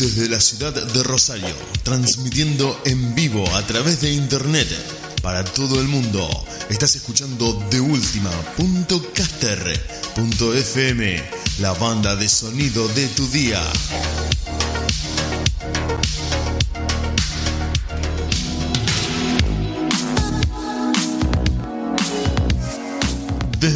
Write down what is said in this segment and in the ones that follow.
Desde la ciudad de Rosario, transmitiendo en vivo a través de internet para todo el mundo. Estás escuchando de FM, la banda de sonido de tu día.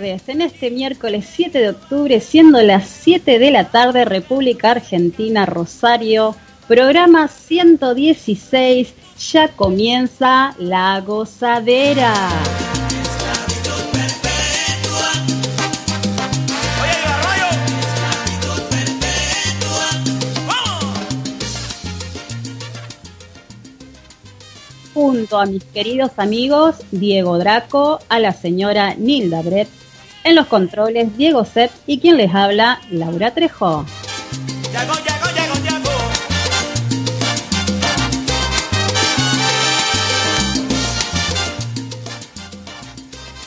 En este miércoles 7 de octubre, siendo las 7 de la tarde, República Argentina, Rosario, programa 116, ya comienza la gozadera. junto a mis queridos amigos Diego Draco, a la señora Nilda Brett, en los controles, Diego Set y quien les habla, Laura Trejo.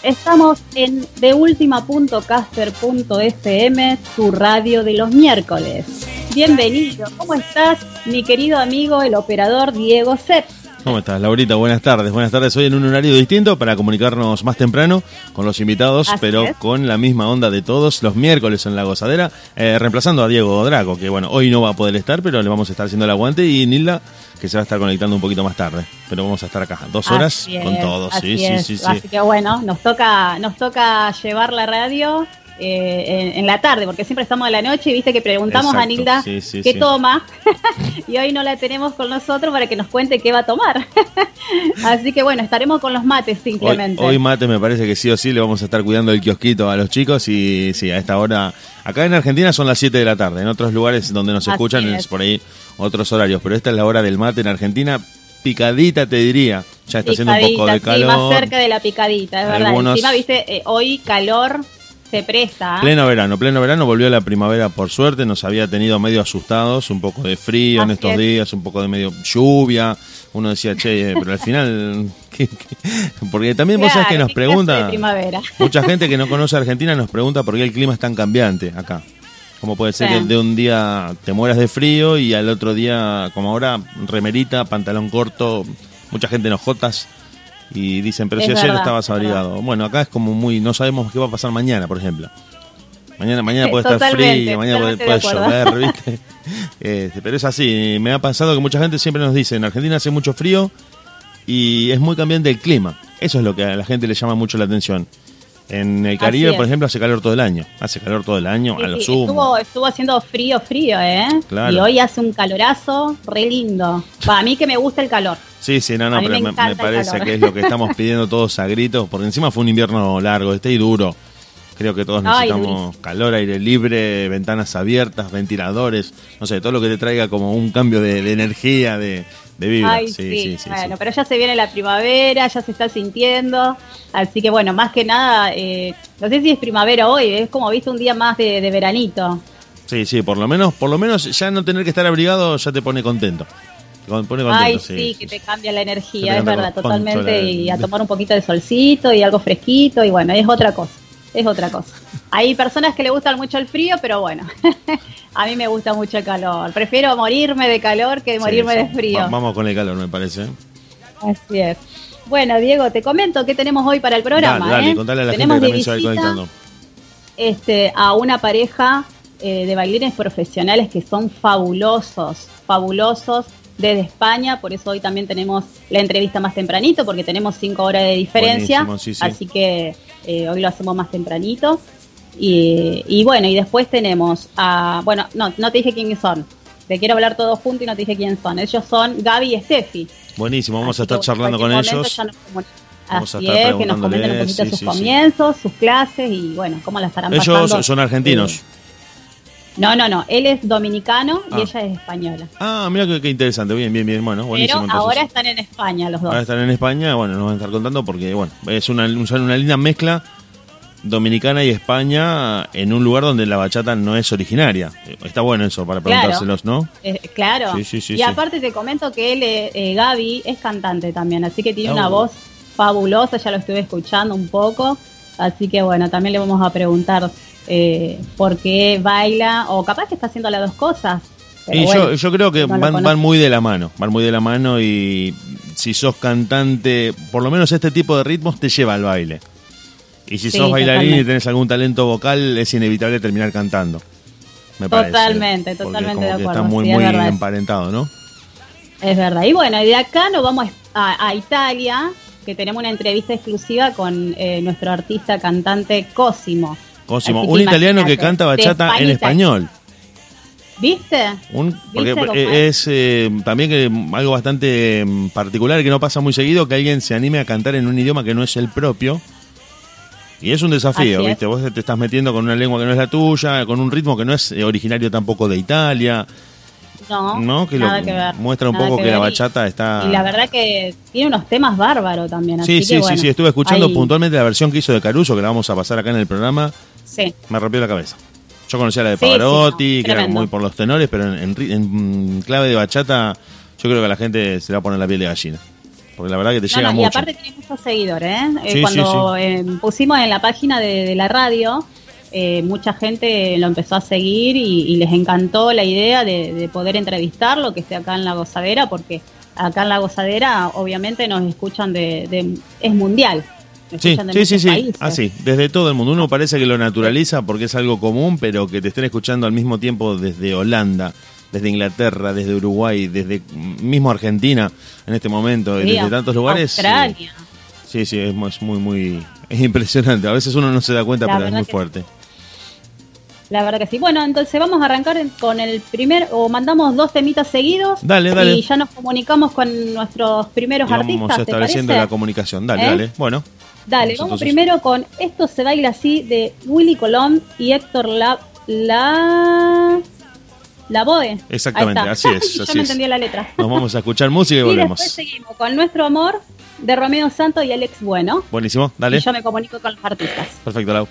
Estamos en deultima.caster.fm, tu radio de los miércoles. Bienvenido, ¿cómo estás, mi querido amigo, el operador Diego Set? ¿Cómo estás, Laurita? Buenas tardes. Buenas tardes. Hoy en un horario distinto para comunicarnos más temprano con los invitados, pero con la misma onda de todos los miércoles en La Gozadera, eh, reemplazando a Diego Draco, que bueno, hoy no va a poder estar, pero le vamos a estar haciendo el aguante, y Nilda, que se va a estar conectando un poquito más tarde. Pero vamos a estar acá, dos horas con todos. Sí, sí, sí, sí, Así que bueno, nos toca, nos toca llevar la radio eh, en, la tarde, porque siempre estamos a la noche y viste que preguntamos a Nilda qué toma y hoy no la tenemos con nosotros para que nos cuente qué va a tomar. Así que bueno, estaremos con los mates simplemente. Hoy, mate me parece que sí o sí le vamos a estar cuidando el kiosquito a los chicos y sí, a esta hora, acá en Argentina son las 7 de la tarde, en otros lugares donde nos escuchan es. por ahí otros horarios, pero esta es la hora del mate en Argentina picadita te diría. Ya está haciendo un poco de calor. más cerca de la picadita, es verdad. Encima, viste, eh, hoy calor se presta. Pleno verano, pleno verano, volvió la primavera por suerte, nos había tenido medio asustados, un poco de frío en estos días, un poco de medio lluvia. Uno decía, che, pero al final, porque también vos sabés que nos pregunta, mucha gente que no conoce Argentina nos pregunta por qué el clima es tan cambiante acá. ¿Cómo puede ser que de un día te mueras de frío y al otro día, como ahora, remerita, pantalón corto, mucha gente enojotas y dicen, pero si ayer estabas abrigado. Bueno, acá es como muy, no sabemos qué va a pasar mañana, por ejemplo. Mañana, mañana puede estar frío, mañana puede, llover, ¿viste? Este, pero es así, me ha pasado que mucha gente siempre nos dice, en Argentina hace mucho frío y es muy cambiante el clima. Eso es lo que a la gente le llama mucho la atención. En el Caribe, por ejemplo, hace calor todo el año. Hace calor todo el año, a lo sumo. Estuvo, haciendo frío, frío, ¿eh? Y hoy hace un calorazo re lindo. Para mí que me gusta el calor. Sí, sí, no, no, pero me, parece que es lo que estamos pidiendo todos a gritos, porque encima fue un invierno largo, este y duro. Creo que todos necesitamos calor, aire libre, ventanas abiertas, ventiladores, no sé, todo lo que te traiga como un cambio de, energía, de, de vida. sí, sí, sí, bueno, pero ya se viene la primavera, ya se está sintiendo, así que bueno, más que nada, eh, no sé si es primavera hoy, es como viste un día más de, de veranito. Sí, sí, por lo menos, por lo menos ya no tener que estar abrigado ya te pone contento. Ay, sí, que te cambia la energía, es verdad, totalmente. Y a tomar un poquito de solcito y algo fresquito, y bueno, es otra cosa. Es otra cosa. Hay personas que le gustan mucho el frío, pero bueno, a mí me gusta mucho el calor. Prefiero morirme de calor que morirme de frío. vamos con el calor, me parece. Así es. Bueno, Diego, te comento qué tenemos hoy para el programa. Dale, ¿eh? contale a la tenemos gente que se va conectando. Este, a una pareja eh, de bailarines profesionales que son fabulosos, fabulosos desde España, por eso hoy también tenemos la entrevista más tempranito, porque tenemos cinco horas de diferencia, así que eh, hoy lo hacemos más tempranito. Y, bueno, y después tenemos a, bueno, no, no te dije quiénes son, te quiero hablar todos juntos y no te dije quiénes son. Ellos son Gaby y Steffi. Buenísimo, vamos a estar charlando con ellos. Así es, que nos comenten un poquito sus comienzos, sus clases y bueno, cómo las estarán Ellos son argentinos. No, no, no. Él es dominicano y ah. ella es española. Ah, mira qué, interesante. Bien, bien, bien. Bueno, buenísimo. Pero ahora están en España los dos. Ahora están en España. Bueno, nos van a estar contando porque, bueno, es una, una linda mezcla Dominicana y España en un lugar donde la bachata no es originaria. Está bueno eso para preguntárselos, ¿no? Eh, claro. y aparte te comento que él, eh, eh, Gaby, es cantante también, así que tiene una oh. voz fabulosa, ya lo estuve escuchando un poco. Así que bueno, también le vamos a preguntar por qué baila o capaz que está haciendo las dos cosas. Y yo, yo creo que van, van muy de la mano, van muy de la mano y si sos cantante, por lo menos este tipo de ritmos te lleva al baile. Y si sos bailarín y tenés algún talento vocal, es inevitable terminar cantando. Me totalmente, totalmente de acuerdo. Está muy, muy emparentado, ¿no? Es verdad. Y bueno, y de acá nos vamos a, Italia, que tenemos una entrevista exclusiva con eh, nuestro artista cantante Cosimo. Cosimo, un italiano que canta bachata en español. ¿Viste? porque es eh, también que algo bastante mm, particular que no pasa muy seguido que alguien se anime a cantar en un idioma que no es el propio y es un desafío, ¿viste? Vos te estás metiendo con una lengua que no es la tuya, con un ritmo que no es eh, originario tampoco de Italia. No, ¿no? que, nada que ver, muestra un poco que, la bachata está... Y la verdad que tiene unos temas bárbaros también. Sí, sí, sí, sí, estuve escuchando puntualmente la versión que hizo de Caruso, que la vamos a pasar acá en el programa. Sí. Me rompió la cabeza. Yo conocía la de Pavarotti, que era muy por los tenores, pero en, clave de bachata yo creo que la gente se va a poner la piel de gallina. Porque la verdad que te llega mucho. Y aparte tiene muchos seguidores, ¿eh? eh cuando eh, pusimos en la página de, la radio, eh, mucha gente lo empezó a seguir y, les encantó la idea de, poder entrevistarlo, que esté acá en La Gozadera, porque acá en La Gozadera obviamente nos escuchan de... es mundial. Sí, sí, sí, sí, así, desde todo el mundo. Uno parece que lo naturaliza porque es algo común, pero que te estén escuchando al mismo tiempo desde Holanda, desde Inglaterra, desde Uruguay, desde mismo Argentina en este momento, desde tantos lugares. Australia. Sí, sí, es, muy, muy impresionante. A veces uno no se da cuenta, pero es muy fuerte. La verdad que sí. Bueno, entonces vamos a arrancar con el primer, o mandamos dos temitas seguidos. Dale, dale. Y ya nos comunicamos con nuestros primeros artistas. Vamos estableciendo la comunicación. Dale, ¿Eh? dale. Bueno. Dale, vamos, primero con Esto se baila así de Willy Colón y Héctor La... la... La BOE. Exactamente, así es. Yo no entendí la letra. Nos vamos a escuchar música y, volvemos. Y después seguimos con Nuestro Amor de Romeo Santos y Alex Bueno. Buenísimo, dale. Y yo me comunico con los artistas. Perfecto, Lau.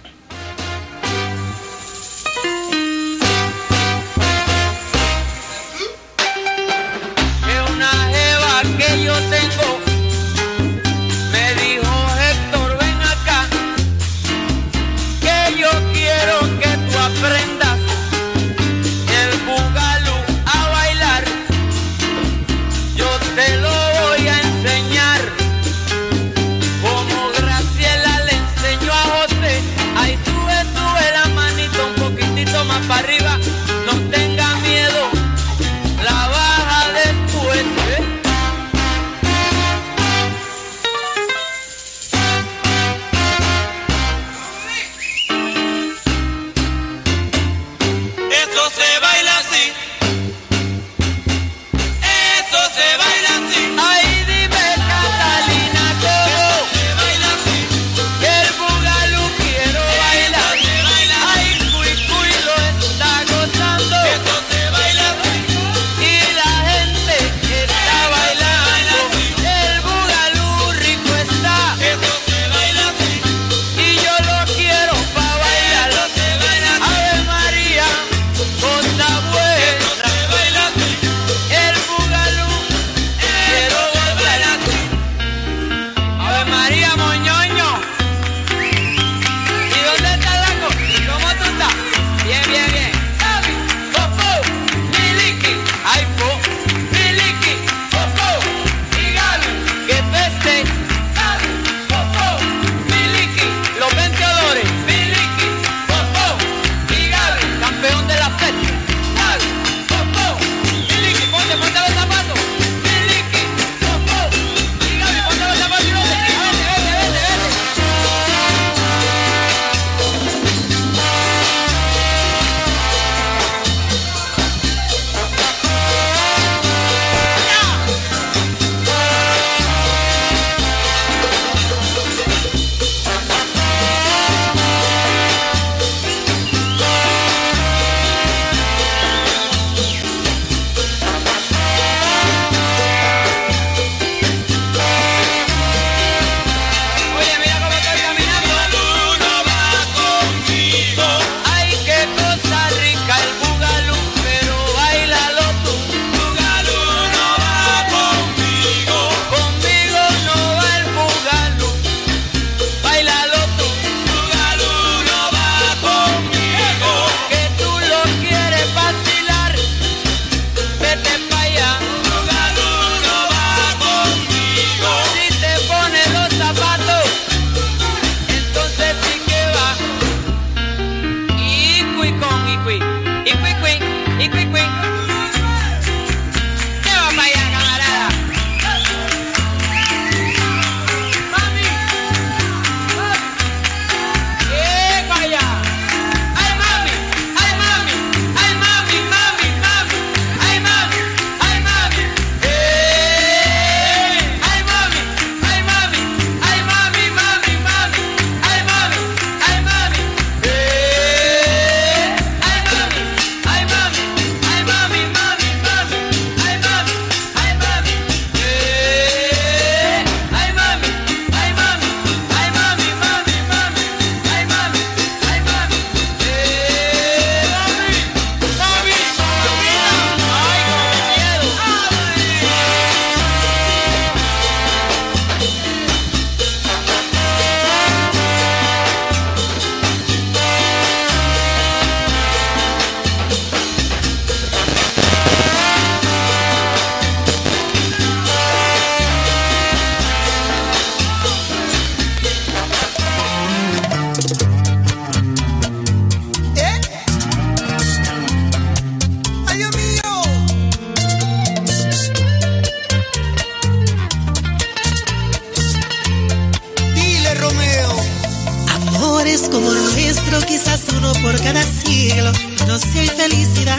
por cada siglo. No sé hay felicidad,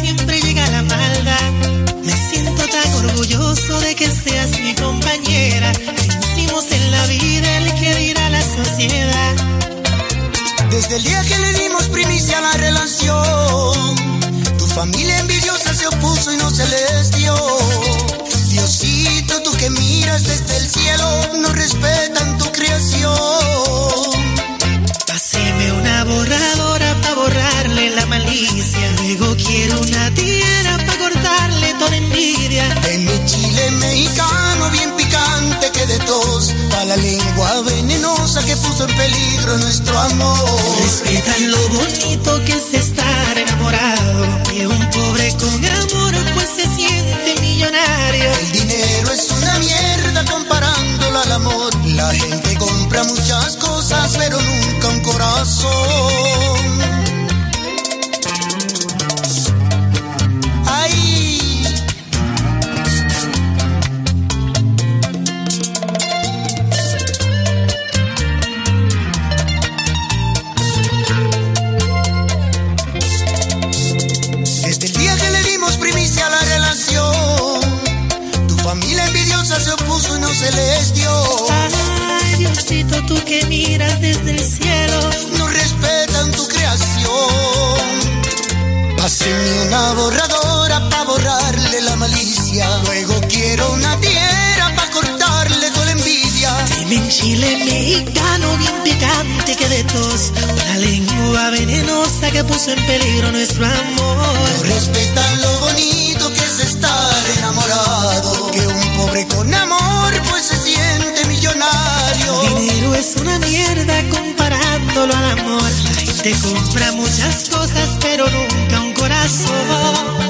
siempre llega la maldad. Me siento tan orgulloso de que seas mi compañera. Hicimos en la vida el que dirá la sociedad. Desde el día que le dimos primicia a la relación, tu familia envidiosa se opuso y no se les dio. Diosito, tú que miras desde el cielo, no respetan tu creación. Haceme una borradora feria. De mi chile mexicano bien picante que de tos a la lengua venenosa que puso en peligro nuestro amor. Respetan lo bonito que es estar enamorado. Que un pobre con amor pues se siente millonario. El dinero es una mierda comparándolo al amor. La gente compra muchas cosas pero nunca un corazón. Ay, Diosito, tú que miras desde el cielo, no respetan tu creación. Pásenme una borradora para borrarle la malicia. Luego quiero una tierra para cortarle toda la envidia. Dime en chile mexicano bien picante que de tos. Una lengua venenosa que puso en peligro nuestro amor. No respetan lo bonito que se está enamorado que un pobre con amor pues se siente millonario. El dinero es una mierda comparándolo al amor. La gente compra muchas cosas pero nunca un corazón.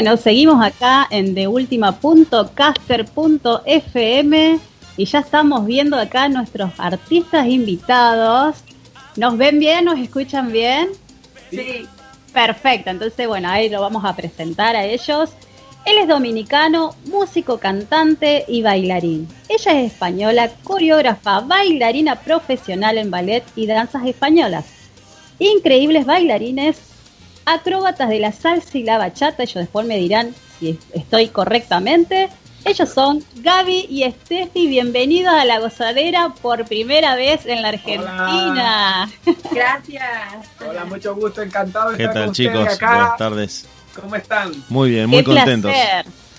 Bueno, seguimos acá en deultima.caster.fm y ya estamos viendo acá nuestros artistas invitados. ¿Nos ven bien? ¿Nos escuchan bien? Sí. Perfecto, entonces bueno, ahí lo vamos a presentar a ellos. Él es dominicano, músico, cantante y bailarín. Ella es española, coreógrafa, bailarina profesional en ballet y danzas españolas. Increíbles bailarines acróbatas de la salsa y la bachata, ellos después me dirán si estoy correctamente. Ellos son Gaby y Steffi, bienvenidos a La Gozadera por primera vez en la Argentina. Gracias. Hola, mucho gusto, encantado de ¿Qué tal, chicos? Buenas tardes. ¿Cómo están? Muy bien, muy contentos.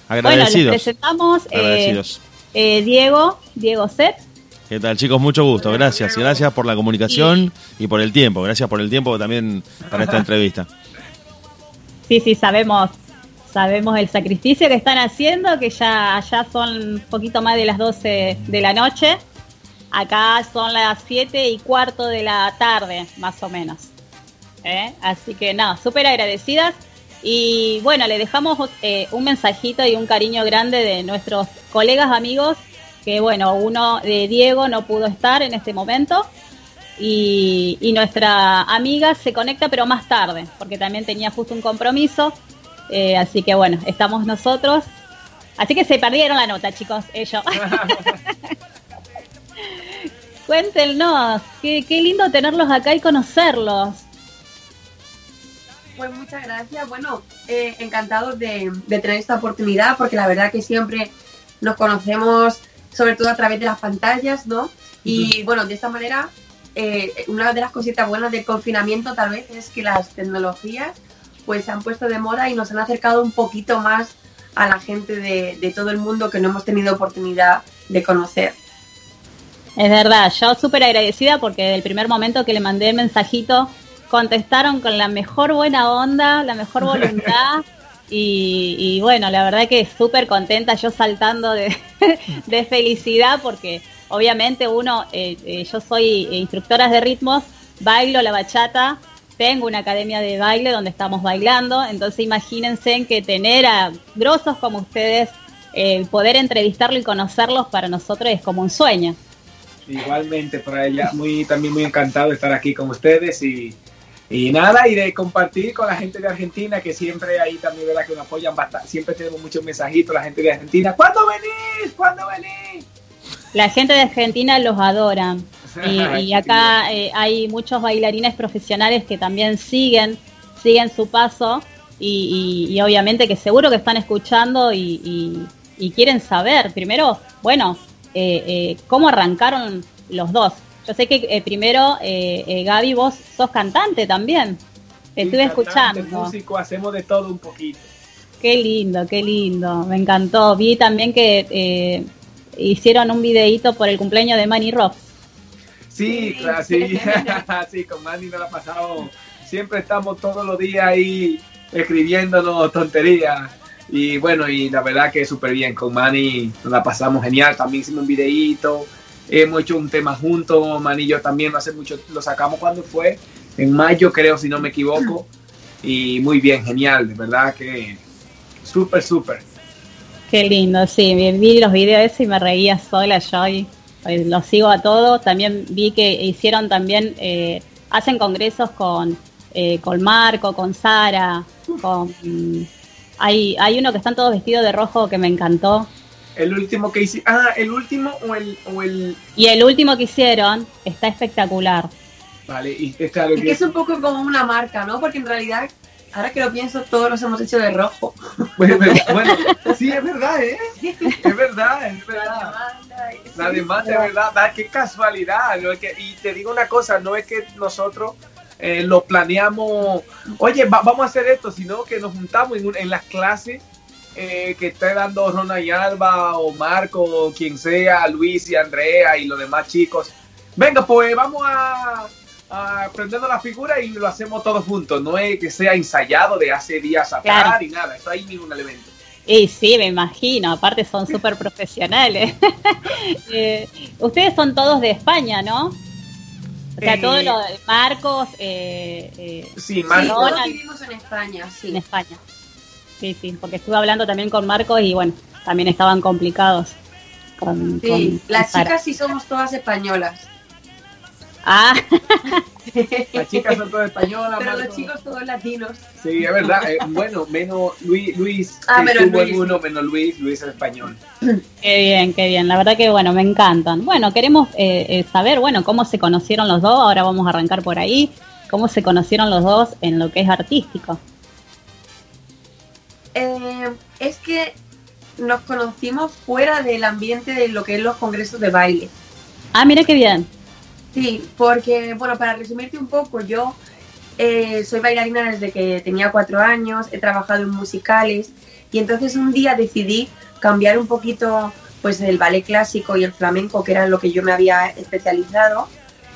Agradecidos. Bueno, les presentamos eh, Agradecidos. Eh, Diego, Diego Set. ¿Qué tal, chicos? Mucho gusto. Gracias. Gracias por la comunicación y por el tiempo. Gracias por el tiempo también para esta entrevista sí, sí, sabemos. Sabemos el sacrificio que están haciendo, que ya allá son un poquito más de las 12 de la noche. Acá son las 7 y cuarto de la tarde, más o menos. ¿Eh? Así que no, súper agradecidas. Y bueno, le dejamos eh, un mensajito y un cariño grande de nuestros colegas, amigos, que bueno, uno de Diego no pudo estar en este momento, y, y nuestra amiga se conecta pero más tarde, porque también tenía justo un compromiso. Eh, así que bueno, estamos nosotros. Así que se perdieron la nota, chicos, ellos. Cuéntenos, qué, qué lindo tenerlos acá y conocerlos. Pues muchas gracias. Bueno, eh, encantados de, tener esta oportunidad porque la verdad que siempre nos conocemos sobre todo a través de las pantallas, ¿no? Y bueno, de esta manera, eh, una de las cositas buenas del confinamiento tal vez es que las tecnologías pues se han puesto de moda y nos han acercado un poquito más a la gente de, de todo el mundo que no hemos tenido oportunidad de conocer. Es verdad, yo súper agradecida porque del primer momento que le mandé el mensajito contestaron con la mejor buena onda, la mejor voluntad. Y, bueno, la verdad que súper contenta, yo saltando de, felicidad porque obviamente uno, eh, eh, yo soy instructora de ritmos, bailo la bachata, tengo una academia de baile donde estamos bailando, entonces imagínense en que tener a grosos como ustedes, eh, poder entrevistarlo y conocerlos para nosotros es como un sueño. Igualmente, para ella, muy, también muy encantado de estar aquí con ustedes y y nada, y de compartir con la gente de Argentina, que siempre ahí también, ¿verdad? Que nos apoyan bastante. Siempre tenemos muchos mensajitos, la gente de Argentina. ¿Cuándo venís? ¿Cuándo venís? La gente de Argentina los adora. Y, acá eh, hay muchos bailarines profesionales que también siguen, siguen su paso. Y, obviamente que seguro que están escuchando y, quieren saber, primero, bueno, eh, eh, cómo arrancaron los dos yo sé que eh, primero, eh, eh, Gaby, vos sos cantante también. Te estuve escuchando. músico, hacemos de todo un poquito. Qué lindo, qué lindo. Me encantó. Vi también que eh, hicieron un videíto por el cumpleaños de Manny Rock. Sí, claro, sí. sí, con Manny nos la ha pasado. Siempre estamos todos los días ahí escribiéndonos tonterías. Y bueno, y la verdad que súper bien. Con Manny nos la pasamos genial. También hicimos un videíto hemos hecho un tema juntos, Manillo también, hace mucho, lo sacamos cuando fue, en mayo creo, si no me equivoco, y muy bien, genial, de verdad que súper, súper. Qué lindo, sí, vi los videos y me reía sola yo y pues, los sigo a todos, también vi que hicieron también, eh, hacen congresos con, eh, con Marco, con Sara, con... hay, hay uno que están todos vestidos de rojo que me encantó, el último que hice. Ah, el último o el, o el. Y el último que hicieron está espectacular. Vale, y es claro que... es un poco como una marca, ¿no? Porque en realidad, ahora que lo pienso, todos los hemos hecho de rojo. Bueno, bueno sí, es verdad, ¿eh? Es verdad, es verdad. La demanda, es verdad. Ah, qué casualidad. y te digo una cosa, no es que nosotros eh, lo planeamos, oye, vamos a hacer esto, sino que nos juntamos en, en las clases eh, que esté dando Rona y Alba o Marco o quien sea, Luis y Andrea y los demás chicos. Venga, pues vamos a, a la figura y lo hacemos todos juntos. No es que sea ensayado de hace días atrás ni nada. Eso ahí ningún elemento. Y sí, me imagino, aparte son súper profesionales. Eh, ustedes son todos de España, ¿no? O sea, todos los Marcos. Eh, sí, Marcos. vivimos en España, sí. En España sí, sí, porque estuve hablando también con Marcos y bueno, también estaban complicados. Con, sí, las chicas sí somos todas españolas. Ah. Las chicas son todas españolas. Pero los chicos todos latinos. Sí, es verdad. Eh, bueno, menos Luis, Luis ah, menos Luis. uno, menos Luis, Luis es español. Qué bien, qué bien. La verdad que, bueno, me encantan. Bueno, queremos eh, eh, saber, bueno, cómo se conocieron los dos. Ahora vamos a arrancar por ahí. ¿Cómo se conocieron los dos en lo que es artístico? Eh, es que nos conocimos fuera del ambiente de lo que es los congresos de baile. Ah, mira qué bien. Sí, porque, bueno, para resumirte un poco, yo eh, soy bailarina desde que tenía cuatro años, he trabajado en musicales y entonces un día decidí cambiar un poquito pues el ballet clásico y el flamenco, que era lo que yo me había especializado,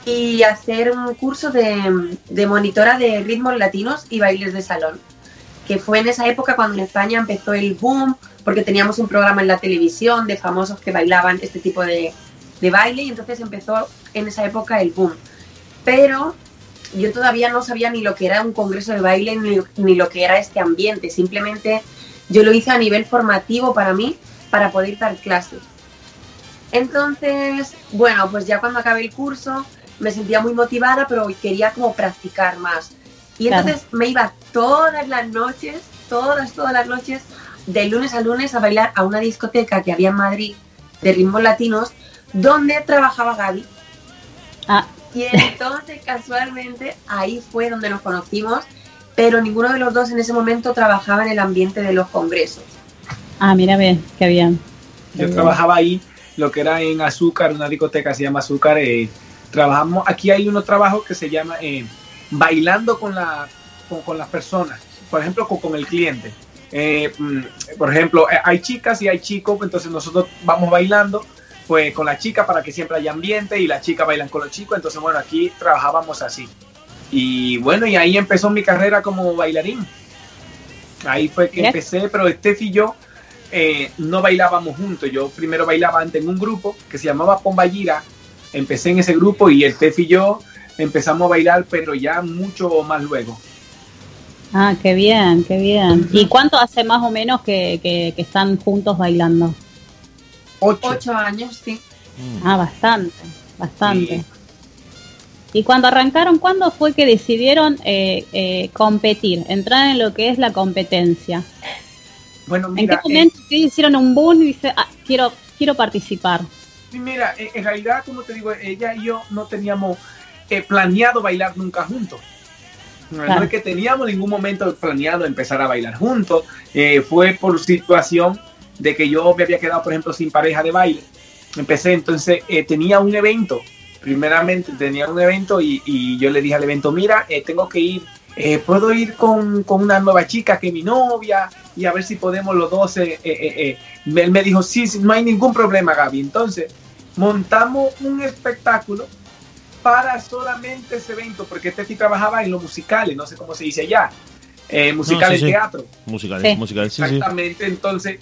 y hacer un curso de, de monitora de ritmos latinos y bailes de salón. que fue en esa época cuando en España empezó el boom, porque teníamos un programa en la televisión de famosos que bailaban este tipo de, de baile y entonces empezó en esa época el boom. Pero yo todavía no sabía ni lo que era un congreso de baile ni, ni, lo que era este ambiente. Simplemente yo lo hice a nivel formativo para mí, para poder dar clases. Entonces, bueno, pues ya cuando acabé el curso me sentía muy motivada, pero quería como practicar más. Y entonces me iba todas las noches, todas, todas las noches, de lunes a lunes a bailar a una discoteca que había en Madrid de ritmos latinos, donde trabajaba Gaby. Ah. Y entonces, casualmente, ahí fue donde nos conocimos, pero ninguno de los dos en ese momento trabajaba en el ambiente de los congresos. Ah, mira bien, qué bien. Yo trabajaba ahí, lo que era en Azúcar, una discoteca se llama Azúcar. Eh, trabajamos, aquí hay unos trabajos que se llama eh, bailando con, la, con, las personas, por ejemplo, con, el cliente. Eh, mm, por ejemplo, hay chicas y hay chicos, entonces nosotros vamos bailando pues con la chica para que siempre haya ambiente y la chica bailan con los chicos. Entonces, bueno, aquí trabajábamos así. Y bueno, y ahí empezó mi carrera como bailarín. Ahí fue que empecé, pero Steph y yo eh, no bailábamos juntos. Yo primero bailaba antes en un grupo que se llamaba Pombayira. Empecé en ese grupo y el Steph y yo empezamos a bailar, pero ya mucho más luego. Ah, qué bien, qué bien. ¿Y cuánto hace más o menos que, que están juntos bailando? Ocho. años, sí. Ah, bastante, bastante. Y cuando arrancaron, ¿cuándo fue que decidieron eh, eh, competir, entrar en lo que es la competencia? Bueno, mira, ¿En qué momento eh, hicieron un boom y dice, ah, quiero, quiero participar? Mira, en realidad, como te digo, ella y yo no teníamos planeado bailar nunca juntos. No es que teníamos ningún momento planeado empezar a bailar juntos. fue por situación de que yo me había quedado, por ejemplo, sin pareja de baile. Empecé, entonces eh, tenía un evento, primeramente tenía un evento y, yo le dije al evento, mira, eh, tengo que ir, eh, puedo ir con, una nueva chica que es mi novia y a ver si podemos los dos. él me dijo, sí, sí, no hay ningún problema, Gaby. Entonces, montamos un espectáculo para solamente ese evento, porque este sí trabajaba en los musicales, no sé cómo se dice allá. musicales teatro. Musicales, musicales, sí, Exactamente, entonces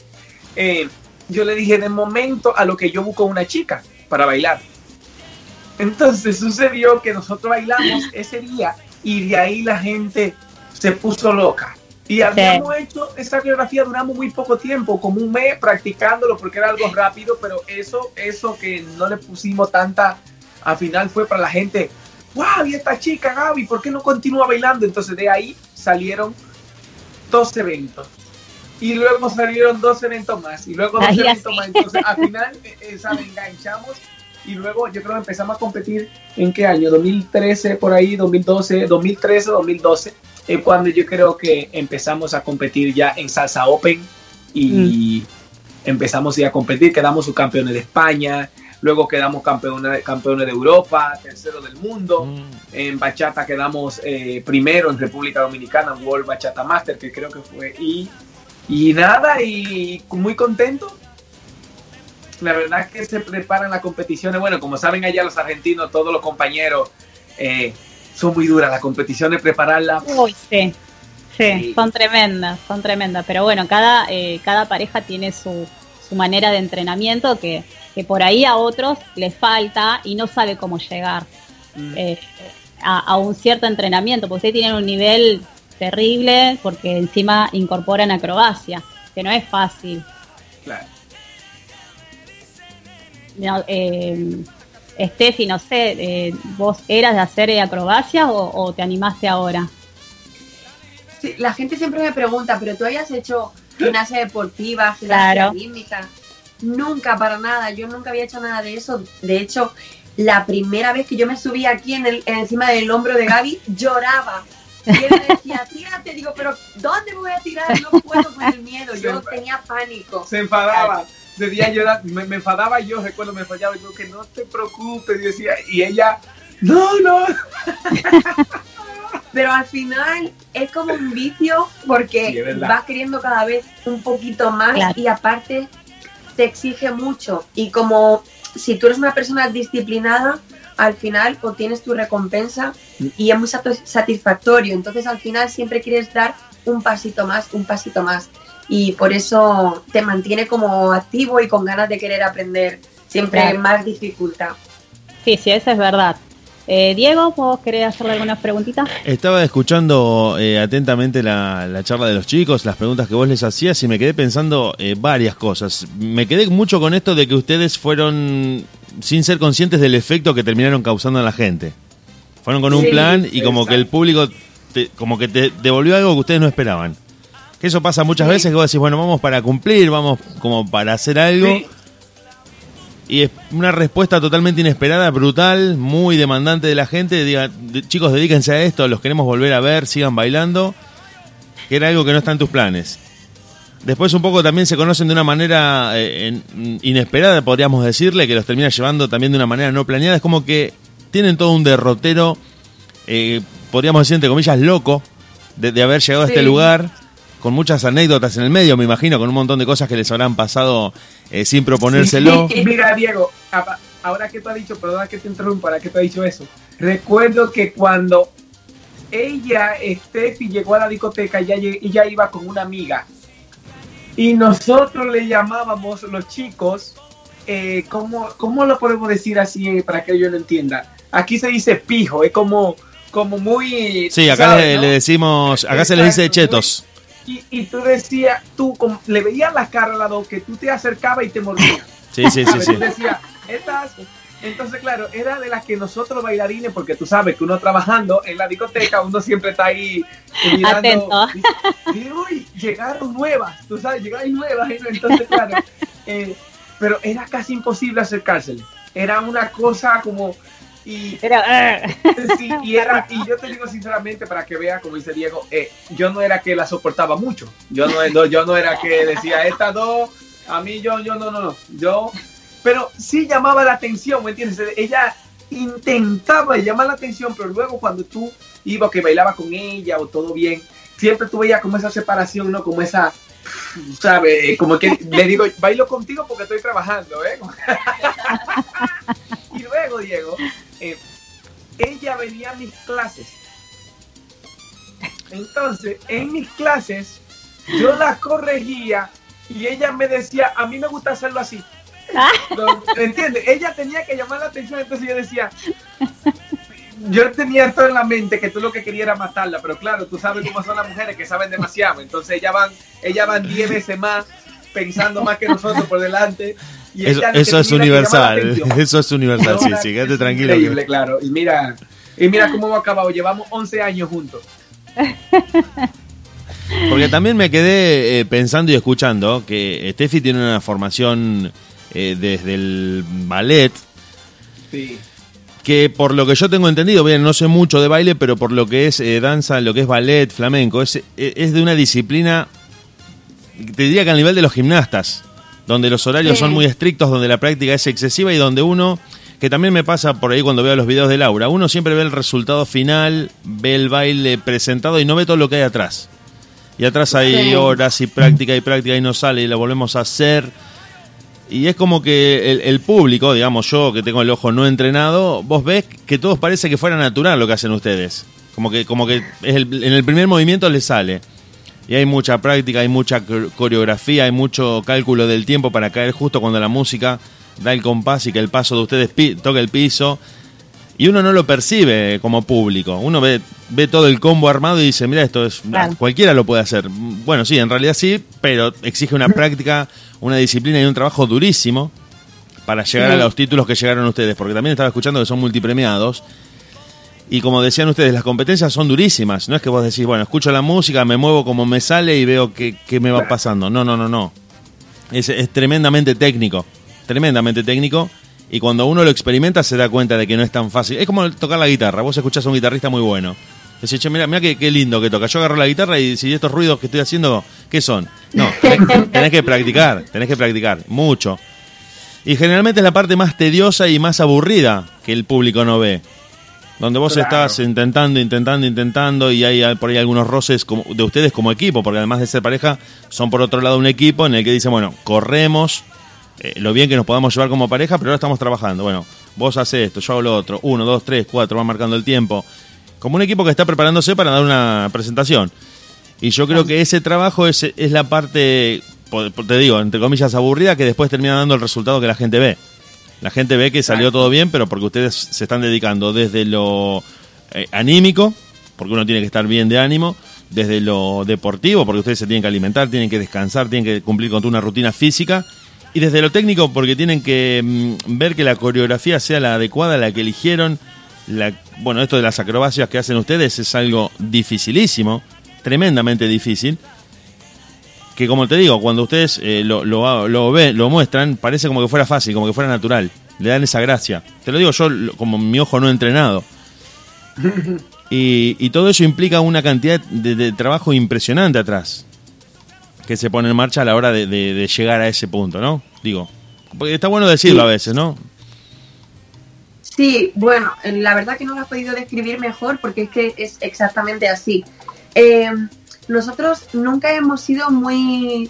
eh, yo le dije de momento a lo que yo busco una chica para bailar. Entonces sucedió que nosotros bailamos ese día y de ahí la gente se puso loca. Y habíamos hecho esa coreografía, duramos muy poco tiempo, como un mes practicándolo porque era algo rápido, pero eso, eso que no le pusimos tanta, al final fue para la gente, wow, y esta chica Gaby, ¿por qué no continúa bailando? Entonces de ahí salieron dos eventos y luego salieron dos eventos más y luego dos eventos más. Entonces, al final, esa enganchamos y luego yo creo que empezamos a competir en qué año, 2013 por ahí, 2012, 2013, 2012, es cuando yo creo que empezamos a competir ya en Salsa Open y mm. empezamos ya a competir, quedamos subcampeones de España, luego quedamos campeones, campeones de Europa, tercero del mundo, mm. en bachata quedamos eh, primero en República Dominicana, World Bachata Master, que creo que fue, y y nada, y muy contento. La verdad es que se preparan las competiciones. Bueno, como saben allá los argentinos, todos los compañeros, eh, son muy duras las competiciones, prepararlas. Uy, sí. Sí, son tremendas, son tremendas. Pero bueno, cada, eh, cada pareja tiene su, su manera de entrenamiento que, que, por ahí a otros les falta y no sabe cómo llegar mm. eh, a, a, un cierto entrenamiento, porque ustedes tienen un nivel terrible porque encima incorporan acrobacia, que no es fácil. Claro. No, eh, Steffi, no sé, eh, ¿vos eras de hacer acrobacias o, te animaste ahora? Sí, la gente siempre me pregunta, pero tú hayas hecho gimnasia deportiva, gimnasia rítmica. Nunca, para nada. Yo nunca había hecho nada de eso. De hecho, la primera vez que yo me subí aquí en el, encima del hombro de Gaby, lloraba y él me decía, tírate, digo, pero ¿dónde me voy a tirar? No puedo con el miedo, yo tenía pánico. Se enfadaba. De día yo me, me, enfadaba yo, recuerdo, me fallaba, yo que no te preocupes, y decía, y ella, no, no. Pero al final es como un vicio porque vas queriendo cada vez un poquito más y aparte te exige mucho. Y como si tú eres una persona disciplinada, al final obtienes tu recompensa y es muy satisfactorio. Entonces al final siempre quieres dar un pasito más, un pasito más. Y por eso te mantiene como activo y con ganas de querer aprender siempre más dificultad. Sí, sí, eso es verdad. Eh, Diego, ¿vos querés hacerle algunas preguntitas? Estaba escuchando eh, atentamente la, charla de los chicos, las preguntas que vos les hacías y me quedé pensando eh, varias cosas. Me quedé mucho con esto de que ustedes fueron sin ser conscientes del efecto que terminaron causando a la gente. Fueron con un plan y como que el público como que te devolvió algo que ustedes no esperaban. Que eso pasa muchas veces que vos decís, bueno, vamos para cumplir, vamos como para hacer algo y es una respuesta totalmente inesperada, brutal, muy demandante de la gente. Diga, chicos, dedíquense a esto, los queremos volver a ver, sigan bailando, que era algo que no está en tus planes. Después un poco también se conocen de una manera eh, inesperada, podríamos decirle, que los termina llevando también de una manera no planeada. Es como que tienen todo un derrotero, eh, podríamos decir entre comillas, loco, de, haber llegado a este lugar con muchas anécdotas en el medio, me imagino, con un montón de cosas que les habrán pasado eh, sin proponérselo. Mira, Diego, ahora que tú has dicho, perdona que te interrumpa, ahora que tú has dicho eso, recuerdo que cuando ella, Steffi, llegó a la discoteca, ella, ella iba con una amiga y nosotros le llamábamos los chicos, eh, ¿cómo, ¿cómo, lo podemos decir así para que yo lo entienda? Aquí se dice pijo, es como, como muy... Sí, acá le, decimos, acá se le dice chetos. Y, tú decías, tú le veías la cara a la dos que tú te acercabas y te mordías. Sí, sí, sí. sí. Entonces, claro, era de las que nosotros bailarines, porque tú sabes que uno trabajando en la discoteca, uno siempre está ahí mirando. Y, uy, llegaron nuevas, tú sabes, llegaron nuevas. Entonces, claro, eh, pero era casi imposible acercársele. Era una cosa como y, era, sí, y, era, y yo te digo sinceramente para que vea, como dice Diego, eh, yo no era que la soportaba mucho. Yo no, yo no era que decía, estas dos, a mí yo, yo no, no, no. Yo, pero sí llamaba la atención, ¿me entiendes? Ella intentaba llamar la atención, pero luego cuando tú ibas que bailaba con ella o todo bien, siempre tú veías como esa separación, ¿no? Como esa, ¿sabes? Como que le digo, bailo contigo porque estoy trabajando, ¿eh? y luego, Diego, eh, ella venía a mis clases. Entonces, en mis clases, yo la corregía y ella me decía, a mí me gusta hacerlo así. ¿Entiendes? Ella tenía que llamar la atención, entonces yo decía, yo tenía esto en la mente que tú lo que querías era matarla, pero claro, tú sabes cómo son las mujeres que saben demasiado, entonces ellas van, ellas van 10 veces más pensando más que nosotros por delante eso, es universal, eso es universal, sí, sí, quédate tranquilo. Increíble, claro. Y mira, y mira cómo hemos acabado, llevamos 11 años juntos. Porque también me quedé eh, pensando y escuchando que Steffi tiene una formación eh, desde el ballet. Sí. Que por lo que yo tengo entendido, bien, no sé mucho de baile, pero por lo que es eh, danza, lo que es ballet, flamenco, es, es de una disciplina, te diría que a nivel de los gimnastas donde los horarios son muy estrictos, donde la práctica es excesiva y donde uno, que también me pasa por ahí cuando veo los videos de Laura, uno siempre ve el resultado final, ve el baile presentado y no ve todo lo que hay atrás. Y atrás hay horas y práctica y práctica y no sale y la volvemos a hacer. Y es como que el, público, digamos yo que tengo el ojo no entrenado, vos ves que todos parece que fuera natural lo que hacen ustedes. Como que, como que es en el primer movimiento les sale y hay mucha práctica, hay mucha coreografía, hay mucho cálculo del tiempo para caer justo cuando la música da el compás y que el paso de ustedes toque el piso. Y uno no lo percibe como público. Uno ve, ve todo el combo armado y dice, mira, esto es... Cualquiera lo puede hacer. Bueno, sí, en realidad sí, pero exige una práctica, una disciplina y un trabajo durísimo para llegar a los títulos que llegaron ustedes. Porque también estaba escuchando que son multipremiados y como decían ustedes, las competencias son durísimas. No es que vos decís, bueno, escucho la música, me muevo como me sale y veo qué, me va pasando. No, no, no, no. Es, es, tremendamente técnico. Tremendamente técnico. Y cuando uno lo experimenta se da cuenta de que no es tan fácil. Es como tocar la guitarra. Vos escuchás a un guitarrista muy bueno. Decís, che, mira, mira qué, qué, lindo que toca. Yo agarro la guitarra y si estos ruidos que estoy haciendo, ¿qué son? No, tenés que practicar, tenés que practicar, mucho. Y generalmente es la parte más tediosa y más aburrida que el público no ve donde vos estás intentando, intentando, intentando y hay por ahí algunos roces como, de ustedes como equipo, porque además de ser pareja, son por otro lado un equipo en el que dicen, bueno, corremos eh, lo bien que nos podamos llevar como pareja, pero ahora estamos trabajando. Bueno, vos haces esto, yo hago lo otro, uno, dos, tres, cuatro, va marcando el tiempo. Como un equipo que está preparándose para dar una presentación. Y yo creo que ese trabajo es, es la parte, te digo, entre comillas, aburrida, que después termina dando el resultado que la gente ve. La gente ve que salió todo bien, pero porque ustedes se están dedicando desde lo eh, anímico, porque uno tiene que estar bien de ánimo, desde lo deportivo, porque ustedes se tienen que alimentar, tienen que descansar, tienen que cumplir con una rutina física, y desde lo técnico, porque tienen que mm, ver que la coreografía sea la adecuada, la que eligieron. La, bueno, esto de las acrobacias que hacen ustedes es algo dificilísimo, tremendamente difícil. Que como te digo, cuando ustedes eh, lo, lo, lo, ven, lo muestran, parece como que fuera fácil, como que fuera natural. Le dan esa gracia. Te lo digo yo como mi ojo no entrenado. Y, todo eso implica una cantidad de, trabajo impresionante atrás que se pone en marcha a la hora de, llegar a ese punto, ¿no? Digo, porque está bueno decirlo a veces, ¿no? Sí, bueno, la verdad que no lo has podido describir mejor porque es que es exactamente así. Eh, nosotros nunca hemos sido muy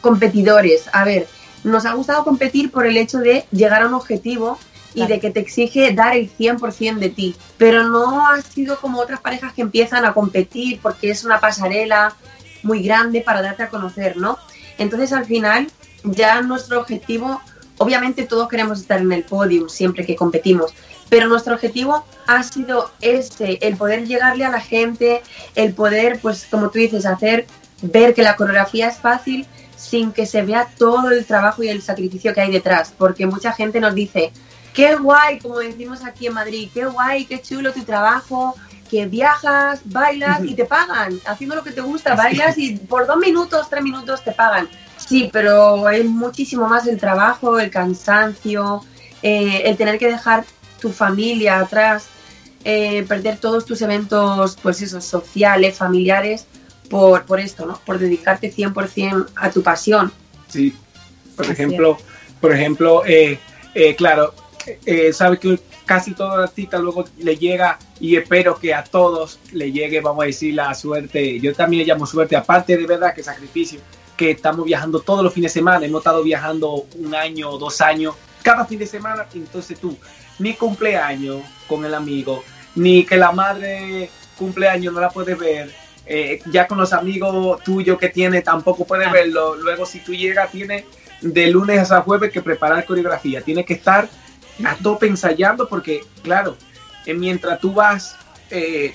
competidores. A ver, nos ha gustado competir por el hecho de llegar a un objetivo y de que te exige dar el 100% de ti. Pero no ha sido como otras parejas que empiezan a competir porque es una pasarela muy grande para darte a conocer, ¿no? Entonces al final ya nuestro objetivo, obviamente todos queremos estar en el podio siempre que competimos, pero nuestro objetivo ha sido ese, el poder llegarle a la gente, el poder, pues como tú dices, hacer ver que la coreografía es fácil sin que se vea todo el trabajo y el sacrificio que hay detrás, porque mucha gente nos dice, qué guay, como decimos aquí en Madrid, qué guay, qué chulo tu trabajo, que viajas, bailas y te pagan, haciendo lo que te gusta, bailas y por dos minutos, tres minutos te pagan. Sí, pero es muchísimo más el trabajo, el cansancio, eh, el tener que dejar tu familia atrás, eh, perder todos tus eventos, pues esos sociales, familiares, por, por esto, ¿no? Por dedicarte 100% a tu pasión. Sí, por ejemplo, por ejemplo, eh, claro, eh, sabe que casi toda artista luego le llega y espero que a todos le llegue, vamos a decir, la suerte. Yo también le llamo suerte, aparte de verdad que sacrificio, que estamos viajando todos los fines de semana. Hemos estado viajando un año o dos años cada fin de semana. Entonces tú, ni cumpleaños con el amigo, ni que la madre cumpleaños no la puedes ver. Eh, ya con los amigos tuyos que tiene tampoco puedes verlo. Luego si tú llegas, tiene de lunes a jueves que preparar coreografía. Tiene que estar a tope ensayando porque, claro, eh, mientras tú vas eh,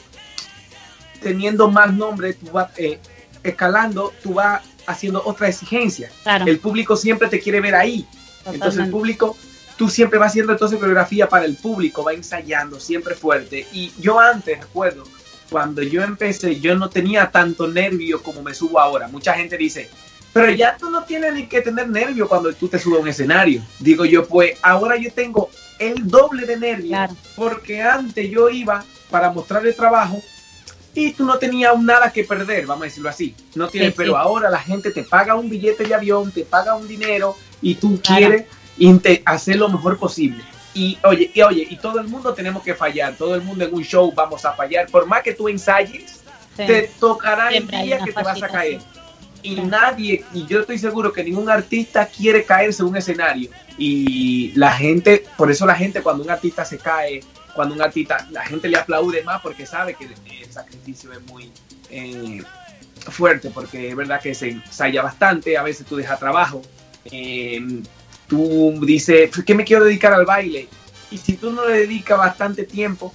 teniendo más nombre, tú vas eh, escalando, tú vas haciendo otra exigencia. El público siempre te quiere ver ahí. Entonces el público, tú siempre vas haciendo entonces coreografía para el público, va ensayando siempre fuerte. Y yo antes, recuerdo, cuando yo empecé, yo no tenía tanto nervio como me subo ahora. Mucha gente dice, pero ya tú no tienes ni que tener nervio cuando tú te subes a un escenario. Digo yo, pues ahora yo tengo el doble de nervio. Porque antes yo iba para mostrar el trabajo y tú no tenías nada que perder, vamos a decirlo así. No tienes, pero ahora la gente te paga un billete de avión, te paga un dinero y tú quieres hacer lo mejor posible. Y oye, y oye, y todo el mundo tenemos que fallar, todo el mundo en un show vamos a fallar. Por más que tú ensayes, te tocará el día que te vas a caer y nadie, y yo estoy seguro que ningún artista quiere caerse en un escenario. Y la gente, por eso la gente cuando un artista se cae, cuando un artista, la gente le aplaude más porque sabe que el sacrificio es muy eh, fuerte, porque es verdad que se ensaya bastante, a veces tú dejas trabajo, eh, tú dices, ¿qué me quiero dedicar al baile? Y si tú no le dedicas bastante tiempo,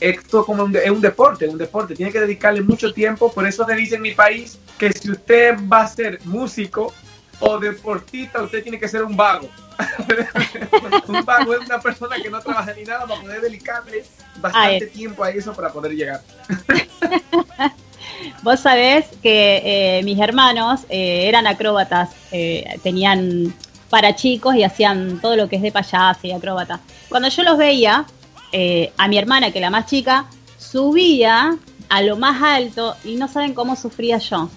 esto como es un deporte, un deporte, tiene que dedicarle mucho tiempo, por eso se dice en mi país que si usted va a ser músico o deportista, usted tiene que ser un vago. un vago es una persona que no trabaja ni nada para poder dedicarle bastante tiempo a eso para poder llegar. Vos sabés que eh, mis hermanos eh, eran acróbatas, eh, tenían para chicos y hacían todo lo que es de payaso y acróbata. Cuando yo los veía, eh, a mi hermana, que la más chica, subía a lo más alto y no saben cómo sufría yo.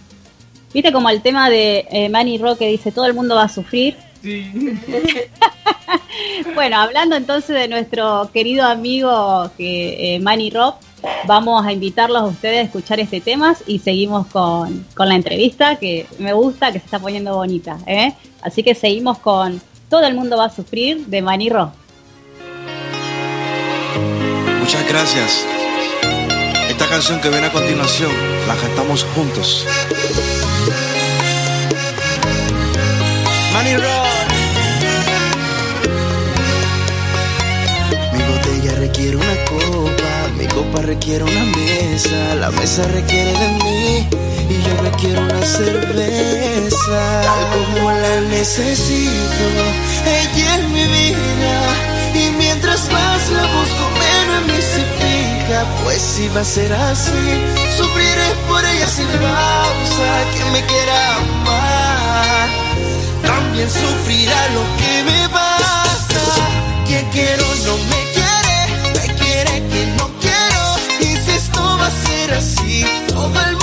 ¿Viste como el tema de eh, Manny Rock que dice todo el mundo va a sufrir? Sí. bueno, hablando entonces de nuestro querido amigo que eh, Manny Rock, vamos a invitarlos a ustedes a escuchar este tema y seguimos con, la entrevista que me gusta, que se está poniendo bonita. ¿eh? Así que seguimos con Todo el mundo va a sufrir de Manny Rock. Muchas gracias. Esta canción que viene a continuación la cantamos juntos. Money Mi botella requiere una copa, mi copa requiere una mesa, la mesa requiere de mí y yo requiero una cerveza. Tal como la necesito, ella es mi vida y mientras más pues si va a ser así, sufriré por ella sin pausa, que me quiera amar también sufrirá lo que me pasa. Quien quiero no me quiere, me quiere que no quiero. Y si esto va a ser así, todo el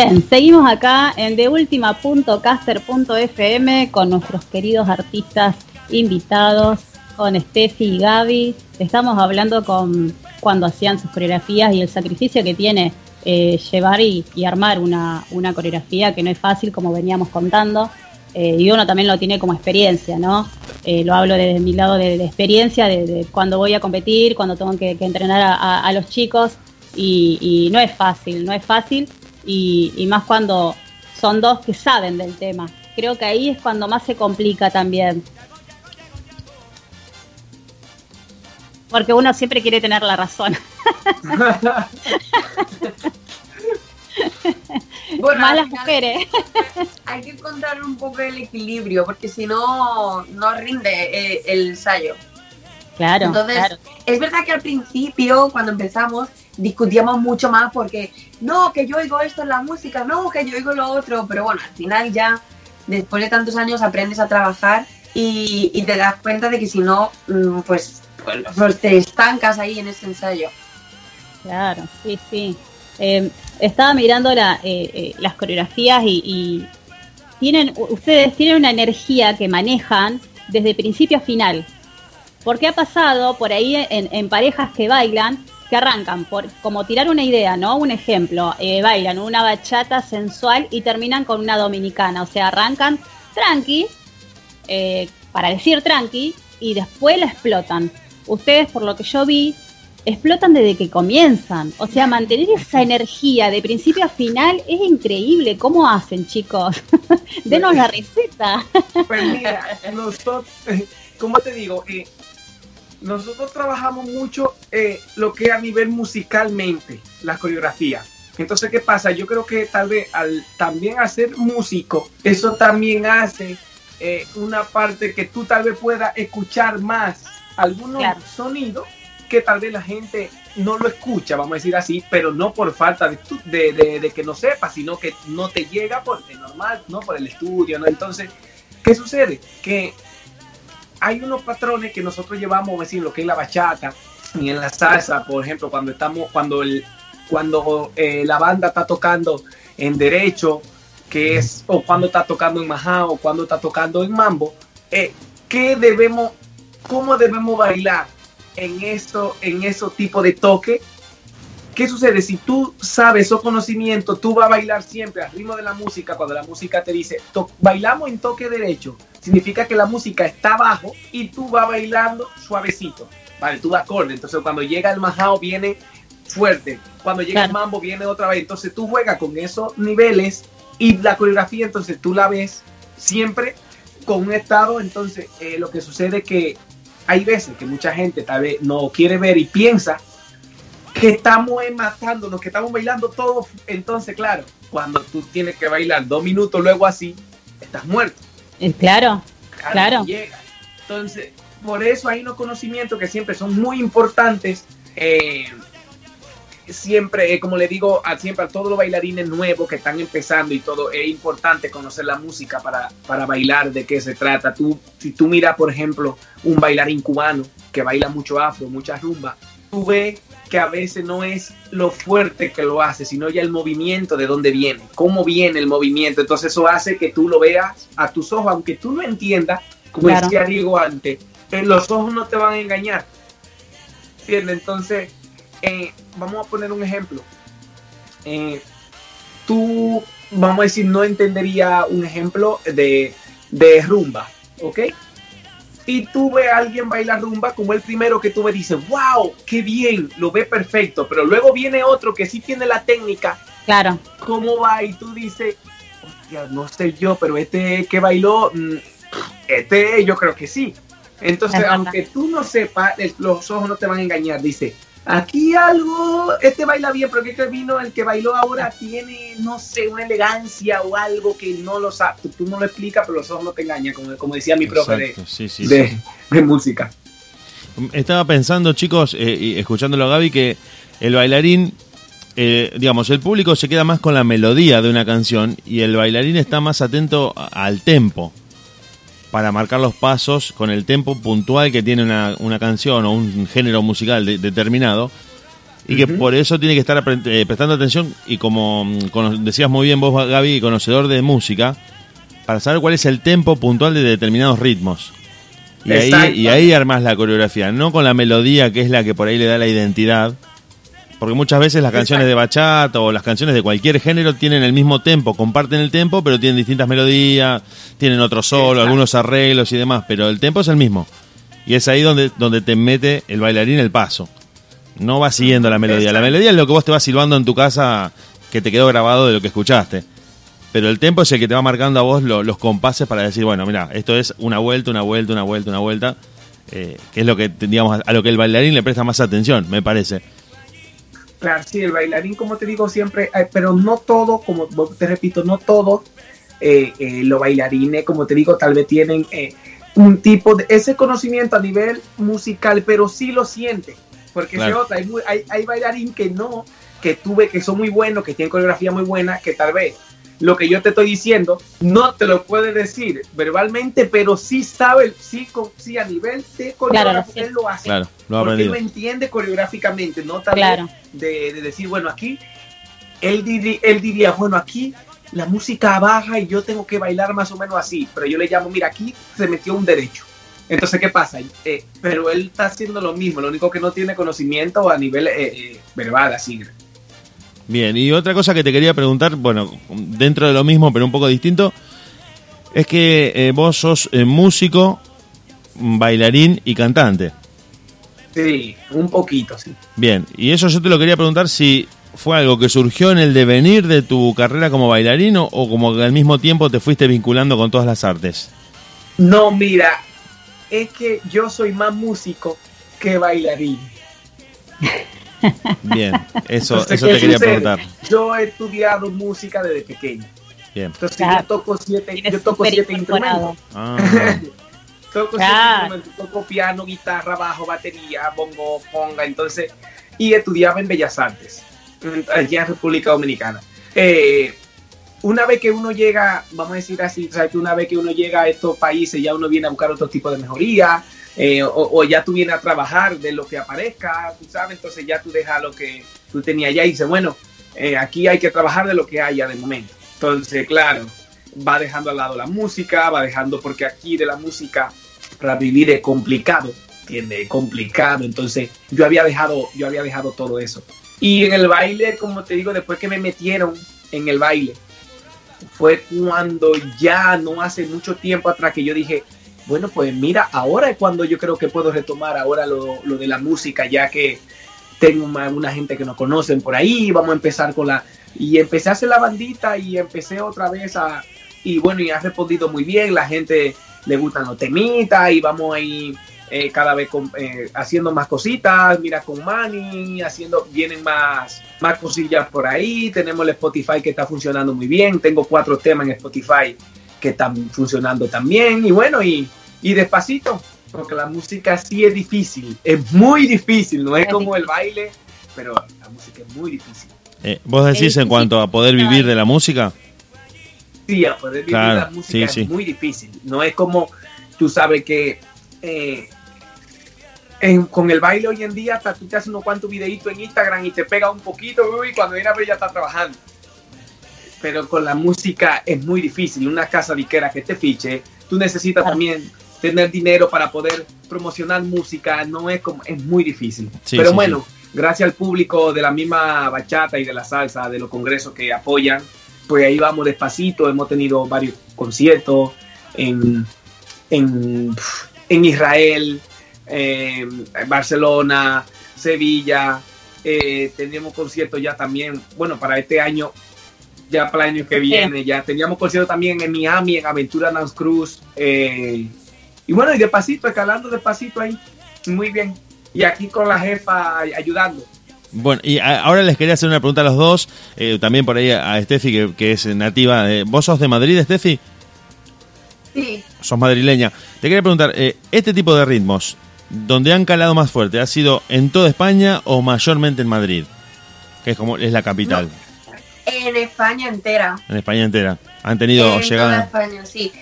Bien, seguimos acá en deultima.caster.fm con nuestros queridos artistas invitados, con Steffi y Gaby. Estamos hablando con cuando hacían sus coreografías y el sacrificio que tiene eh, llevar y, armar una, una coreografía que no es fácil, como veníamos contando. Eh, y uno también lo tiene como experiencia, ¿no? Eh, lo hablo desde mi lado de, experiencia, de, cuando voy a competir, cuando tengo que, entrenar a, los chicos. Y no es fácil, no es fácil. Y, y más cuando son dos que saben del tema. Creo que ahí es cuando más se complica también. Porque uno siempre quiere tener la razón. Bueno, Más las mujeres. Hay que encontrar un poco el equilibrio, porque si no, no rinde eh, el ensayo. Claro, Entonces, claro. es verdad que al principio, cuando empezamos, discutíamos mucho más porque, no, que yo oigo esto en la música, no, que yo oigo lo otro, pero bueno, al final ya, después de tantos años, aprendes a trabajar y, te das cuenta de que si no, mm, pues, pues, te estancas ahí en ese ensayo. Claro, sí, sí. Eh, estaba mirando la, eh, eh, las coreografías y, tienen, ustedes tienen una energía que manejan desde principio a final. Porque ha pasado por ahí en parejas que bailan que arrancan por, como tirar una idea, ¿no? Un ejemplo, eh, bailan una bachata sensual y terminan con una dominicana, o sea, arrancan tranqui, eh, para decir tranqui, y después la explotan. Ustedes, por lo que yo vi, explotan desde que comienzan. O sea, mantener esa energía de principio a final es increíble. ¿Cómo hacen, chicos? Denos la receta. Pues mira, ¿cómo te digo? Eh, nosotros trabajamos mucho eh, lo que a nivel musicalmente, la coreografía. Entonces, ¿qué pasa? Yo creo que tal vez al también hacer músico, eso también hace eh, una parte que tú tal vez puedas escuchar más algunos sonidos que tal vez la gente no lo escucha, vamos a decir así, pero no por falta de, de, que no sepa, sino que no te llega por el normal, no por el estudio, ¿no? Entonces, ¿qué sucede? Que hay unos patrones que nosotros llevamos, decir, lo que es la bachata y en la salsa, por ejemplo, cuando estamos, cuando el, cuando eh, la banda está tocando en derecho, que es, o cuando está tocando en majá, o cuando está tocando en mambo, eh, ¿qué debemos, cómo debemos bailar en eso, en esos tipo de toque? ¿Qué sucede? Si tú sabes esos conocimientos, tú vas a bailar siempre al ritmo de la música. Cuando la música te dice, bailamos en toque derecho, significa que la música está abajo y tú vas bailando suavecito. Vale, tú vas acorde. Entonces, cuando llega el majao, viene fuerte. Cuando llega el mambo, viene otra vez. Entonces, tú juegas con esos niveles y la coreografía, entonces tú la ves siempre con un estado. Entonces, eh, lo que sucede es que hay veces que mucha gente tal vez no quiere ver y piensa que estamos matándonos, que estamos bailando todo. Entonces, claro, cuando tú tienes que bailar dos minutos luego así, estás muerto. Eh, claro, claro. Entonces, por eso hay unos conocimientos que siempre son muy importantes. Eh, siempre, eh, como le digo a, siempre a todos los bailarines nuevos que están empezando y todo, es importante conocer la música para, para bailar, de qué se trata. Tú, si tú miras, por ejemplo, un bailarín cubano que baila mucho afro, mucha rumba, tú ves que a veces no es lo fuerte que lo hace, sino ya el movimiento de dónde viene, cómo viene el movimiento. Entonces eso hace que tú lo veas a tus ojos, aunque tú no entiendas, como decía Diego antes, eh, los ojos no te van a engañar. Entonces, eh, vamos a poner un ejemplo. Eh, tú, vamos a decir, no entendería un ejemplo de, de rumba, ¿ok? Y tú ves a alguien bailar rumba como el primero que tú ves, dices, wow, qué bien, lo ve perfecto, pero luego viene otro que sí tiene la técnica. Claro. ¿Cómo va? Y tú dices, hostia, no sé yo, pero este que bailó, mm, este yo creo que sí. Entonces, aunque tú no sepas, los ojos no te van a engañar, dice, Aquí algo, este baila bien, pero que vino el que bailó ahora tiene, no sé, una elegancia o algo que no lo sabe, tú no lo explicas, pero los ojos no te engañan, como, como decía mi profe de, música. Estaba pensando, chicos, eh, y escuchándolo a Gaby, que el bailarín, eh, digamos, el público se queda más con la melodía de una canción y el bailarín está más atento al tempo para marcar los pasos con el tempo puntual que tiene una, una canción o un género musical determinado y que por eso tiene que estar eh, prestando atención y como, mm, decías muy bien vos Gaby, conocedor de música, para saber cuál es el tempo puntual de determinados ritmos. Y ahí, y ahí armas la coreografía, no con la melodía que es la que por ahí le da la identidad, porque muchas veces las canciones de bachata o las canciones de cualquier género tienen el mismo tempo, comparten el tempo, pero tienen distintas melodías, tienen otro solo, algunos arreglos y demás, pero el tempo es el mismo. Y es ahí donde, donde te mete el bailarín el paso. No va siguiendo la melodía. La melodía es lo que vos te vas silbando en tu casa que te quedó grabado de lo que escuchaste. Pero el tempo es el que te va marcando a vos los compases para decir, bueno, mira, esto es una vuelta, una vuelta, una vuelta, una vuelta, eh, que es lo que, digamos, a lo que el bailarín le presta más atención, me parece. Claro, sí, el bailarín, como te digo siempre, eh, pero no todo, como te repito, no todos eh, eh, los bailarines, como te digo, tal vez tienen un tipo de ese conocimiento a nivel musical, pero sí lo siente, porque otra, hay, hay, hay bailarín que no, que tuve, que son muy buenos, que tienen coreografía muy buena, que tal vez lo que yo te estoy diciendo, no te lo puede decir verbalmente, pero sí sabe, sí, sí a nivel de coreografía él lo hace. Claro, lo porque él lo entiende coreográficamente, no tal de, decir, bueno, aquí, él, él diría, bueno, aquí la música baja y yo tengo que bailar más o menos así, pero yo le llamo, mira, aquí se metió un derecho. Entonces, ¿qué pasa? Eh, pero él está haciendo lo mismo, lo único que no tiene conocimiento a nivel eh, eh, verbal, así. Bien, y otra cosa que te quería preguntar, bueno, dentro de lo mismo, pero un poco distinto, es que vos sos músico, bailarín y cantante. Sí, un poquito, sí. Bien, y eso yo te lo quería preguntar si fue algo que surgió en el devenir de tu carrera como bailarín o, como que al mismo tiempo te fuiste vinculando con todas las artes. No, mira, es que yo soy más músico que bailarín. Bien, eso, eso te quería preguntar. Yo he estudiado música desde pequeño. Bien. Entonces yo toco siete, yo toco siete instrumentos. Ah. toco siete instrumentos, toco piano, guitarra, bajo, batería, bongo, conga, entonces, y estudiaba en Bellas Artes allá en República Dominicana. Eh, una vez que uno llega, vamos a decir así, o que una vez que uno llega a estos países ya uno viene a buscar otro tipo de mejoría, eh, o, ya tú vienes a trabajar de lo que aparezca, tú sabes, entonces ya tú dejas lo que tú tenías allá y dices, bueno, eh, aquí hay que trabajar de lo que haya de momento. Entonces, claro, va dejando al lado la música, va dejando, porque aquí de la música para vivir es complicado, tiene complicado, entonces yo había dejado, yo había dejado todo eso. Y en el baile, como te digo, después que me metieron en el baile, fue cuando ya no hace mucho tiempo atrás que yo dije, bueno, pues mira, ahora es cuando yo creo que puedo retomar ahora lo, de la música, ya que tengo una gente que nos conocen por ahí, vamos a empezar con la... Y empecé a hacer la bandita y empecé otra vez a... Y bueno, y ha respondido muy bien, la gente le gustan los temitas y vamos ahí eh, cada vez eh, haciendo más cositas, mira con Manny, haciendo, vienen más, más cosillas por ahí, tenemos el Spotify que está funcionando muy bien, tengo cuatro temas en Spotify que están funcionando también, y bueno, y, y despacito, porque la música sí es difícil, es muy difícil, no es como el baile, pero la música es muy difícil. Eh, ¿Vos decís en cuanto a poder vivir de la música? Sí, a poder vivir de la música es muy difícil. No es como tú sabes que con el baile hoy en día, hasta tú te haces unos cuantos videitos en Instagram y te pega un poquito, y cuando viene a ver ya está trabajando. Pero con la música es muy difícil. Una casa diquera que te fiche, tú necesitas también tener dinero para poder promocionar música, no es como, es muy difícil. Pero bueno, gracias al público de la misma bachata y de la salsa, de los congresos que apoyan, pues ahí vamos despacito, hemos tenido varios conciertos en, en, en Israel, eh, Barcelona, Sevilla. Eh, teníamos conciertos ya también, bueno, para este año, ya para el año que viene, ya teníamos conciertos también en Miami, en Aventura Dance Cruz. Eh, y bueno, y despacito, escalando despacito ahí, muy bien. Y aquí con la jefa ayudando. Bueno, y ahora les quería hacer una pregunta a los dos, eh, también por ahí a Steffi, que, es nativa. ¿Vos sos de Madrid, Steffi? Sí. Sos madrileña. Te quería preguntar, este tipo de ritmos, donde han calado más fuerte? ¿Ha sido en toda España o mayormente en Madrid? Que es como es la capital. En España entera. En España entera. Han tenido en Toda España, sí.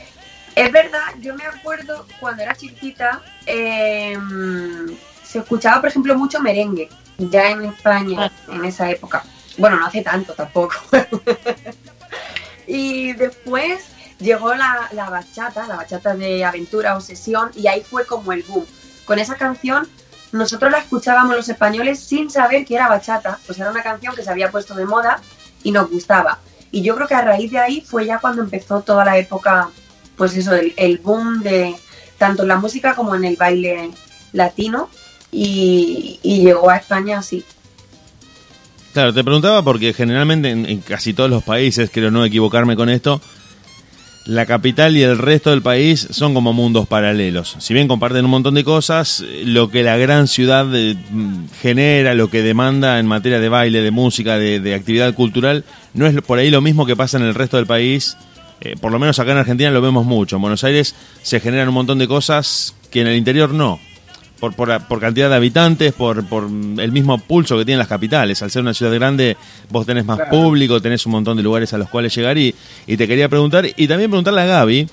Es verdad, yo me acuerdo cuando era chiquita, em, se escuchaba, por ejemplo, mucho merengue, ya en España, ah. en esa época. Bueno, no hace tanto tampoco. y después llegó la, la bachata, la bachata de aventura, obsesión, y ahí fue como el boom con esa canción nosotros la escuchábamos los españoles sin saber que era bachata, pues era una canción que se había puesto de moda y nos gustaba. Y yo creo que a raíz de ahí fue ya cuando empezó toda la época, pues eso, el, boom de tanto en la música como en el baile latino y, llegó a España así. Claro, te preguntaba porque generalmente en, casi todos los países, creo no equivocarme con esto, la capital y el resto del país son como mundos paralelos. Si bien comparten un montón de cosas, lo que la gran ciudad eh, genera, lo que demanda en materia de baile, de música, de, actividad cultural, no es por ahí lo mismo que pasa en el resto del país. Eh, por lo menos acá en Argentina lo vemos mucho. En Buenos Aires se generan un montón de cosas que en el interior no por, por, cantidad de habitantes, por, por el mismo pulso que tienen las capitales. Al ser una ciudad grande, vos tenés más público, tenés un montón de lugares a los cuales llegar. Y, y te quería preguntar, y también preguntarle a Gaby,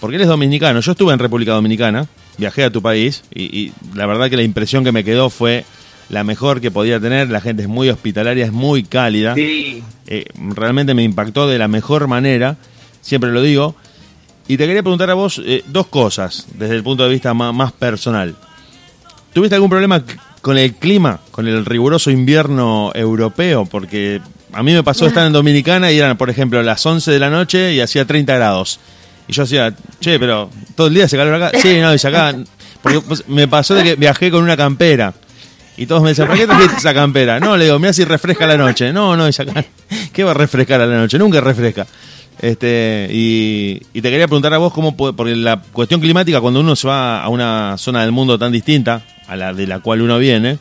porque él es dominicano. Yo estuve en República Dominicana, viajé a tu país, y, la verdad que la impresión que me quedó fue la mejor que podía tener. La gente es muy hospitalaria, es muy cálida. Sí. Eh, realmente me impactó de la mejor manera, siempre lo digo. Y te quería preguntar a vos eh, dos cosas desde el punto de vista más, personal. ¿Tuviste algún problema con el clima, con el riguroso invierno europeo? Porque a mí me pasó estar en Dominicana y eran, por ejemplo, las 11 de la noche y hacía 30 grados. Y yo decía, che, pero todo el día hace calor acá. Sí, no, y acá. Porque pues, me pasó de que viajé con una campera. Y todos me decían, ¿por qué trajiste esa campera? No, le digo, mira si refresca la noche. No, no, y acá, ¿qué va a refrescar a la noche? Nunca refresca. Este, y, te quería preguntar a vos cómo puede, porque la cuestión climática, cuando uno se va a una zona del mundo tan distinta a la de la cual uno viene,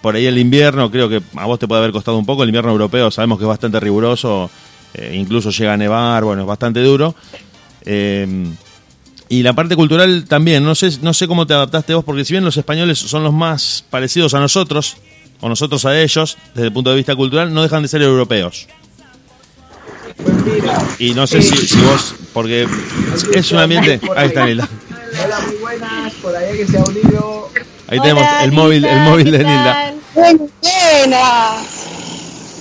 por ahí el invierno, creo que a vos te puede haber costado un poco, el invierno europeo sabemos que es bastante riguroso, eh, incluso llega a nevar, bueno, es bastante duro. Eh, y la parte cultural también, no sé, no sé cómo te adaptaste vos, porque si bien los españoles son los más parecidos a nosotros, o nosotros a ellos, desde el punto de vista cultural, no dejan de ser europeos. Y no sé si, vos, porque es un ambiente. Ahí está buenas, por ahí que se ha unido. Ahí tenemos el móvil, el móvil de Nilda. Buenas.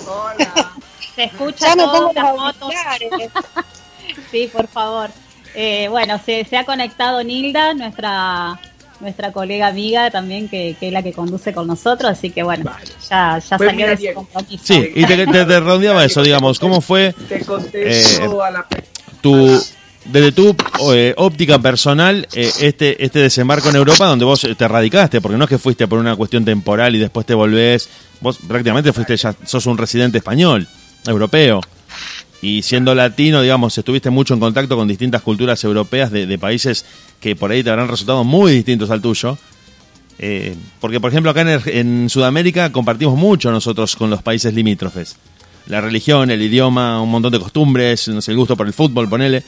Hola. Se escucha todo la foto. sí, por favor. Eh, bueno, se, se ha conectado Nilda, nuestra nuestra colega amiga también, que, que, es la que conduce con nosotros, así que bueno, ya, ya pues salió de su compromiso. Sí, y te, te, rondeaba eso, digamos, ¿cómo fue eh, tu, desde tu eh, óptica personal eh, este, este desembarco en Europa donde vos te radicaste? Porque no es que fuiste por una cuestión temporal y después te volvés, vos prácticamente fuiste ya, sos un residente español, europeo. Y siendo latino, digamos, estuviste mucho en contacto con distintas culturas europeas de, países que por ahí te habrán resultado muy distintos al tuyo. Eh, porque, por ejemplo, acá en, Sudamérica compartimos mucho nosotros con los países limítrofes. La religión, el idioma, un montón de costumbres, el gusto por el fútbol, ponele.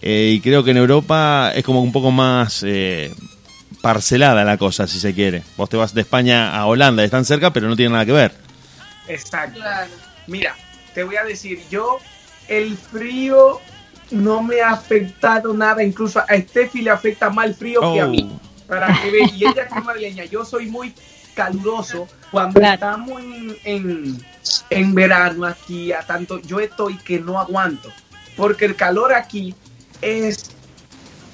Eh, y creo que en Europa es como un poco más eh, parcelada la cosa, si se quiere. Vos te vas de España a Holanda, están cerca, pero no tienen nada que ver. Exacto. Mira, te voy a decir, yo el frío no me ha afectado nada, incluso a Steffi le afecta más el frío que a mí. Oh. Para que ve, y ella es madrileña, yo soy muy caluroso cuando estamos en, en, verano aquí, a tanto yo estoy que no aguanto, porque el calor aquí es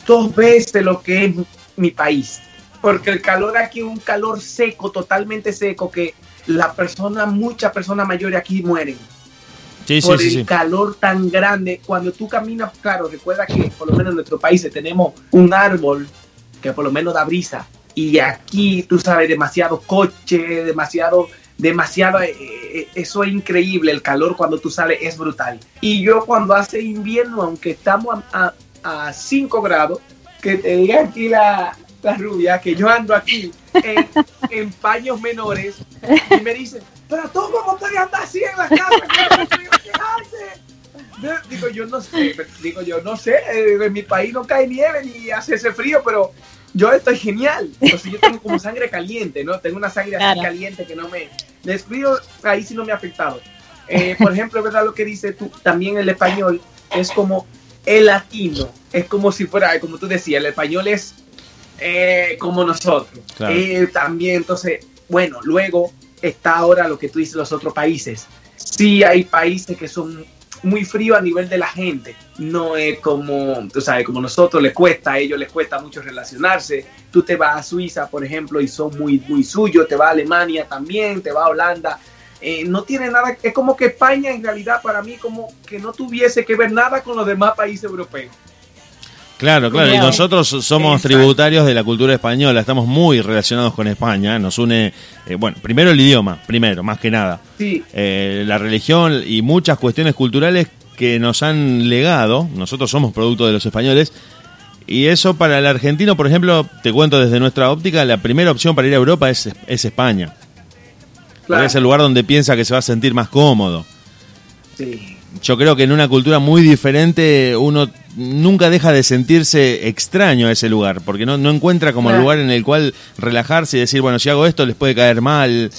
dos veces lo que es mi país, porque el calor aquí es un calor seco, totalmente seco, que la persona, muchas personas mayores aquí mueren por el calor tan grande. Cuando tú caminas, claro, recuerda que por lo menos en nuestro país tenemos un árbol que por lo menos da brisa. Y aquí, tú sabes, demasiado coche, demasiado, demasiado, eh, eh, eso es increíble, el calor cuando tú sales es brutal. Y yo cuando hace invierno, aunque estamos a, 5 grados, que te diga aquí la, la rubia, que yo ando aquí en, en paños menores, y me dicen, pero tú cómo puedes andar así en la casa, Digo, yo no sé, digo yo no sé, en mi país no cae nieve ni hace ese frío, pero yo estoy genial. O sea, yo tengo como sangre caliente, ¿no? Tengo una sangre así caliente que no me... El frío ahí sí no me ha afectado. Eh, por ejemplo, ¿verdad? Lo que dice tú, también el español es como el latino, es como si fuera, como tú decías, el español es eh, como nosotros. Eh, también, entonces, bueno, luego está ahora lo que tú dices, los otros países. Sí hay países que son muy fríos a nivel de la gente. No es como, tú sabes, como nosotros les cuesta, a ellos les cuesta mucho relacionarse. Tú te vas a Suiza, por ejemplo, y son muy, muy suyos. Te vas a Alemania también, te vas a Holanda. Eh, no tiene nada, es como que España en realidad para mí como que no tuviese que ver nada con los demás países europeos. Claro, claro, y nosotros somos tributarios de la cultura española, estamos muy relacionados con España, nos une, eh, bueno, primero el idioma, primero, más que nada, sí. Eh, la religión y muchas cuestiones culturales que nos han legado, nosotros somos producto de los españoles, y eso para el argentino, por ejemplo, te cuento desde nuestra óptica, la primera opción para ir a Europa es, es España. Es el lugar donde piensa que se va a sentir más cómodo. Sí yo creo que en una cultura muy diferente uno nunca deja de sentirse extraño a ese lugar, porque no, no encuentra como el lugar en el cual relajarse y decir, bueno, si hago esto les puede caer mal.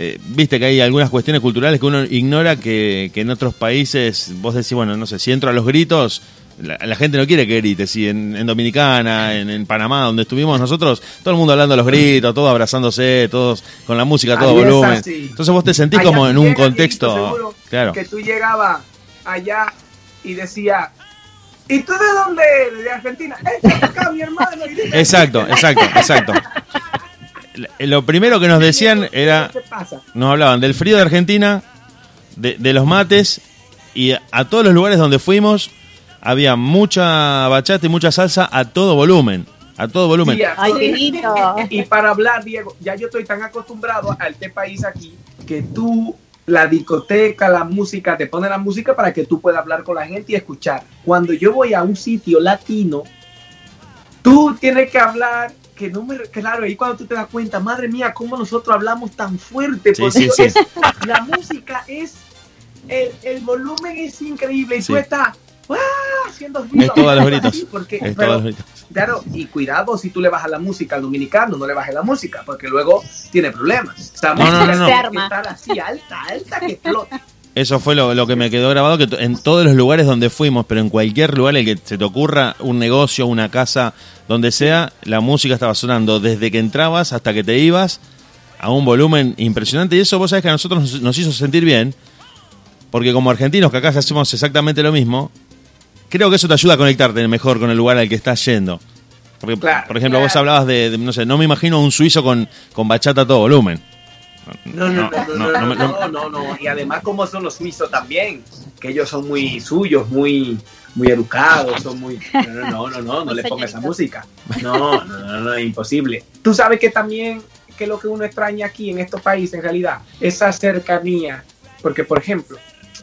Eh, viste que hay algunas cuestiones culturales que uno ignora que, que, en otros países vos decís, bueno, no sé, si entro a los gritos, la, gente no quiere que grites, si en, Dominicana, en, Panamá, donde estuvimos nosotros, todo el mundo hablando a los gritos, todos abrazándose, todos con la música a todo volumen. Entonces vos te sentís como en un contexto... Claro. Que tú llegabas allá y decía, ¿y tú de dónde eres? De Argentina. acá, mi hermano. Exacto, exacto, exacto. Lo primero que nos decían era, nos hablaban del frío de Argentina, de, de los mates y a todos los lugares donde fuimos había mucha bachata y mucha salsa a todo volumen. A todo volumen. Y para hablar, Diego, ya yo estoy tan acostumbrado a este país aquí que tú, la discoteca, la música, te pone la música para que tú puedas hablar con la gente y escuchar. Cuando yo voy a un sitio latino, tú tienes que hablar que no me claro ahí cuando tú te das cuenta madre mía cómo nosotros hablamos tan fuerte porque la música es el, el, volumen es increíble y tú estás haciendo Es todos los gritos. Porque, Claro, y cuidado si tú le bajas la música al dominicano, no le bajes la música, porque luego tiene problemas. O sea, no, no, no, estar así alta, alta que explota. Eso fue lo, lo, que me quedó grabado, que en todos los lugares donde fuimos, pero en cualquier lugar en el que se te ocurra un negocio, una casa, donde sea, la música estaba sonando desde que entrabas hasta que te ibas a un volumen impresionante. Y eso vos sabés que a nosotros nos, nos hizo sentir bien, porque como argentinos que acá hacemos exactamente lo mismo, creo que eso te ayuda a conectarte mejor con el lugar al que estás yendo. Porque, por ejemplo, vos hablabas de, no sé, no me imagino un suizo con, con bachata a todo volumen. No no no no no, no, no, Y además, como son los suizos también, que ellos son muy suyos, muy muy educados, son muy... No, no, no, no, no, le pongas esa música. No, no, no, no, es imposible. Tú sabes que también, que lo que uno extraña aquí en estos países, en realidad, esa cercanía. Porque, por ejemplo,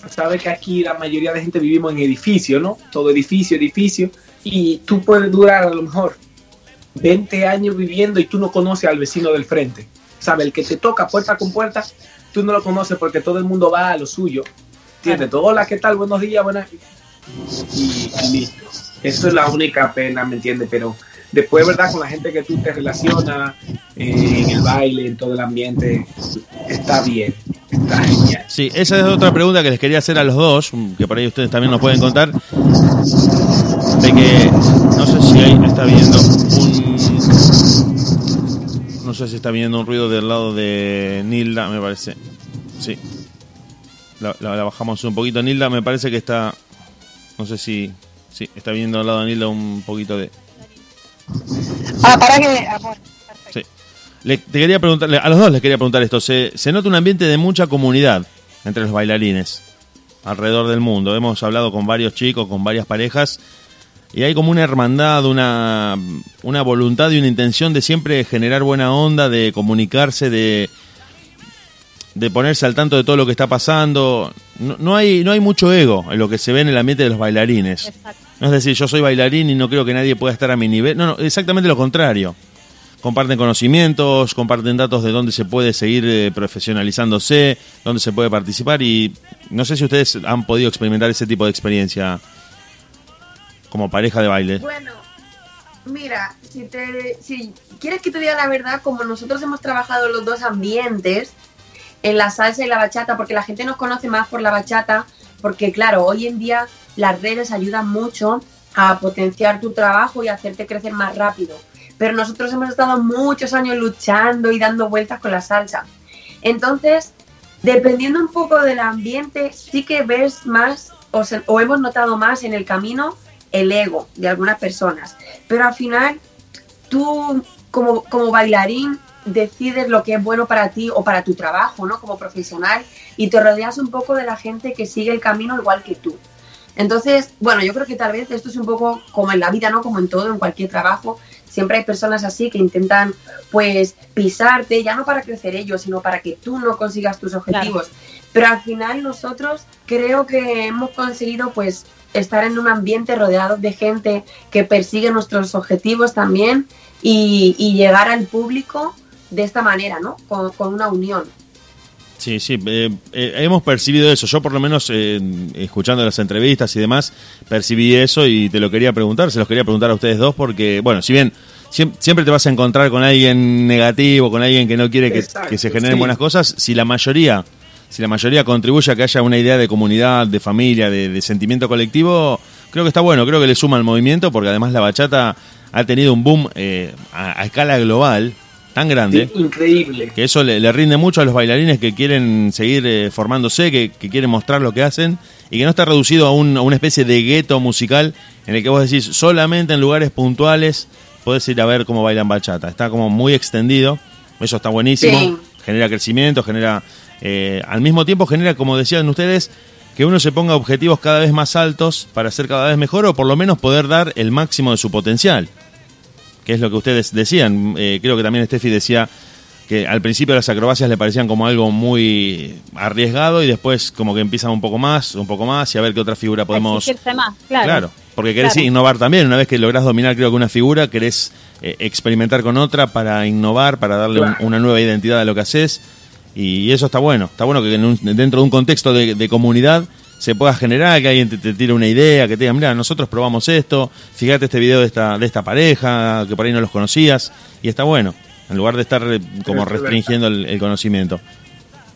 sabe que aquí la mayoría de gente vivimos en edificio, ¿no? Todo edificio, edificio, y tú puedes durar a lo mejor 20 años viviendo y tú no conoces al vecino del frente. ¿Sabe? El que te toca puerta con puerta, tú no lo conoces porque todo el mundo va a lo suyo. ¿Entiendes? Todo, hola, ¿qué tal? Buenos días, buenas. Y, y listo. Eso es la única pena, ¿me entiendes? Pero después, ¿verdad? Con la gente que tú te relacionas eh, en el baile, en todo el ambiente, está bien. Sí, esa es otra pregunta que les quería hacer a los dos, que por ahí ustedes también nos pueden contar. De que no sé si ahí está viendo un. No sé si está viendo un ruido del lado de Nilda, me parece. Sí. La, la, bajamos un poquito. Nilda, me parece que está. No sé si. Sí, está viendo al lado de Nilda un poquito de. Ah, para que. Le, te quería preguntarle, a los dos les quería preguntar esto. Se, se nota un ambiente de mucha comunidad entre los bailarines alrededor del mundo. Hemos hablado con varios chicos, con varias parejas, y hay como una hermandad, una, una voluntad y una intención de siempre generar buena onda, de comunicarse, de, de ponerse al tanto de todo lo que está pasando. No, no, hay, no hay mucho ego en lo que se ve en el ambiente de los bailarines. No es decir, yo soy bailarín y no creo que nadie pueda estar a mi nivel. No, no, exactamente lo contrario. Comparten conocimientos, comparten datos de dónde se puede seguir eh, profesionalizándose, dónde se puede participar y no sé si ustedes han podido experimentar ese tipo de experiencia como pareja de baile. Bueno, mira, si, te, si quieres que te diga la verdad, como nosotros hemos trabajado los dos ambientes, en la salsa y la bachata, porque la gente nos conoce más por la bachata, porque claro, hoy en día las redes ayudan mucho a potenciar tu trabajo y hacerte crecer más rápido. Pero nosotros hemos estado muchos años luchando y dando vueltas con la salsa. Entonces, dependiendo un poco del ambiente, sí que ves más o, hemos notado más en el camino el ego de algunas personas. Pero al final, tú como, como bailarín decides lo que es bueno para ti o para tu trabajo, ¿no? Como profesional y te rodeas un poco de la gente que sigue el camino igual que tú. Entonces, bueno, yo creo que tal vez esto es un poco como en la vida, ¿no? Como en todo, en cualquier trabajo, siempre hay personas así que intentan, pues, pisarte, ya no para crecer ellos, sino para que tú no consigas tus objetivos. Pero al final nosotros creo que hemos conseguido, pues, estar en un ambiente rodeado de gente que persigue nuestros objetivos también y, y llegar al público de esta manera, ¿no? Con, una unión. Sí, sí, eh, eh, hemos percibido eso. Yo por lo menos, eh, escuchando las entrevistas y demás, percibí eso y te lo quería preguntar, se los quería preguntar a ustedes dos porque, bueno, si bien siempre te vas a encontrar con alguien negativo, con alguien que no quiere que, se generen buenas cosas, si la mayoría, si la mayoría contribuye a que haya una idea de comunidad, de familia, de, sentimiento colectivo, creo que está bueno, creo que le suma al movimiento porque además la bachata ha tenido un boom a escala global tan grande. increíble. Que eso le, rinde mucho a los bailarines que quieren seguir eh, formándose, que, quieren mostrar lo que hacen y que no está reducido a, un, a una especie de gueto musical en el que vos decís solamente en lugares puntuales podés ir a ver cómo bailan bachata. Está como muy extendido, eso está buenísimo, genera crecimiento, genera, eh, al mismo tiempo genera, como decían ustedes, que uno se ponga objetivos cada vez más altos para ser cada vez mejor o por lo menos poder dar el máximo de su potencial, que es lo que ustedes decían. Eh, creo que también Steffi decía que al principio las acrobacias le parecían como algo muy arriesgado y después como que empiezan un poco más, un poco más y a ver qué otra figura podemos... Más, claro. claro. porque querés innovar también, una vez que logras dominar creo que una figura, querés eh, experimentar con otra para innovar, para darle una nueva identidad a lo que haces y eso está bueno, está bueno que dentro de un contexto de, comunidad se pueda generar, que alguien te, te, tire una idea, que te diga, mira, nosotros probamos esto, fíjate este video de esta, de esta pareja, que por ahí no los conocías, y está bueno en lugar de estar eh, como restringiendo el, conocimiento.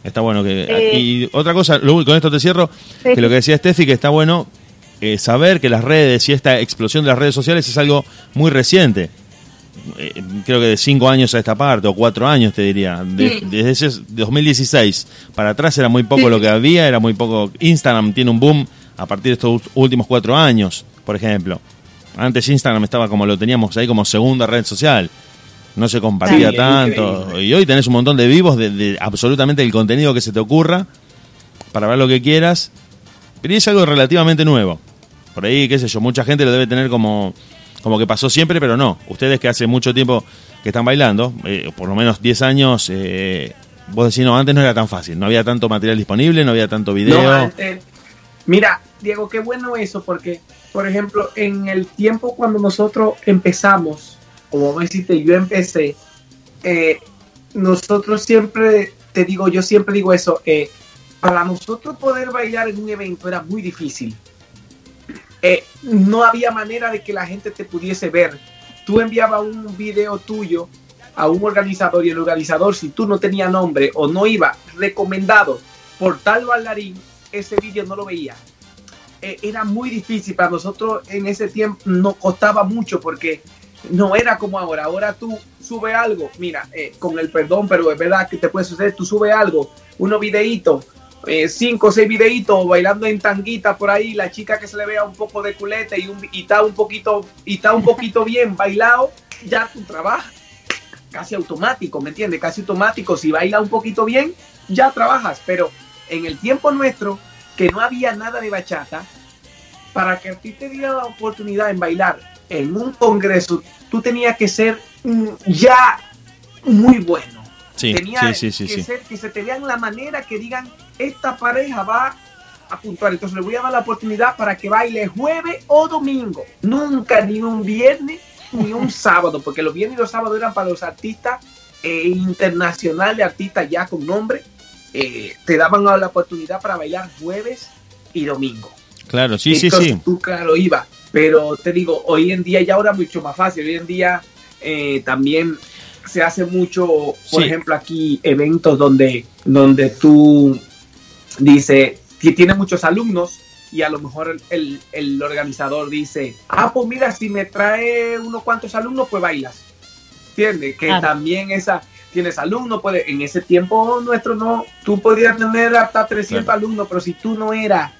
Está bueno que... Eh, y otra cosa, con esto te cierro, que lo que decía Steffi, que está bueno eh, saber que las redes y esta explosión de las redes sociales es algo muy reciente. Creo que de cinco años a esta parte, o cuatro años te diría. Desde ese 2016 para atrás era muy poco lo que había, era muy poco... Instagram tiene un boom a partir de estos últimos cuatro años, por ejemplo. Antes Instagram estaba como lo teníamos ahí como segunda red social no se compartía tanto. Y hoy tenés un montón de vivos de, absolutamente el contenido que se te ocurra para ver lo que quieras. Pero es algo relativamente nuevo. Por ahí, qué sé yo, mucha gente lo debe tener como, como que pasó siempre, pero no. Ustedes que hace mucho tiempo que están bailando, eh, por lo menos 10 años, eh, vos decís, no, antes no era tan fácil, no había tanto material disponible, no había tanto video. mira, Diego, qué bueno eso, porque, por ejemplo, en el tiempo cuando nosotros empezamos, como me dijiste, yo empecé, eh, nosotros siempre, te digo, yo siempre digo eso, para nosotros poder bailar en un evento era muy difícil. Eh, no había manera de que la gente te pudiese ver. Tú enviabas un video tuyo a un organizador y el organizador, si tú no tenías nombre o no iba recomendado por tal bailarín, ese video no lo veía. era muy difícil para nosotros en ese tiempo, nos costaba mucho porque no era como ahora. Ahora tú subes algo, mira, eh, con el perdón, pero es verdad que te puede suceder, tú subes algo, unos videitos, eh, cinco o seis videitos bailando en tanguita por ahí, la chica que se le vea un poco de culete y, un, y está un poquito y está un poquito bien bailado, ya tu trabajo casi automático, ¿me entiendes? Casi automático, si baila un poquito bien, ya trabajas, pero en el tiempo nuestro, que no había nada de bachata, para que a ti te diera la oportunidad en bailar en un congreso tú tenías que ser mm, ya muy bueno. Sí, Tenía sí, sí, que, ser, que se te vean la manera que digan, esta pareja va a puntuar. Entonces le voy a dar la oportunidad para que baile jueves o domingo. Nunca ni un viernes ni un sábado, porque los viernes y los sábados eran para los artistas eh, internacionales, artistas ya con nombre. Eh, te daban la oportunidad para bailar jueves y domingo. Claro, sí, sí, sí. Tú, claro, iba. Pero te digo, hoy en día ya ahora mucho más fácil. Hoy en día eh, también se hace mucho, por ejemplo, aquí eventos donde, donde tú dices que tiene muchos alumnos y a lo mejor el, el, organizador dice, ah, pues mira, si me trae unos cuantos alumnos, pues bailas. ¿Entiendes? Que también esa, tienes alumnos, puede, en ese tiempo nuestro no, tú podías tener hasta 300 alumnos, pero si tú no eras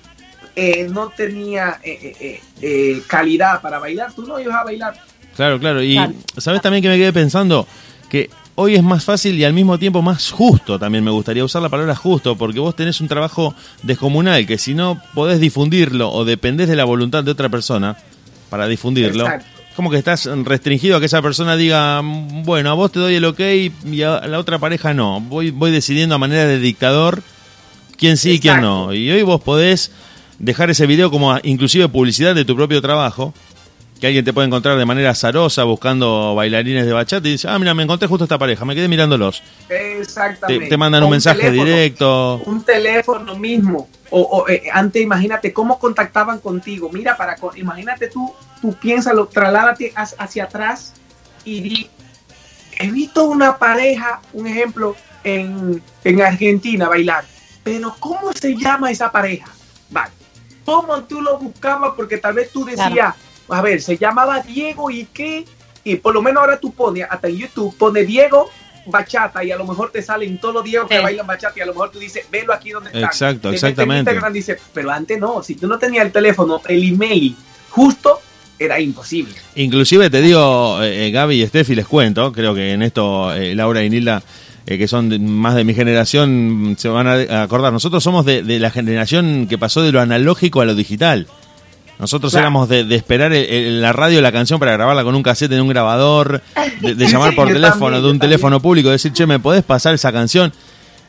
eh, no tenía eh, eh, calidad para bailar, tú no ibas a bailar. Claro, claro. Y sabes también que me quedé pensando que hoy es más fácil y al mismo tiempo más justo. También me gustaría usar la palabra justo, porque vos tenés un trabajo descomunal que si no podés difundirlo o dependés de la voluntad de otra persona para difundirlo, como que estás restringido a que esa persona diga, bueno, a vos te doy el ok y a la otra pareja no. Voy, voy decidiendo a manera de dictador quién sí y quién no. Y hoy vos podés dejar ese video como inclusive publicidad de tu propio trabajo, que alguien te puede encontrar de manera azarosa buscando bailarines de bachata y dice, ah, mira, me encontré justo esta pareja, me quedé mirándolos. Exactamente. Te, mandan un, mensaje directo. Un teléfono mismo. O, eh, antes, imagínate cómo contactaban contigo. Mira, para imagínate tú, tú piénsalo, trasládate hacia atrás y di, he visto una pareja, un ejemplo, en, en Argentina bailar. Pero ¿cómo se llama esa pareja? Vale cómo tú lo buscabas, porque tal vez tú decías, a ver, se llamaba Diego y qué, y por lo menos ahora tú pones, hasta en YouTube, pone Diego bachata y a lo mejor te salen todos los días que bailan bachata y a lo mejor tú dices, velo aquí donde está. Exacto, exactamente. Instagram dice, pero antes no, si tú no tenías el teléfono, el email justo, era imposible. Inclusive te digo, eh, eh, Gaby y Steffi, les cuento, creo que en esto eh, Laura y Nilda, que son más de mi generación, se van a acordar. Nosotros somos de, la generación que pasó de lo analógico a lo digital. Nosotros éramos de, esperar en la radio la canción para grabarla con un cassette en un grabador, de, llamar por teléfono, de un teléfono público, decir, che, ¿me podés pasar esa canción?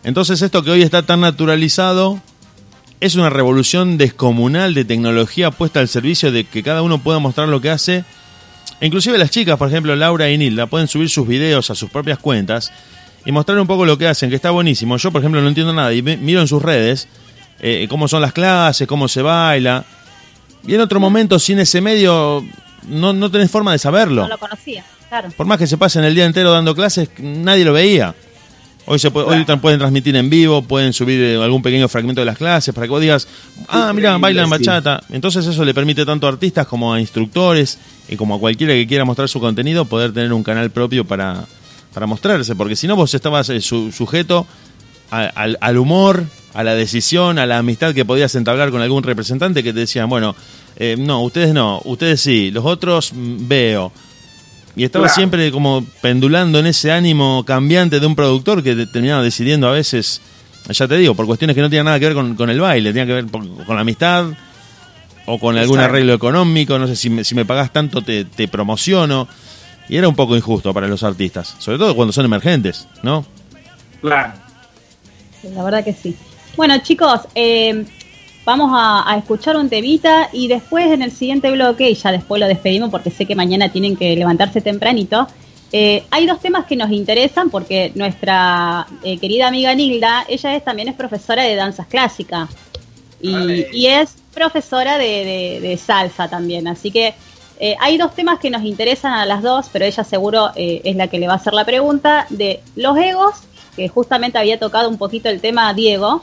Entonces esto que hoy está tan naturalizado es una revolución descomunal de tecnología puesta al servicio de que cada uno pueda mostrar lo que hace. Inclusive las chicas, por ejemplo, Laura y Nilda, pueden subir sus videos a sus propias cuentas y mostrar un poco lo que hacen, que está buenísimo. Yo, por ejemplo, no entiendo nada y miro en sus redes eh, cómo son las clases, cómo se baila. Y en otro momento, sin ese medio, no, no tenés forma de saberlo. No lo conocía, claro. Por más que se pasen el día entero dando clases, nadie lo veía. Hoy, se puede, hoy pueden transmitir en vivo, pueden subir eh, algún pequeño fragmento de las clases para que vos digas, ah, mira, bailan bachata. Entonces eso le permite tanto a artistas como a instructores y como a cualquiera que quiera mostrar su contenido poder tener un canal propio para, para mostrarse. Porque si no, vos estabas eh, sujeto al, humor, a la decisión, a la amistad que podías entablar con algún representante que te decían, bueno, eh, no, ustedes no, ustedes sí, los otros mm, veo y estaba siempre como pendulando en ese ánimo cambiante de un productor que terminaba decidiendo a veces, ya te digo, por cuestiones que no tenían nada que ver con, el baile, tenía que ver con la amistad o con algún arreglo económico, no sé, si me, si me pagás tanto te, te promociono. Y era un poco injusto para los artistas, sobre todo cuando son emergentes, ¿no? Claro. La verdad que sí. Bueno, chicos, eh, Vamos a, escuchar un temita y después en el siguiente bloque, y ya después lo despedimos porque sé que mañana tienen que levantarse tempranito, eh, hay dos temas que nos interesan porque nuestra eh, querida amiga Nilda, ella es, también es profesora de danzas clásicas y, es profesora de, salsa también. Así que eh, hay dos temas que nos interesan a las dos, pero ella seguro es la que le va a hacer la pregunta de los egos, que justamente había tocado un poquito el tema Diego,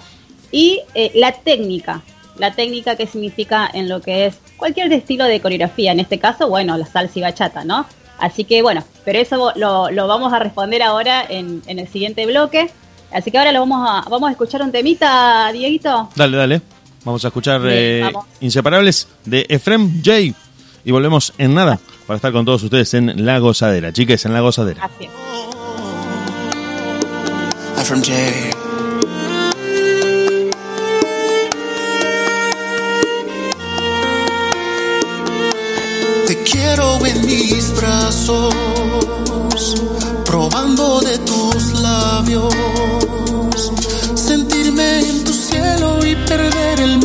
y eh, la técnica, la técnica que significa en lo que es cualquier estilo de coreografía, en este caso, bueno, la salsa y bachata, ¿no? Así que bueno, pero eso lo, lo vamos a responder ahora en, en, el siguiente bloque. Así que ahora lo vamos a, vamos a escuchar un temita, Dieguito. Dale, dale. Vamos a escuchar eh, Inseparables de Efrem J. Y volvemos en nada para estar con todos ustedes en La Gozadera. Chiques, en La Gozadera. Así J. quiero en mis brazos, probando de tus labios, sentirme en tu cielo y perder el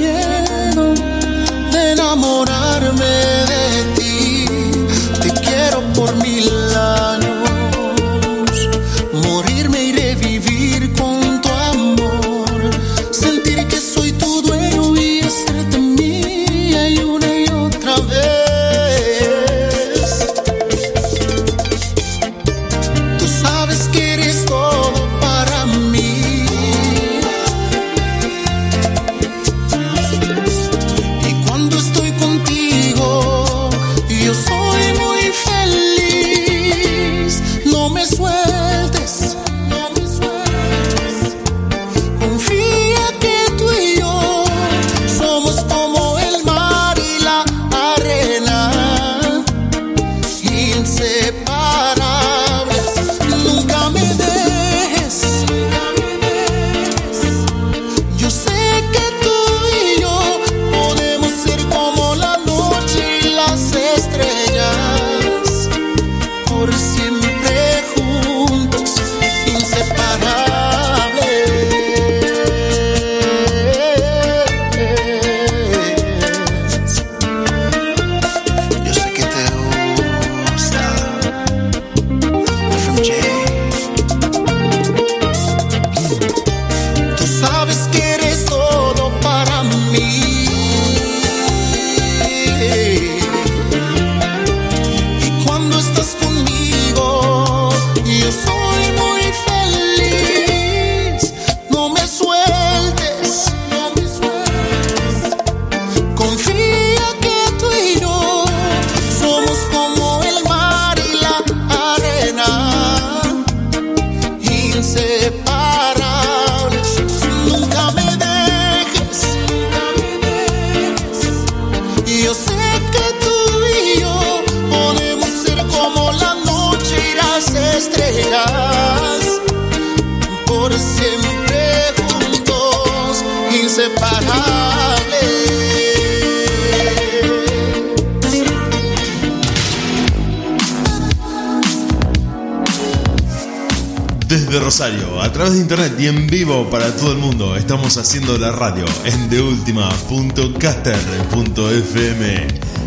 haciendo la radio en deultima.caster.fm.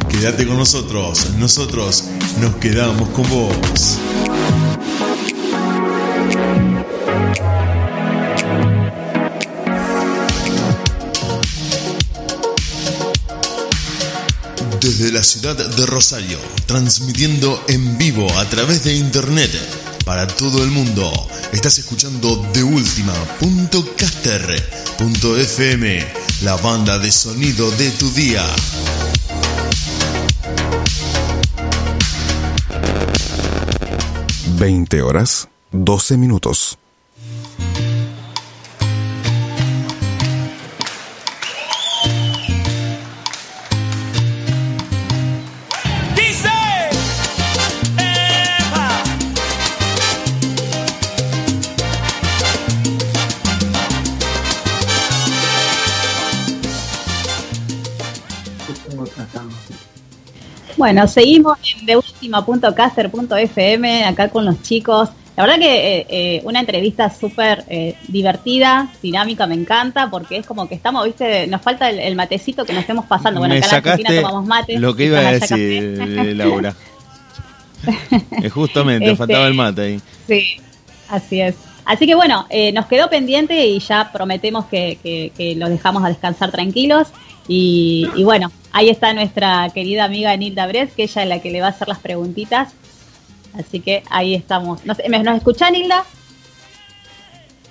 Quédate con nosotros, nosotros nos quedamos con vos. Desde la ciudad de Rosario, transmitiendo en vivo a través de internet para todo el mundo. Estás escuchando deultima.caster.fm, la banda de sonido de tu día. Veinte horas, doce minutos. Bueno, seguimos en deultima.caster.fm acá con los chicos. La verdad que eh, eh, una entrevista súper eh, divertida, dinámica, me encanta, porque es como que estamos, viste, nos falta el, matecito que nos estemos pasando. Bueno, acá en Argentina tomamos mate. Lo que iba a decir, Laura. Justamente, este, faltaba el mate ahí. Sí, así es. Así que bueno, nos quedó pendiente y ya prometemos que, que, los dejamos a descansar tranquilos. Y, y bueno, Ahí está nuestra querida amiga Nilda Bres, que ella es la que le va a hacer las preguntitas. Así que ahí estamos. ¿Nos, ¿nos escucha, Nilda?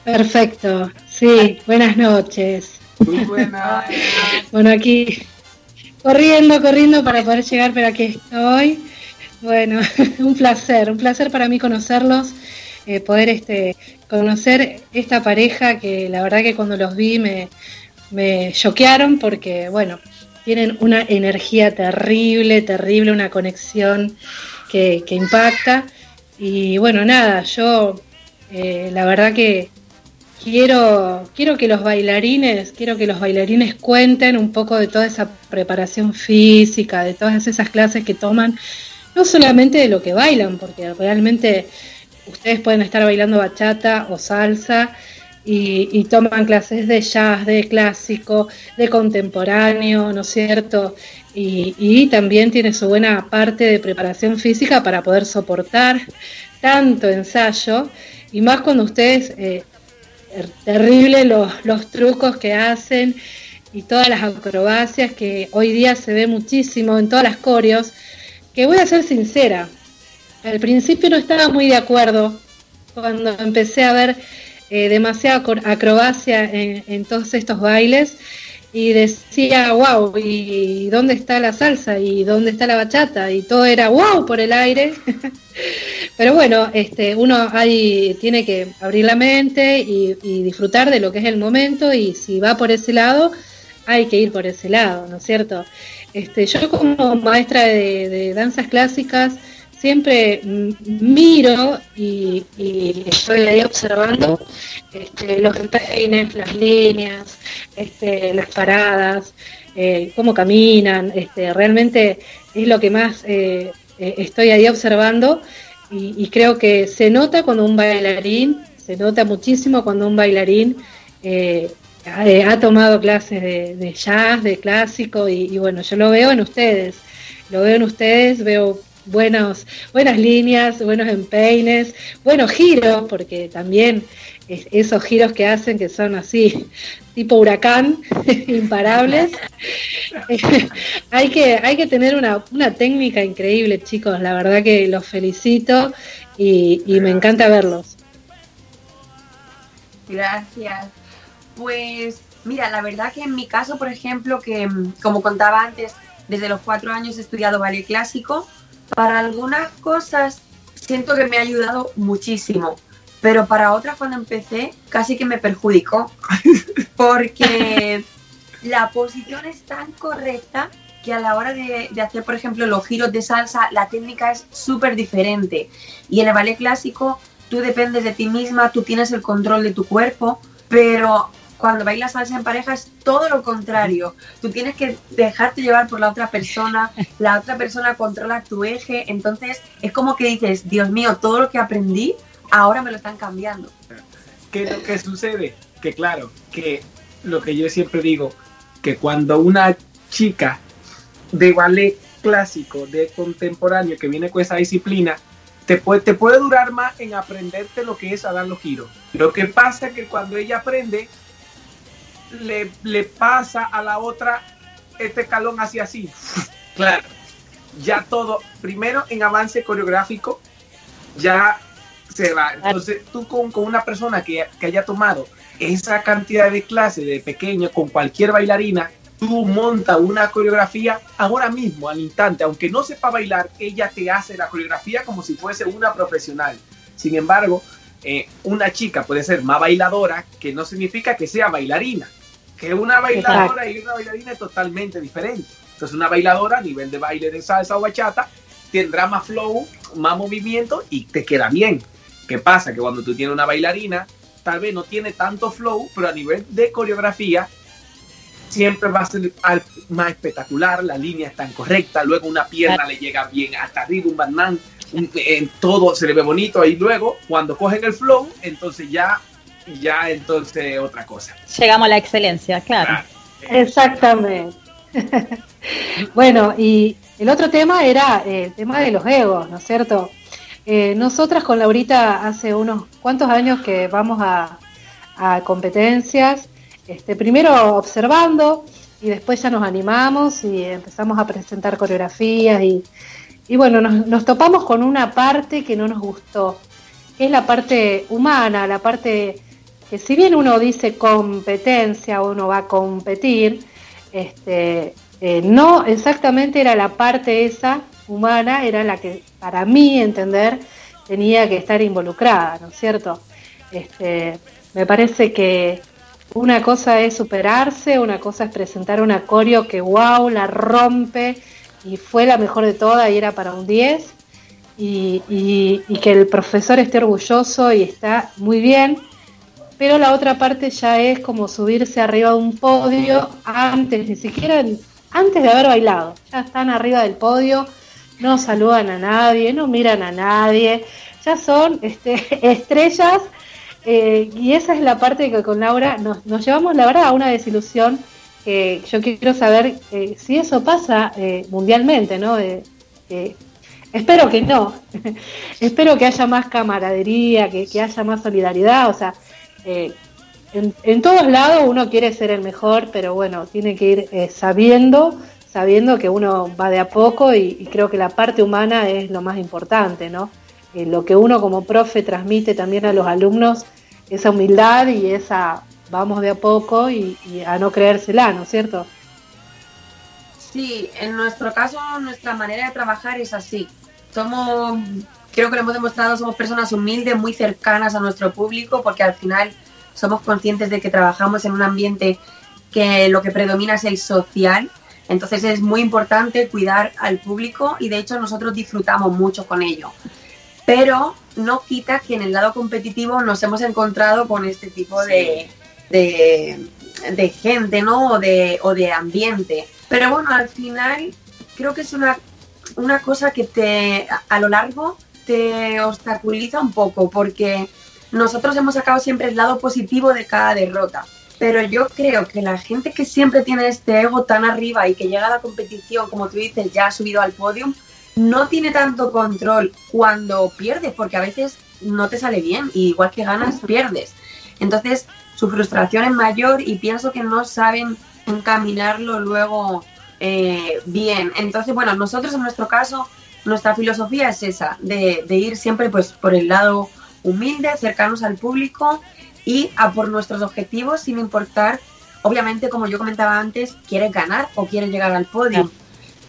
Perfecto. Sí, buenas noches. Muy buenas. bueno, aquí corriendo, corriendo para poder llegar, pero aquí estoy. Bueno, un placer, un placer para mí conocerlos, eh, poder este, conocer esta pareja que la verdad que cuando los vi me, me choquearon porque, bueno, tienen una energía terrible, terrible, una conexión que, impacta. Y bueno, nada, yo eh, la verdad que quiero, quiero que los bailarines, quiero que los bailarines cuenten un poco de toda esa preparación física, de todas esas clases que toman, no solamente de lo que bailan, porque realmente ustedes pueden estar bailando bachata o salsa y, toman clases de jazz, de clásico, de contemporáneo, ¿no es cierto? Y, también tiene su buena parte de preparación física para poder soportar tanto ensayo y más cuando ustedes, eh, er, terrible los, los trucos que hacen y todas las acrobacias que hoy día se ve muchísimo en todas las coreos, que voy a ser sincera, al principio no estaba muy de acuerdo cuando empecé a ver eh, demasiada acrobacia en, todos estos bailes y decía, wow, ¿y dónde está la salsa? ¿Y dónde está la bachata? Y todo era wow por el aire. Pero bueno, este, uno ahí tiene que abrir la mente y, disfrutar de lo que es el momento y si va por ese lado, hay que ir por ese lado, ¿no es cierto? Este, yo como maestra de danzas clásicas, siempre miro y, estoy ahí observando este, los empeines, las líneas, este, las paradas, eh, cómo caminan, este, realmente es lo que más eh, eh, estoy ahí observando y, creo que se nota cuando un bailarín, se nota muchísimo cuando un bailarín ha, tomado clases de, jazz, de clásico y, y bueno, yo lo veo en ustedes, lo veo en ustedes, veo buenos, buenas líneas, buenos empeines, buenos giros, porque también esos giros que hacen que son así, tipo huracán, imparables. hay, que, hay que tener una, una, técnica increíble, chicos. La verdad que los felicito y, y me encanta verlos. Gracias. Pues mira, la verdad que en mi caso, por ejemplo, que como contaba antes, desde los cuatro años he estudiado ballet clásico para algunas cosas siento que me ha ayudado muchísimo, pero para otras cuando empecé casi que me perjudicó, porque la posición es tan correcta que a la hora de, hacer, por ejemplo, los giros de salsa, la técnica es súper diferente. Y en el ballet clásico, tú dependes de ti misma, tú tienes el control de tu cuerpo, pero cuando bailas salsa en pareja es todo lo contrario. Tú tienes que dejarte llevar por la otra persona, la otra persona controla tu eje, entonces es como que dices, Dios mío, todo lo que aprendí, ahora me lo están cambiando. ¿Qué es lo que sucede? Que claro, que lo que yo siempre digo, que cuando una chica de ballet clásico, de contemporáneo, que viene con esa disciplina, te puede, te puede durar más en aprenderte lo que es a dar los giros. Lo que pasa es que cuando ella aprende, le, le pasa a la otra este escalón así así. Claro, ya todo, primero en avance coreográfico, ya se va. Entonces tú con, con una persona que, que, haya tomado esa cantidad de clases de pequeño con cualquier bailarina, tú montas una coreografía ahora mismo, al instante, aunque no sepa bailar, ella te hace la coreografía como si fuese una profesional. Sin embargo, eh, una chica puede ser más bailadora, que no significa que sea bailarina, que una bailadora y una bailarina es totalmente diferente. Entonces una bailadora a nivel de baile de salsa o bachata tendrá más flow, más movimiento y te queda bien. ¿Qué pasa? Que cuando tú tienes una bailarina, tal vez no tiene tanto flow, pero a nivel de coreografía siempre va a ser más espectacular, la línea está correcta, luego una pierna le llega bien hasta arriba, un banán, en todo se le ve bonito y luego cuando cogen el flow, entonces ya, ya entonces otra cosa. Llegamos a la excelencia, claro. Exactamente. bueno, y el otro tema era el tema de los egos, ¿no es cierto? Eh, nosotras con Laurita hace unos cuantos años que vamos a, a competencias este, primero observando y después ya nos animamos y empezamos a presentar coreografías y, bueno, nos, topamos con una parte que no nos gustó, que es la parte humana, la parte que si bien uno dice competencia, uno va a competir, este, eh, no exactamente era la parte esa humana, era la que para mí entender tenía que estar involucrada, ¿no es cierto? Este, me parece que una cosa es superarse, una cosa es presentar una coreo que wow, la rompe y fue la mejor de todas y era para un 10 y, que el profesor esté orgulloso y está muy bien, pero la otra parte ya es como subirse arriba de un podio antes, ni siquiera antes de haber bailado, ya están arriba del podio, no saludan a nadie, no miran a nadie, ya son este, estrellas eh, y esa es la parte que con Laura nos, llevamos, la verdad, a una desilusión. que yo quiero saber eh, si eso pasa eh, mundialmente, ¿no? espero que no. espero que haya más camaradería, que, haya más solidaridad. O sea, en, todos lados uno quiere ser el mejor, pero bueno, tiene que ir sabiendo, sabiendo que uno va de a poco y, creo que la parte humana es lo más importante, ¿no? lo que uno como profe transmite también a los alumnos esa humildad y esa vamos de a poco y, a no creérsela, ¿no es cierto? Sí, en nuestro caso nuestra manera de trabajar es así. Somos, creo que lo hemos demostrado, somos personas humildes, muy cercanas a nuestro público, porque al final somos conscientes de que trabajamos en un ambiente que lo que predomina es el social. Entonces es muy importante cuidar al público y de hecho nosotros disfrutamos mucho con ello pero no quita que en el lado competitivo nos hemos encontrado con este tipo de, de, gente, ¿no? O de, o de ambiente. Pero bueno, al final creo que es una, una cosa que te, a lo largo te obstaculiza un poco porque nosotros hemos sacado siempre el lado positivo de cada derrota. Pero yo creo que la gente que siempre tiene este ego tan arriba y que llega a la competición, como tú dices, ya ha subido al podium, no tiene tanto control cuando pierdes, porque a veces no te sale bien, y igual que ganas, pierdes. Entonces, su frustración es mayor y pienso que no saben encaminarlo luego eh, bien. Entonces, bueno, nosotros en nuestro caso, nuestra filosofía es esa, de, ir siempre pues por el lado humilde, cercanos al público y a por nuestros objetivos sin importar, obviamente, como yo comentaba antes, quieres ganar o quieres llegar al podio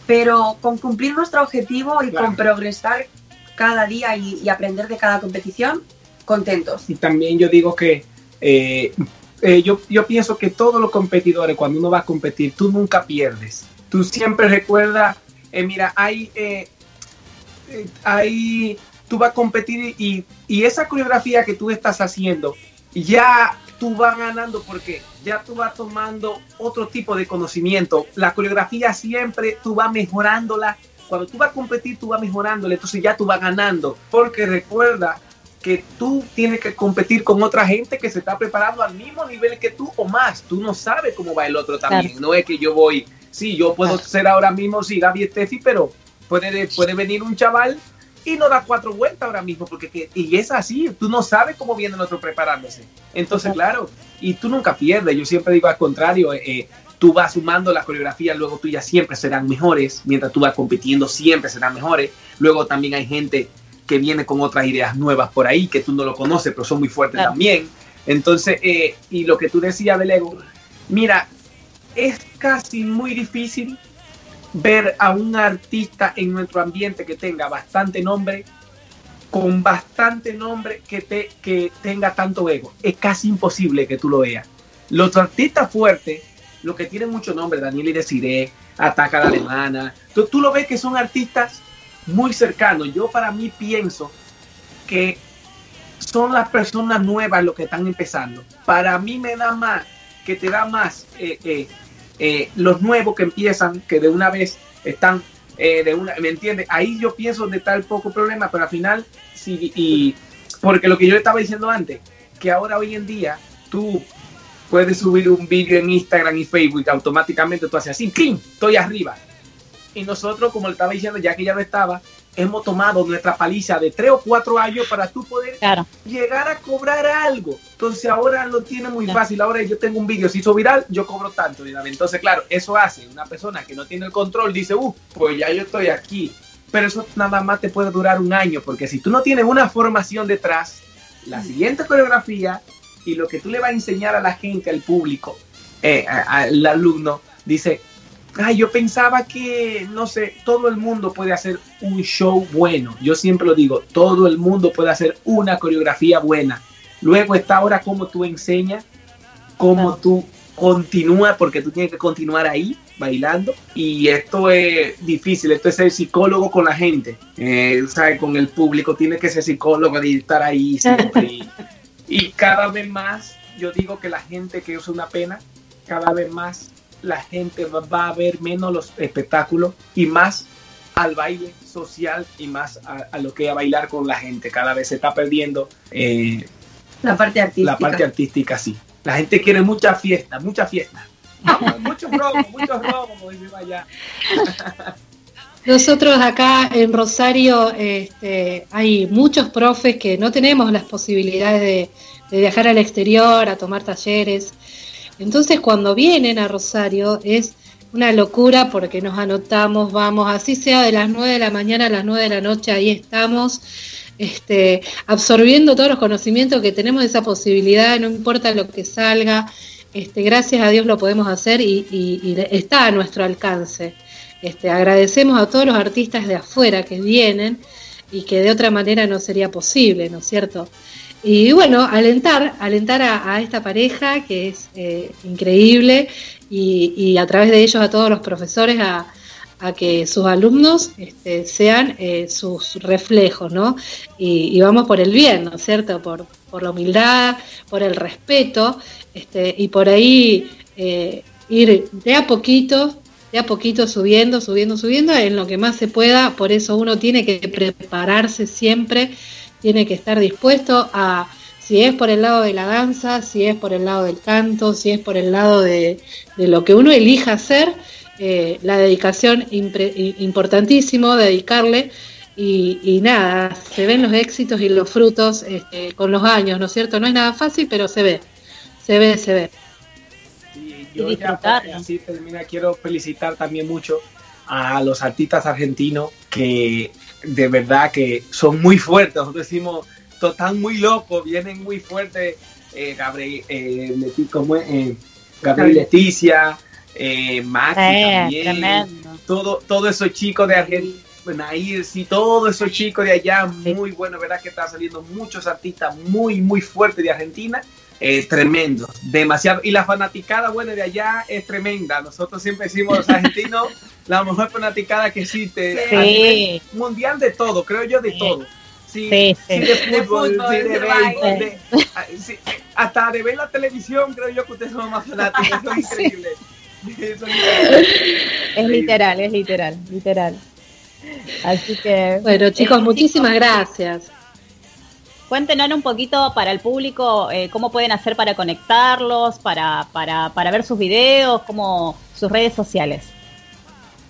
pero con cumplir nuestro objetivo y con progresar cada día y, aprender de cada competición, contentos. Y también yo digo que eh, eh, yo, yo pienso que todos los competidores, cuando uno va a competir, tú nunca pierdes. tú siempre recuerdas, eh, mira, hay, eh, eh, hay, tú vas a competir y, y esa coreografía que tú estás haciendo, ya tú vas ganando porque ya tú vas tomando otro tipo de conocimiento. La coreografía siempre tú vas mejorándola. Cuando tú vas a competir, tú vas mejorándola, entonces ya tú vas ganando. Porque recuerda que tú tienes que competir con otra gente que se está preparando al mismo nivel que tú o más. Tú no sabes cómo va el otro también. No es que yo voy, sí, yo puedo ser ahora mismo, sí, Gaby Steffi, pero puede, puede venir un chaval y no da cuatro vueltas ahora mismo, porque y es así, tú no sabes cómo viene el otro preparándose. Entonces, claro, y tú nunca pierdes, yo siempre digo al contrario, eh, eh, tú vas sumando la coreografía, luego tú ya siempre serán mejores, mientras tú vas compitiendo siempre serán mejores, luego también hay gente que viene con otras ideas nuevas por ahí, que tú no lo conoces, pero son muy fuertes también. Entonces, eh, y lo que tú decías del ego, mira, es casi muy difícil ver a un artista en nuestro ambiente que tenga bastante nombre, con bastante nombre que, te, que tenga tanto ego. Es casi imposible que tú lo veas. Los artistas fuertes, los que tienen mucho nombre, Daniel y Desiree, Ataca la Alemana, tú, tú lo ves que son artistas muy cercanos. Yo para mí pienso que son las personas nuevas los que están empezando. Para mí me da más, que te da más eh, eh, eh, los nuevos que empiezan, que de una vez están, eh, de una, ¿me entiendes? Ahí yo pienso donde está el poco problema, pero al final, sí, y porque lo que yo estaba diciendo antes, que ahora hoy en día tú puedes subir un vídeo en Instagram y Facebook automáticamente tú haces así, ¡pim! Estoy arriba. Y nosotros, como le estaba diciendo, ya que ya no estaba, hemos tomado nuestra paliza de tres o cuatro años para tú poder llegar a cobrar algo. Entonces ahora lo tiene muy fácil. Ahora yo tengo un vídeo, se hizo viral, yo cobro tanto. Entonces, claro, eso hace una persona que no tiene el control, dice, uh, pues ya yo estoy aquí. Pero eso nada más te puede durar un año, porque si tú no tienes una formación detrás, la siguiente coreografía y lo que tú le vas a enseñar a la gente, al público, eh, al alumno, dice, ay, yo pensaba que, no sé, todo el mundo puede hacer un show bueno. Yo siempre lo digo, todo el mundo puede hacer una coreografía buena. Luego está ahora cómo tú enseñas, cómo tú continúas, porque tú tienes que continuar ahí bailando. Y esto es difícil, esto es ser psicólogo con la gente, eh, ¿sabes? Con el público, tienes que ser psicólogo y estar ahí siempre. y, y cada vez más, yo digo que la gente que usa una pena, cada vez más la gente va a ver menos los espectáculos y más al baile social y más a, lo que a bailar con la gente. Cada vez se está perdiendo eh, la parte artística. La parte artística, sí. La gente quiere mucha fiesta, mucha fiesta. muchos robos, muchos robos, como dice allá. Nosotros acá en Rosario este, hay muchos profes que no tenemos las posibilidades de, de viajar al exterior, a tomar talleres. Entonces cuando vienen a Rosario es una locura porque nos anotamos, vamos, así sea de las 9 de la mañana a las 9 de la noche, ahí estamos, este, absorbiendo todos los conocimientos que tenemos esa posibilidad, no importa lo que salga, este, gracias a Dios lo podemos hacer y, está a nuestro alcance. Este, agradecemos a todos los artistas de afuera que vienen y que de otra manera no sería posible, ¿no es cierto? Y bueno, alentar, alentar a, esta pareja que es eh, increíble y, a través de ellos a todos los profesores a, que sus alumnos este, sean eh, sus reflejos, ¿no? Y, vamos por el bien, ¿no es cierto? Por, por la humildad, por el respeto, este, y por ahí eh, ir de a poquito, de a poquito subiendo, subiendo, subiendo, en lo que más se pueda, por eso uno tiene que prepararse siempre tiene que estar dispuesto a, si es por el lado de la danza, si es por el lado del canto, si es por el lado de, lo que uno elija hacer, eh, la dedicación importantísimo, dedicarle. Y, nada, se ven los éxitos y los frutos este, con los años, ¿no es cierto? No es nada fácil, pero se ve, se ve, se ve. Y yo ya así termina, quiero felicitar también mucho a los artistas argentinos que de verdad que son muy fuertes. Nosotros decimos, están muy locos, vienen muy fuertes. Eh, Gabriel, eh, eh, Gabriel Leticia, eh, también, todo, todos esos chicos de Argentina, Nair, sí, todos esos chicos de allá, muy bueno, ¿verdad? Que están saliendo muchos artistas muy, muy fuertes de Argentina. Eh, tremendos, demasiado. Y la fanaticada, bueno, de allá es tremenda. Nosotros siempre decimos los argentinos, la mejor fanaticada que existe. Sí. mundial de todo, creo yo, de todo. Sí, sí, sí, de fútbol, de, de, hasta de ver la televisión, creo yo que ustedes son más fanáticos, eso es increíble. Es literal, es literal, literal. Así que. Bueno, chicos, muchísimas gracias. Cuéntenos un poquito para el público eh, cómo pueden hacer para conectarlos, para, para, para ver sus videos, cómo sus redes sociales.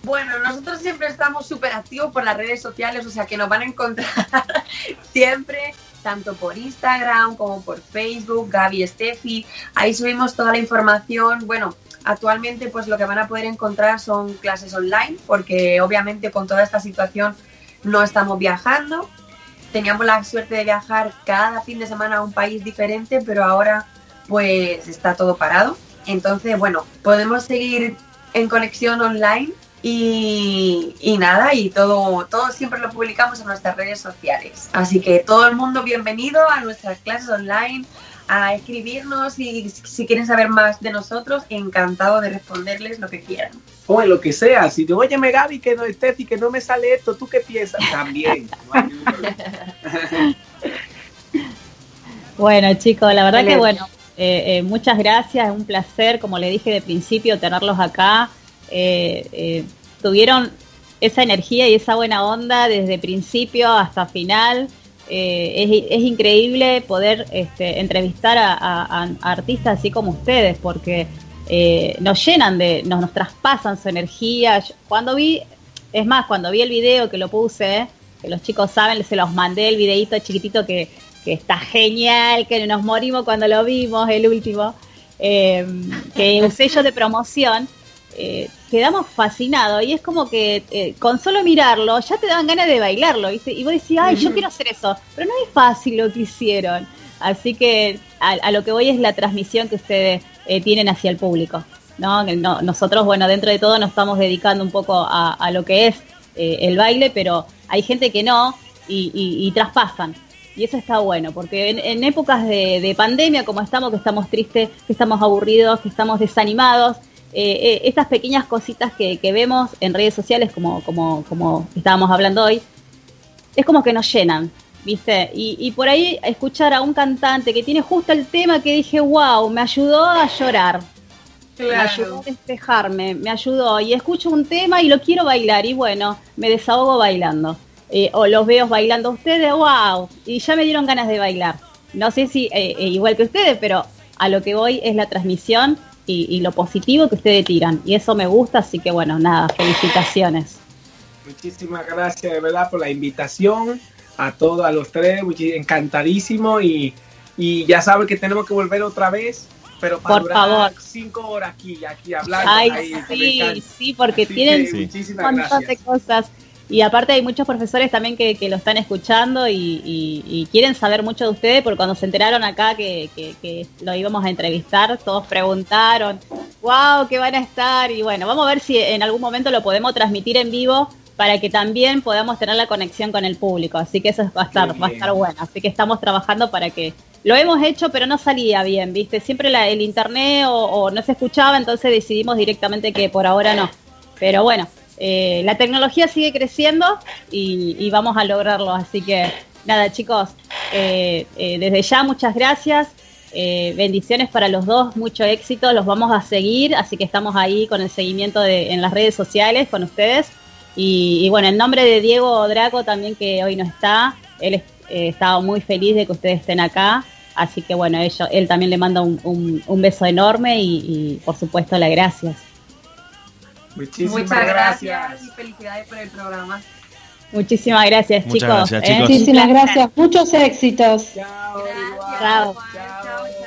Bueno, nosotros siempre estamos súper activos por las redes sociales, o sea que nos van a encontrar siempre, tanto por Instagram como por Facebook, Gaby Steffi. Ahí subimos toda la información. Bueno, actualmente pues lo que van a poder encontrar son clases online, porque obviamente con toda esta situación no estamos viajando teníamos la suerte de viajar cada fin de semana a un país diferente, pero ahora pues está todo parado. Entonces, bueno, podemos seguir en conexión online y, nada, y todo, todo siempre lo publicamos en nuestras redes sociales. Así que todo el mundo bienvenido a nuestras clases online, a escribirnos y si quieren saber más de nosotros, encantado de responderles lo que quieran. O en lo que sea, si te oye Gaby que no esté y que no me sale esto, ¿tú qué piensas? También. bueno chicos, la verdad que bueno, eh, eh, muchas gracias, es un placer, como le dije de principio, tenerlos acá. Eh, tuvieron esa energía y esa buena onda desde principio hasta final. Eh, es, increíble poder este, entrevistar a, artistas así como ustedes, porque eh, nos llenan de, nos, nos traspasan su energía. Cuando vi, es más, cuando vi el video que lo puse, que los chicos saben, se los mandé el videito chiquitito que, que está genial, que nos morimos cuando lo vimos, el último, eh, que un sello de promoción eh, quedamos fascinados y es como que eh, con solo mirarlo ya te daban ganas de bailarlo y vos decís, ay, yo quiero hacer eso, pero no es fácil lo que hicieron. Así que a, lo que voy es la transmisión que ustedes eh, tienen hacia el público. ¿no? Nosotros, bueno, dentro de todo nos estamos dedicando un poco a, lo que es el baile, pero hay gente que no y, traspasan. Y eso está bueno, porque en, épocas de, de, pandemia, como estamos, que estamos tristes, que estamos aburridos, que estamos desanimados, eh, eh, estas pequeñas cositas que, vemos en redes sociales, como, como, como estábamos hablando hoy, es como que nos llenan, ¿viste? Y, por ahí escuchar a un cantante que tiene justo el tema que dije, wow, me ayudó a llorar. Me ayudó a despejarme, me ayudó. Y escucho un tema y lo quiero bailar. Y bueno, me desahogo bailando. Eh, o los veo bailando a ustedes, wow. Y ya me dieron ganas de bailar. No sé si igual que ustedes, pero a lo que voy es la transmisión y, lo positivo que ustedes tiran. Y eso me gusta, así que bueno, nada, felicitaciones. Muchísimas gracias de verdad por la invitación a todos, a los tres, encantadísimo y, y ya saben que tenemos que volver otra vez pero para por favor. cinco horas aquí, aquí hablando. Ay, sí, sí, porque tienen montón de cosas. Y aparte hay muchos profesores también que, lo están escuchando y, quieren saber mucho de ustedes, porque cuando se enteraron acá que, que, lo íbamos a entrevistar, todos preguntaron, wow, ¿qué van a estar? Y bueno, vamos a ver si en algún momento lo podemos transmitir en vivo para que también podamos tener la conexión con el público. Así que eso va a estar, va a estar bueno. Así que estamos trabajando para que lo hemos hecho, pero no salía bien, ¿viste? Siempre la, el internet o, o no se escuchaba, entonces decidimos directamente que por ahora no. Pero bueno, eh, la tecnología sigue creciendo y, vamos a lograrlo. Así que nada, chicos, eh, eh, desde ya muchas gracias. bendiciones para los dos, mucho éxito. Los vamos a seguir, así que estamos ahí con el seguimiento de, en las redes sociales con ustedes. Y, bueno, en nombre de Diego Draco también que hoy no está, él estaba muy feliz de que ustedes estén acá. Así que bueno, él también le manda un, beso enorme y, y por supuesto las gracias. Muchísimas Muchas gracias. y felicidades por el programa. Muchísimas gracias, chicos. ¿eh? Muchísimas gracias. Muchos éxitos. Chao.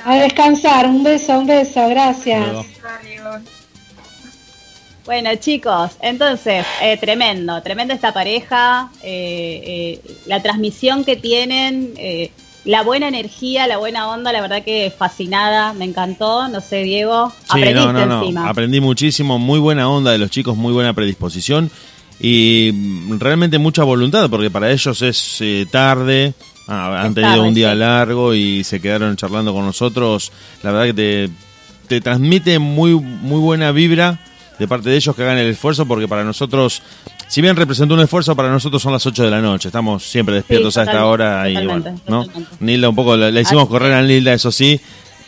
A descansar. Un beso, un beso. Gracias. Bueno, chicos, entonces, eh, tremendo, tremendo esta pareja, eh, la transmisión que tienen, la buena energía, la buena onda, la verdad que fascinada, me encantó, no sé, Diego, sí, no, no, no. Aprendí muchísimo, muy buena onda de los chicos, muy buena predisposición y realmente mucha voluntad, porque para ellos es eh, tarde, Ah, han tenido un día largo y se quedaron charlando con nosotros. La verdad que te, te transmite muy, muy buena vibra de parte de ellos que hagan el esfuerzo porque para nosotros, si bien representa un esfuerzo, para nosotros son las 8 de la noche. Estamos siempre despiertos a esta hora y bueno, ¿no? Nilda un poco, le, hicimos correr a Nilda, eso sí.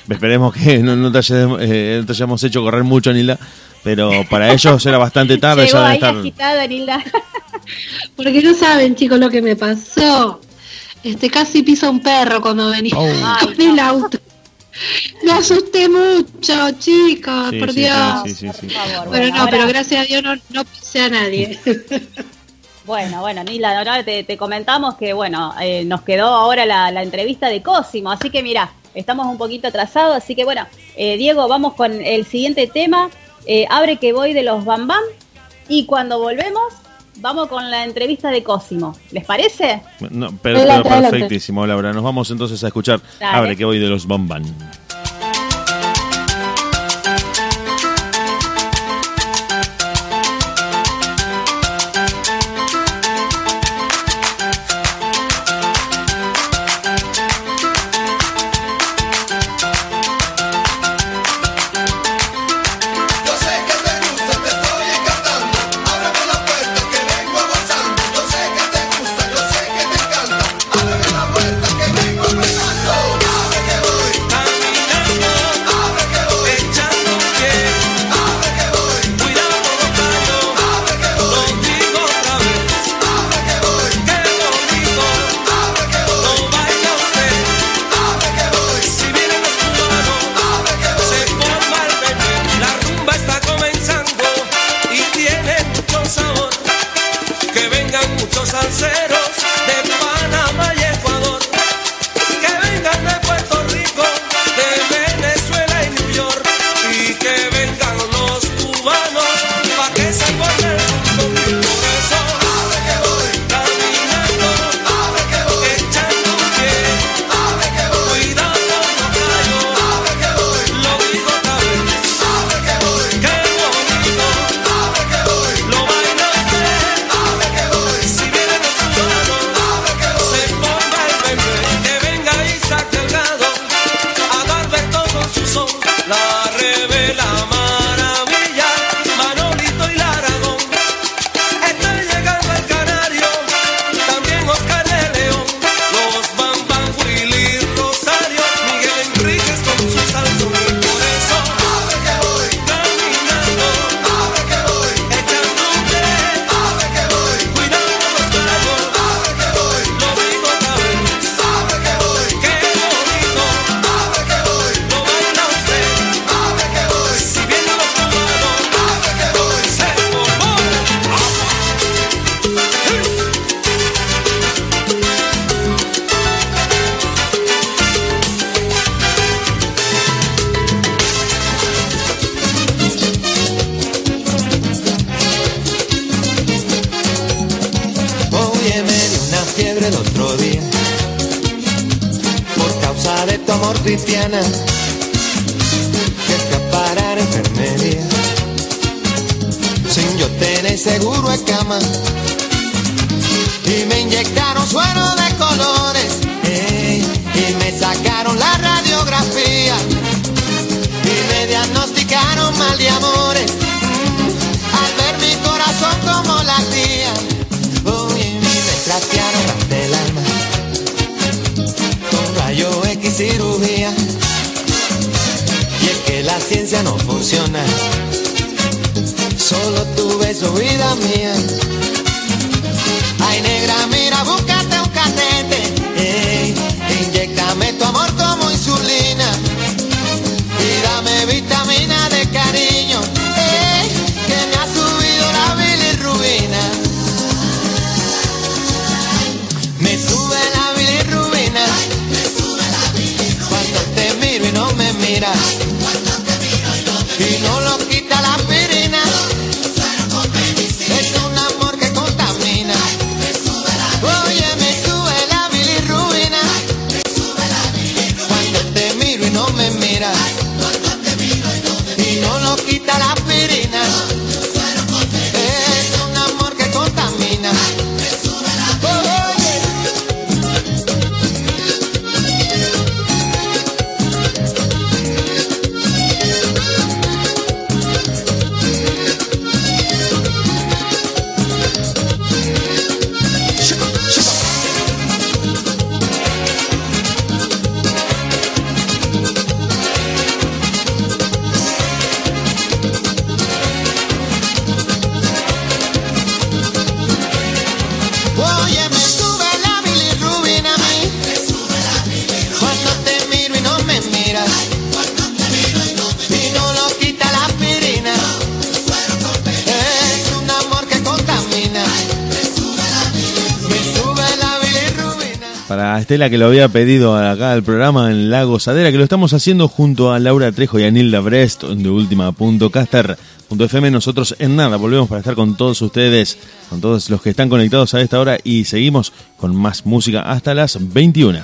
Esperemos que no, te, eh, hayamos hecho correr mucho, Nilda. Pero para ellos era bastante tarde. ya estar... agitada, Nilda. Porque no saben, chicos, lo que me pasó. Este casi pisa un perro cuando venía oh. con el auto. Me asusté mucho, chicos, por Dios. bueno, no, pero gracias a Dios no, no pisé a nadie. Bueno, bueno, Nila, ahora te, te, comentamos que, bueno, eh, nos quedó ahora la, entrevista de Cosimo, así que mira, estamos un poquito atrasados, así que bueno, eh, Diego, vamos con el siguiente tema, eh, Abre que voy de los Bam Bam, y cuando volvemos vamos con la entrevista de Cosimo. ¿Les parece? No, pero, perfectísimo, Laura. Nos vamos entonces a escuchar Abre que voy de los Bamban. seguro es cama. Y me inyectaron suero de colores eh, y me sacaron la radiografía y me diagnosticaron mal de amores al ver mi corazón como la latía. Oh, y me trastearon del alma con rayo X cirugía. Y es que la ciencia no funciona, solo tú su vida mía. Ay, negra, mira, búscate un catete. Inyectame tu amor como insulina. Y dame vitamina de cariño. Que me ha subido la bilirrubina. Me sube la bilirrubina. Cuando te miro y no me miras. Y no lo quita la Estela que lo había pedido acá al programa en La Gozadera, que lo estamos haciendo junto a Laura Trejo y a Nilda Brest de última.caster.fm. Nosotros en nada volvemos para estar con todos ustedes, con todos los que están conectados a esta hora y seguimos con más música hasta las 21.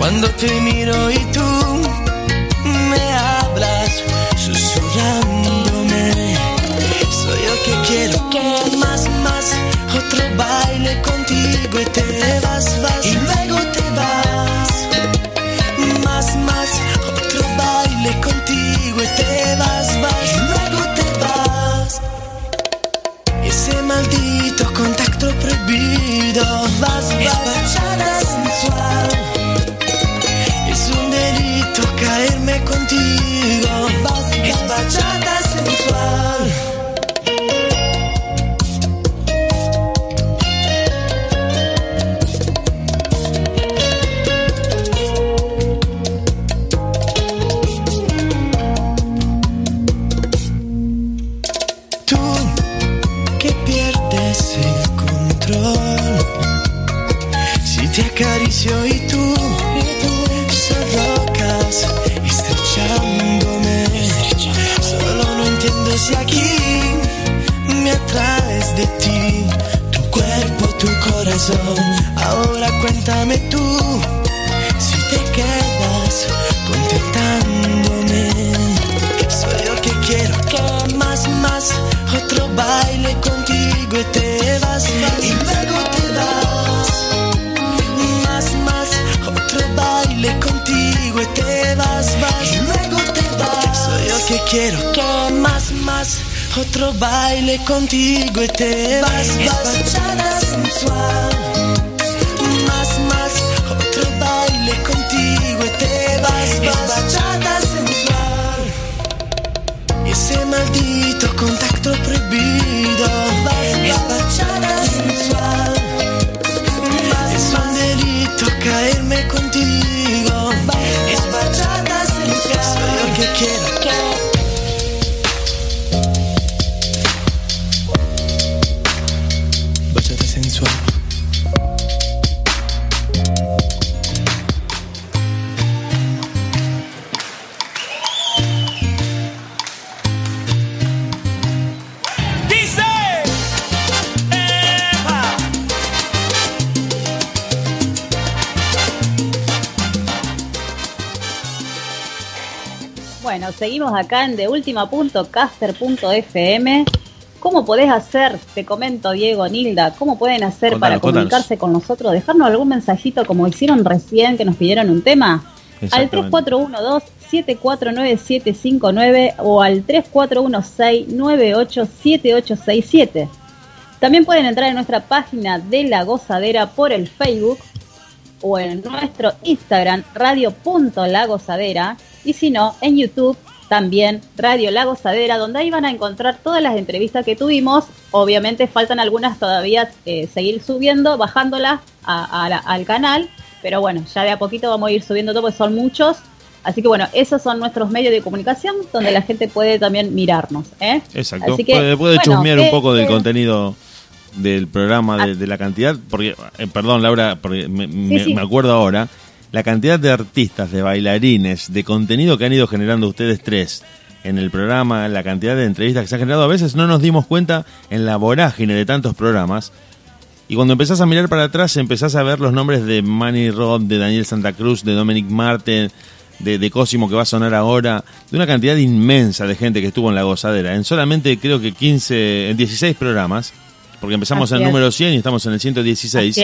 Cuando te miro y tú baile contigo y acá en deultima.caster.fm. ¿Cómo podés hacer? Te comento, Diego, Nilda, ¿cómo pueden hacer para comunicarse con nosotros? Dejarnos algún mensajito como hicieron recién que nos pidieron un tema. Al 3412-749759 o al 3416-987867. También pueden entrar en nuestra página de La Gozadera por el Facebook o en nuestro Instagram radio.lagozadera y si no, en YouTube también Radio La Gozadera, donde ahí van a encontrar todas las entrevistas que tuvimos. Obviamente faltan algunas todavía eh, seguir subiendo, bajándolas al canal, pero bueno, ya de a poquito vamos a ir subiendo todo, porque son muchos. Así que bueno, esos son nuestros medios de comunicación donde la gente puede también mirarnos. ¿eh? Exacto, puede, chusmear un poco del contenido del programa, de, la cantidad, porque, eh, perdón Laura, porque me, acuerdo ahora, la cantidad de artistas, de bailarines, de contenido que han ido generando ustedes tres en el programa, la cantidad de entrevistas que se han generado, a veces no nos dimos cuenta en la vorágine de tantos programas. Y cuando empezás a mirar para atrás, empezás a ver los nombres de Manny Rod, de Daniel Santa Cruz, de Dominic Martin, de, de, Cosimo que va a sonar ahora, de una cantidad inmensa de gente que estuvo en la gozadera. En solamente creo que 15, en 16 programas, porque empezamos en el número 100 y estamos en el 116.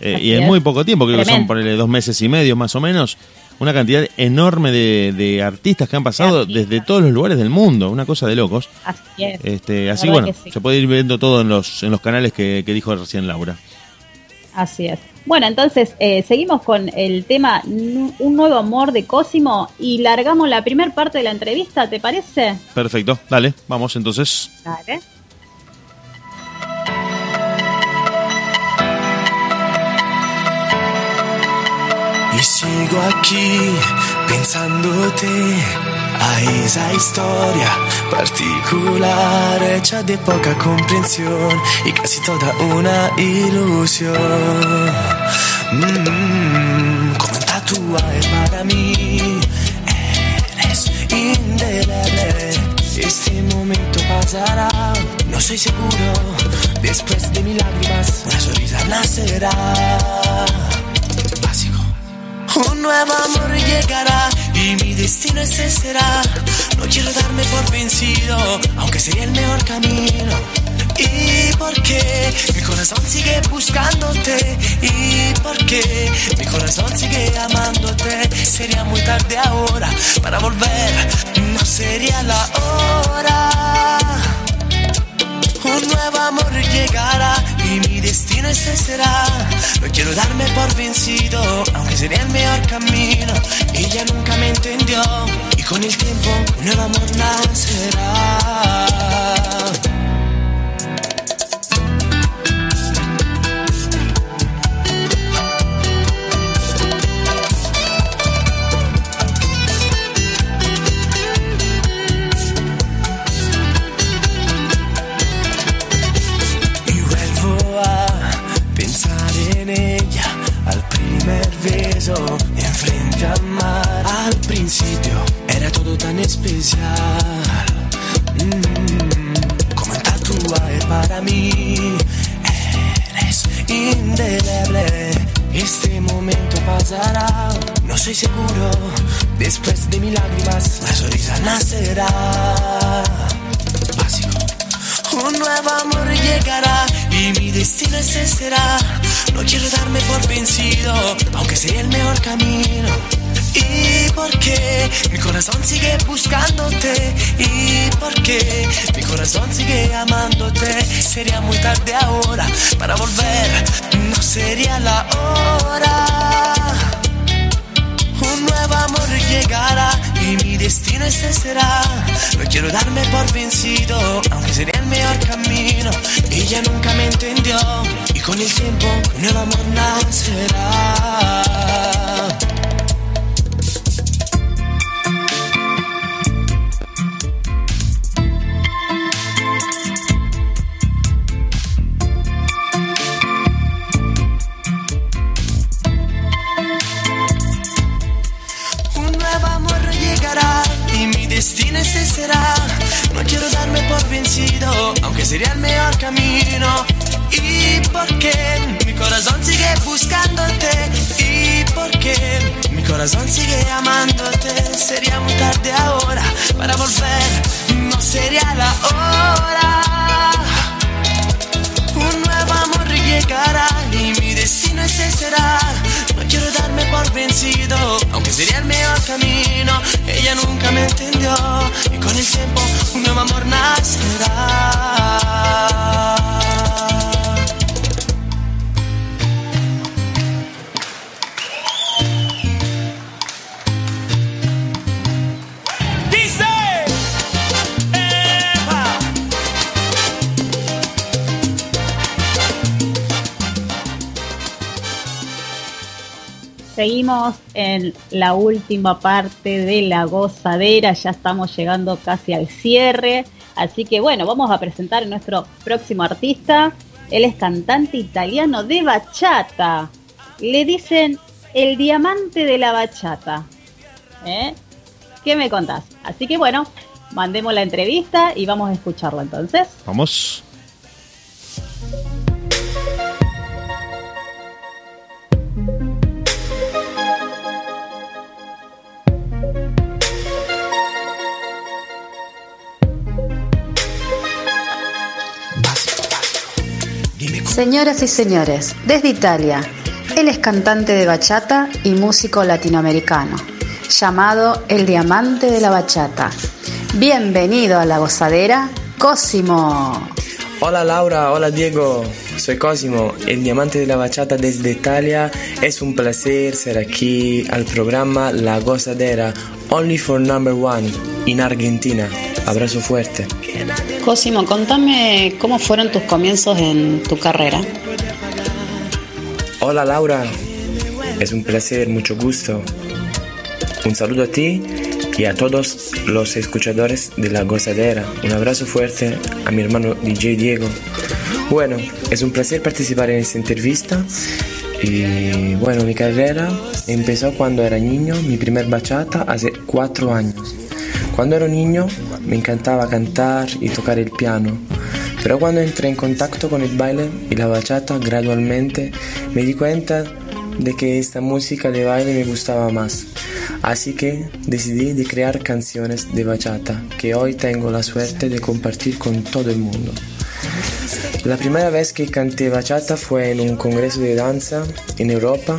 Eh, y en muy poco tiempo, creo que son por dos meses y medio más o menos, una cantidad enorme de, artistas que han pasado desde todos los lugares del mundo, una cosa de locos. Así es. Este, así bueno, se puede ir viendo todo en los, en los canales que, dijo recién Laura. Así es. Bueno, entonces eh, seguimos con el tema Un nuevo amor de Cosimo y largamos la primera parte de la entrevista, ¿te parece? Perfecto, dale, vamos entonces. Dale. Sigo aquí pensándote a esa historia particular hecha de poca comprensión y casi toda una ilusión. Mm, como un tatuaje para mí, eres indeleble. Este momento pasará, no soy seguro. Después de mis lágrimas, una sonrisa nacerá. Un nuevo amor llegará y mi destino ese será. No quiero darme por vencido, aunque sería el mejor camino. ¿Y por qué mi corazón sigue buscándote? ¿Y por qué mi corazón sigue amándote? Sería muy tarde ahora para volver, no sería la hora. Un nuevo amor llegará y mi destino ese será. No quiero darme por vencido, aunque sería el mejor camino. Ella nunca me entendió y con el tiempo un nuevo amor nacerá. Enfrente al mar. Al principio era todo tan especial. Mm, como un tatuaje para mí. Eres indeleble. Este momento pasará. No soy seguro. Después de mis lágrimas, la sonrisa nacerá. Un nuevo amor llegará y mi destino ese será. No quiero darme por vencido, aunque sea el mejor camino. ¿Y por qué mi corazón sigue buscándote? ¿Y por qué mi corazón sigue amándote? Sería muy tarde ahora para volver, no sería la hora. Un nuevo amor llegará y mi destino ese será. No quiero darme por vencido, aunque sería el mejor camino. Ella nunca me entendió y con el tiempo un nuevo amor nacerá. Sin ese será, no quiero darme por vencido, aunque sería el mejor camino. ¿Y por qué mi corazón sigue buscándote? ¿Y por qué mi corazón sigue amándote? Sería muy tarde ahora para volver, no sería la hora. Un nuevo amor llegará y mi destino ese será. No quiero darme por vencido, aunque sería el mejor camino. Ella nunca me entendió y con el tiempo un nuevo amor nacerá. Seguimos en la última parte de la gozadera, ya estamos llegando casi al cierre, así que bueno, vamos a presentar a nuestro próximo artista. Él es cantante italiano de bachata. Le dicen el diamante de la bachata. ¿Eh? ¿Qué me contás? Así que bueno, mandemos la entrevista y vamos a escucharlo entonces. Vamos. Señoras y señores, desde Italia, él es cantante de bachata y músico latinoamericano, llamado El Diamante de la Bachata. Bienvenido a la gozadera, Cosimo. Hola Laura, hola Diego, soy Cosimo, el diamante de la bachata desde Italia. Es un placer ser aquí al programa La Gozadera, Only for Number One, en Argentina. Abrazo fuerte. Cosimo, contame cómo fueron tus comienzos en tu carrera. Hola Laura, es un placer, mucho gusto. Un saludo a ti y a todos los escuchadores de La Gozadera. Un abrazo fuerte a mi hermano DJ Diego. Bueno, es un placer participar en esta entrevista. Y bueno, mi carrera empezó cuando era niño, mi primer bachata hace cuatro años. Cuando era niño me encantaba cantar y tocar el piano, pero cuando entré en contacto con el baile y la bachata gradualmente me di cuenta de que esta música de baile me gustaba más. Así que decidí de crear canciones de bachata que hoy tengo la suerte de compartir con todo el mundo. La primera vez que canté bachata fue en un congreso de danza en Europa,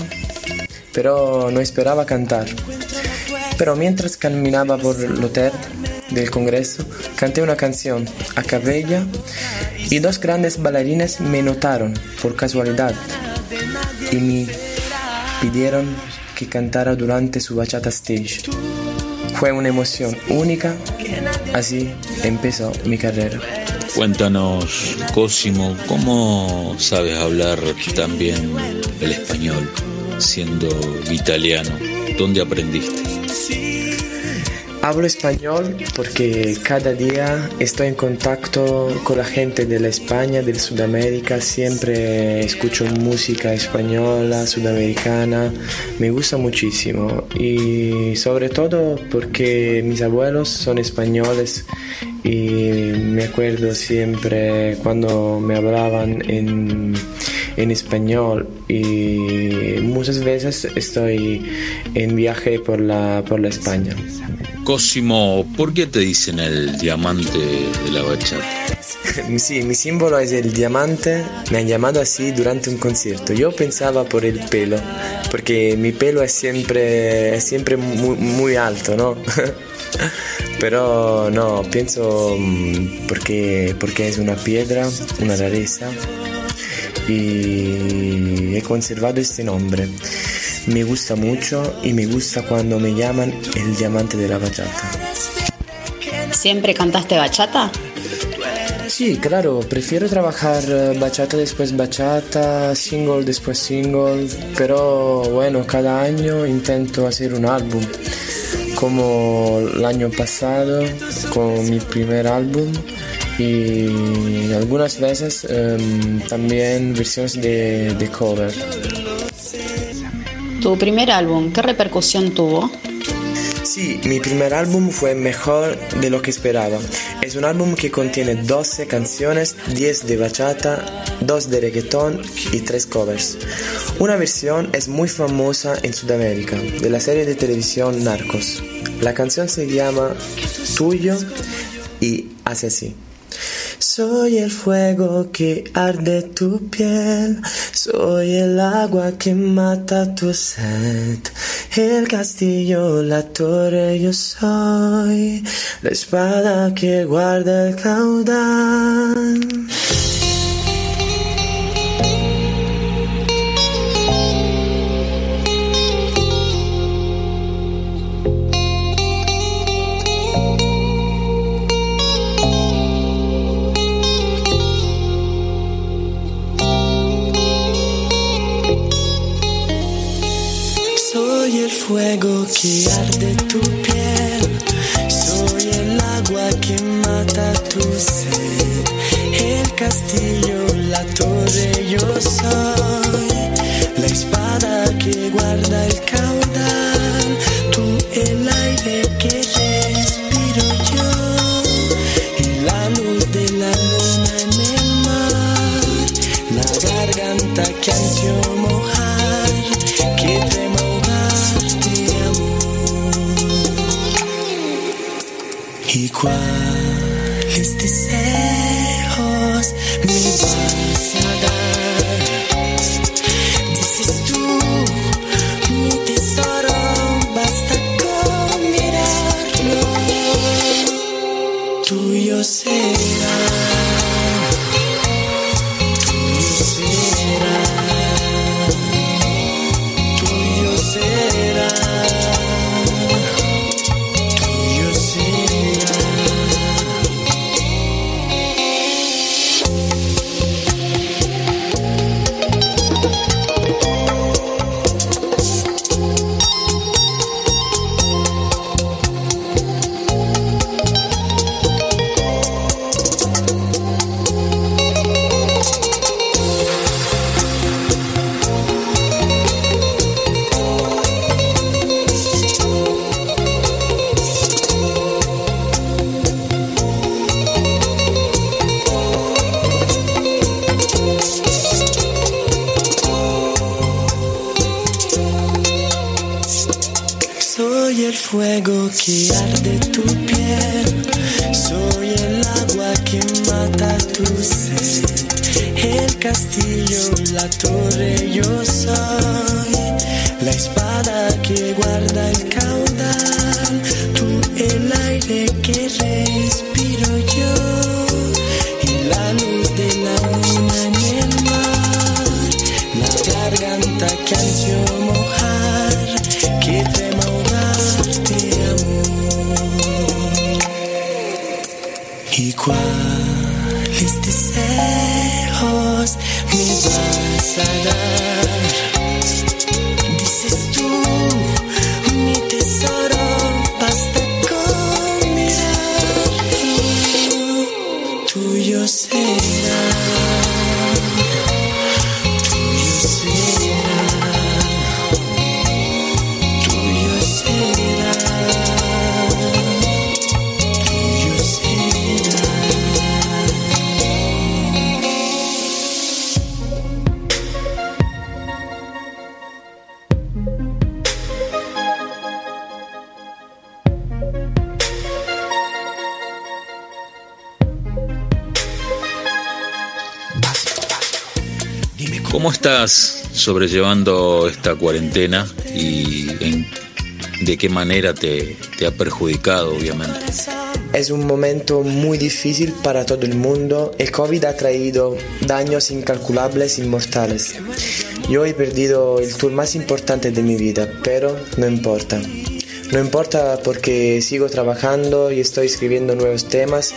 pero no esperaba cantar. Pero mientras caminaba por el hotel del congreso, canté una canción a cabella y dos grandes bailarines me notaron por casualidad y me pidieron que cantara durante su bachata stage. Fue una emoción única, así empezó mi carrera. Cuéntanos, Cosimo, ¿cómo sabes hablar también el español siendo italiano? ¿Dónde aprendiste? Hablo español porque cada día estoy en contacto con la gente de la España, de Sudamérica, siempre escucho música española, sudamericana, me gusta muchísimo. Y sobre todo porque mis abuelos son españoles y me acuerdo siempre cuando me hablaban en, en español. Y muchas veces estoy en viaje por la, por la España. Cosimo, ¿por qué te dicen el diamante de la bachata? Sí, mi símbolo es el diamante. Me han llamado así durante un concierto. Yo pensaba por el pelo, porque mi pelo es siempre, es siempre muy, alto, ¿no? Pero no, pienso mm, porque, porque es una piedra, una rareza. Y he conservado este nombre me gusta mucho y me gusta cuando me llaman el diamante de la bachata. ¿Siempre cantaste bachata? Sí, claro, prefiero trabajar eh, bachata después bachata, single después single, pero bueno, cada año intento hacer un álbum, como el año pasado con mi primer álbum y algunas veces em, también versiones de, de cover. ¿Tu primer álbum qué repercusión tuvo? Sí, mi primer álbum fue mejor de lo que esperaba. Es un álbum que contiene 12 canciones, 10 de bachata, 2 de reggaeton y 3 covers. Una versión es muy famosa en Sudamérica, de la serie de televisión Narcos. La canción se llama Tuyo y hace así. Soy el fuego que arde tu piel, soy el agua que mata tu sed, el castillo, la torre yo soy, la espada que guarda el caudal. Que arde tu piel, soy el agua que mata tu sed, el castillo, la torre yo soy, ¿Cómo estás sobrellevando esta cuarentena y en- de qué manera te, te ha perjudicado, obviamente? Es un momento muy difícil para todo el mundo. El COVID ha traído daños incalculables y mortales. Yo he perdido el tour más importante de mi vida, pero no importa. No importa porque sigo trabajando y estoy escribiendo nuevos temas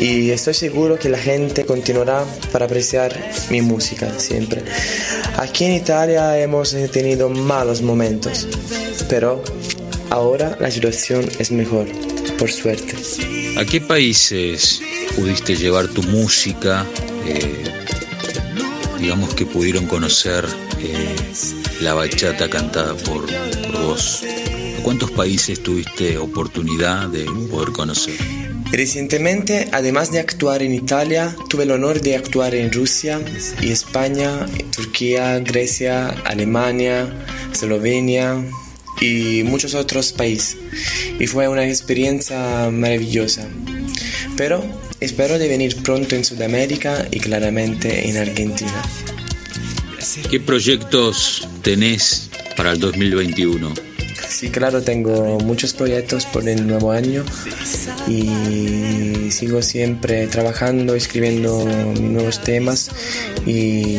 y estoy seguro que la gente continuará para apreciar mi música siempre. Aquí en Italia hemos tenido malos momentos, pero ahora la situación es mejor, por suerte. ¿A qué países pudiste llevar tu música? eh, digamos que pudieron conocer eh, la bachata cantada por, por vos. ¿A cuántos países tuviste oportunidad de poder conocer? Recientemente, además de actuar en Italia, tuve el honor de actuar en Rusia y España, Turquía, Grecia, Alemania, Eslovenia y muchos otros países. Y fue una experiencia maravillosa. Pero espero de venir pronto en Sudamérica y claramente en Argentina. ¿Qué proyectos tenés para el 2021? Sí, claro, tengo muchos proyectos por el nuevo año y sigo siempre trabajando, escribiendo nuevos temas y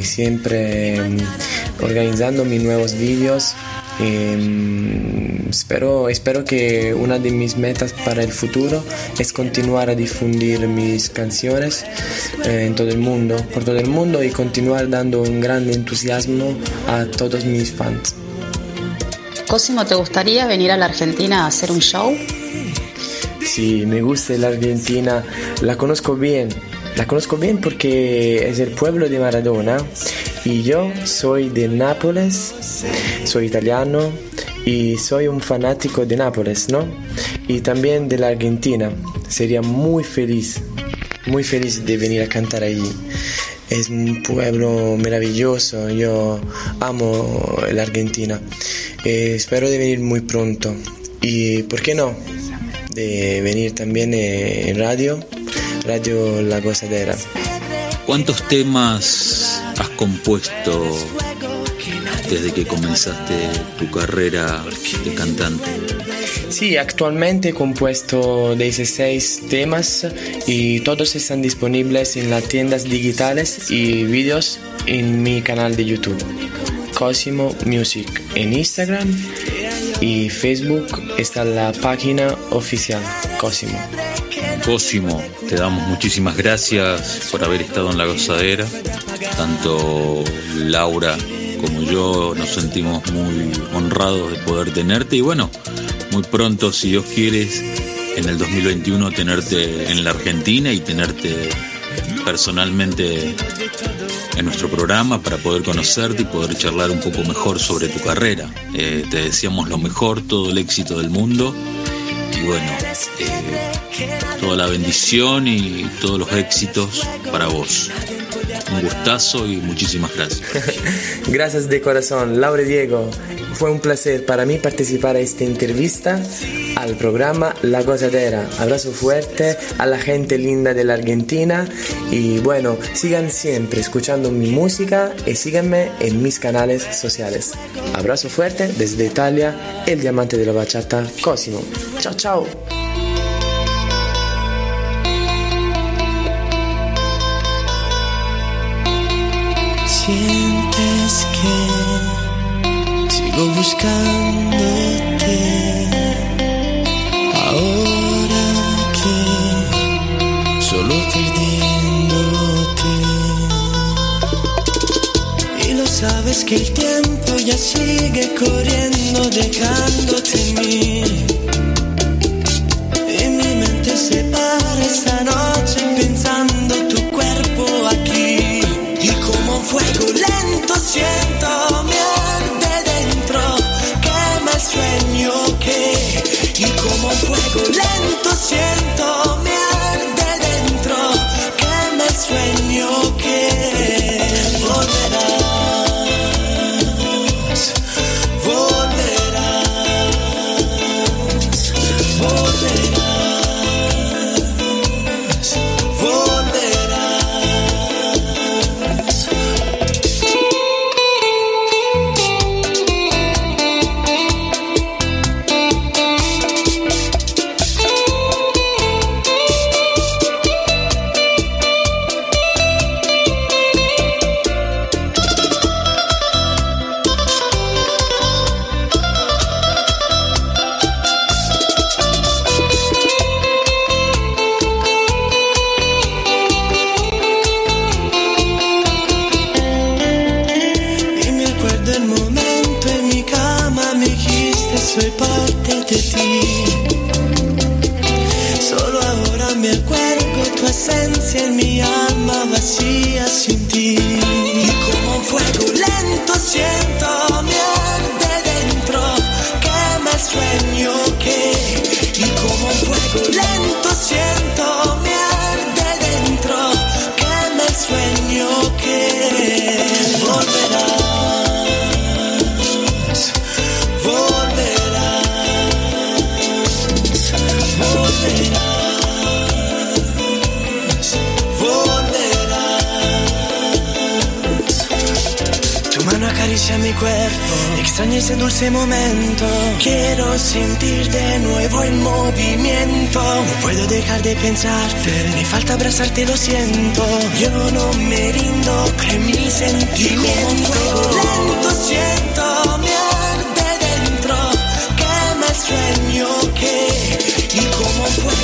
siempre mm, organizando mis nuevos vídeos. Em, espero, espero que una de mis metas para el futuro es continuar a difundir mis canciones eh, en todo el mundo, por todo el mundo y continuar dando un gran entusiasmo a todos mis fans. Cosimo, ¿te gustaría venir a la Argentina a hacer un show? Sí, me gusta la Argentina, la conozco bien. La conozco bien porque es el pueblo de Maradona y yo soy de Nápoles, soy italiano y soy un fanático de Nápoles, ¿no? Y también de la Argentina. Sería muy feliz, muy feliz de venir a cantar allí. Es un pueblo maravilloso, yo amo la Argentina. Eh, espero de venir muy pronto. Y, ¿por qué no? De venir también eh, en radio, Radio La Gozadera. ¿Cuántos temas has compuesto desde que comenzaste tu carrera de cantante? Sí, actualmente he compuesto 16 temas y todos están disponibles en las tiendas digitales y vídeos en mi canal de YouTube. Cosimo Music en Instagram y Facebook está la página oficial Cosimo. Cosimo, te damos muchísimas gracias por haber estado en la gozadera. Tanto Laura como yo nos sentimos muy honrados de poder tenerte y bueno, muy pronto, si Dios quieres, en el 2021 tenerte en la Argentina y tenerte personalmente en nuestro programa para poder conocerte y poder charlar un poco mejor sobre tu carrera. Eh, te deseamos lo mejor, todo el éxito del mundo y bueno, eh, toda la bendición y todos los éxitos para vos. Un gustazo y muchísimas gracias. gracias de corazón, Laura Diego. Fue un placer para mí participar en esta entrevista al programa La Gozadera. Abrazo fuerte a la gente linda de la Argentina y bueno, sigan siempre escuchando mi música y síganme en mis canales sociales. Abrazo fuerte desde Italia, el diamante de la bachata, Cosimo. Chao, chao. Sientes que sigo buscándote. Ahora que solo perdiéndote. Y lo sabes que el tiempo ya sigue corriendo dejándote en mí. Y mi mente se para esta noche pensando tu cuerpo aquí. Y como fuego lento siento como momento. Quiero sentir de nuevo el movimiento. No puedo dejar de pensarte, me falta abrazarte, lo siento. Yo no me rindo en mi sentimiento. Lento siento mi arte dentro, quema el sueño que. Y como fuego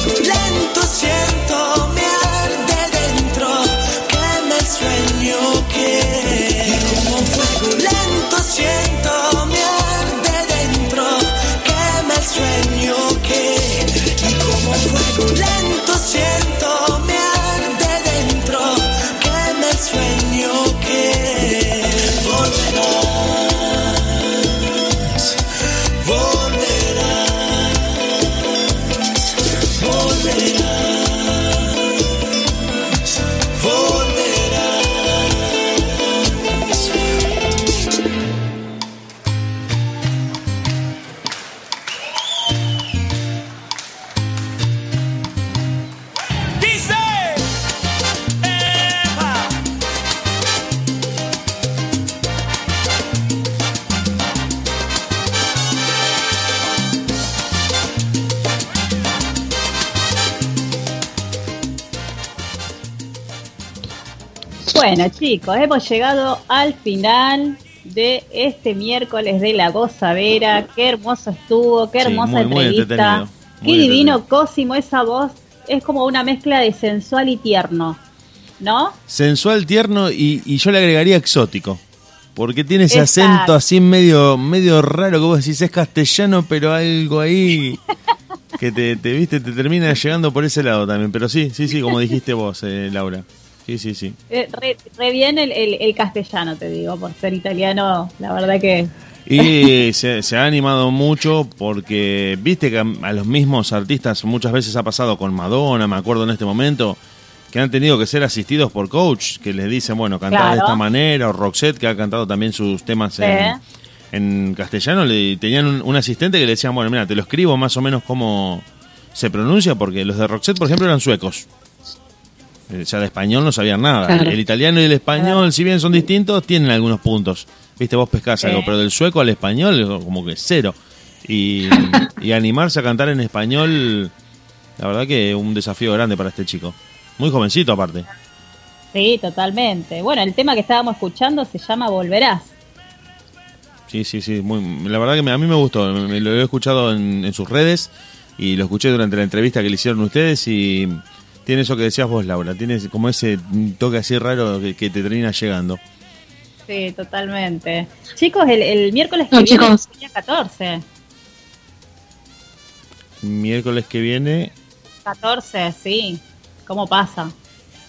Bueno, chicos, hemos llegado al final de este miércoles de la gozadera. Qué hermoso estuvo, qué hermosa entrevista. qué divino Cosimo, esa voz es como una mezcla de sensual y tierno, ¿no? Sensual, tierno y, yo le agregaría exótico. Porque tiene ese acento así medio, medio raro que vos decís es castellano, pero algo ahí que te, viste, te termina llegando por ese lado también. Pero sí, sí, sí, como dijiste vos, eh, Laura. Sí, sí, sí. Eh, re, bien el, castellano, te digo, por ser italiano, la verdad que... Y se, ha animado mucho porque, viste que a, los mismos artistas muchas veces ha pasado con Madonna, me acuerdo en este momento, que han tenido que ser asistidos por coach, que les dicen, bueno, cantar de esta manera, o Roxette, que ha cantado también sus temas en, castellano, le tenían un, un, asistente que le decían, bueno, mira, te lo escribo más o menos como se pronuncia, porque los de Roxette, por ejemplo, eran suecos. O sea, de español no sabían nada. El italiano y el español, si bien son distintos, tienen algunos puntos. Viste, vos pescás algo, pero del sueco al español, como que cero. Y, animarse a cantar en español, la verdad que un desafío grande para este chico. Muy jovencito, aparte. Sí, totalmente. Bueno, el tema que estábamos escuchando se llama Volverás. Sí, sí, sí. Muy, la verdad que a mí me gustó. Me, lo he escuchado en, en sus redes y lo escuché durante la entrevista que le hicieron ustedes y tiene eso que decías vos, Laura, tiene como ese toque así raro que, te termina llegando. Sí, totalmente. Chicos, el, miércoles que viene es el día 14. Miércoles que viene. 14, sí. ¿Cómo pasa?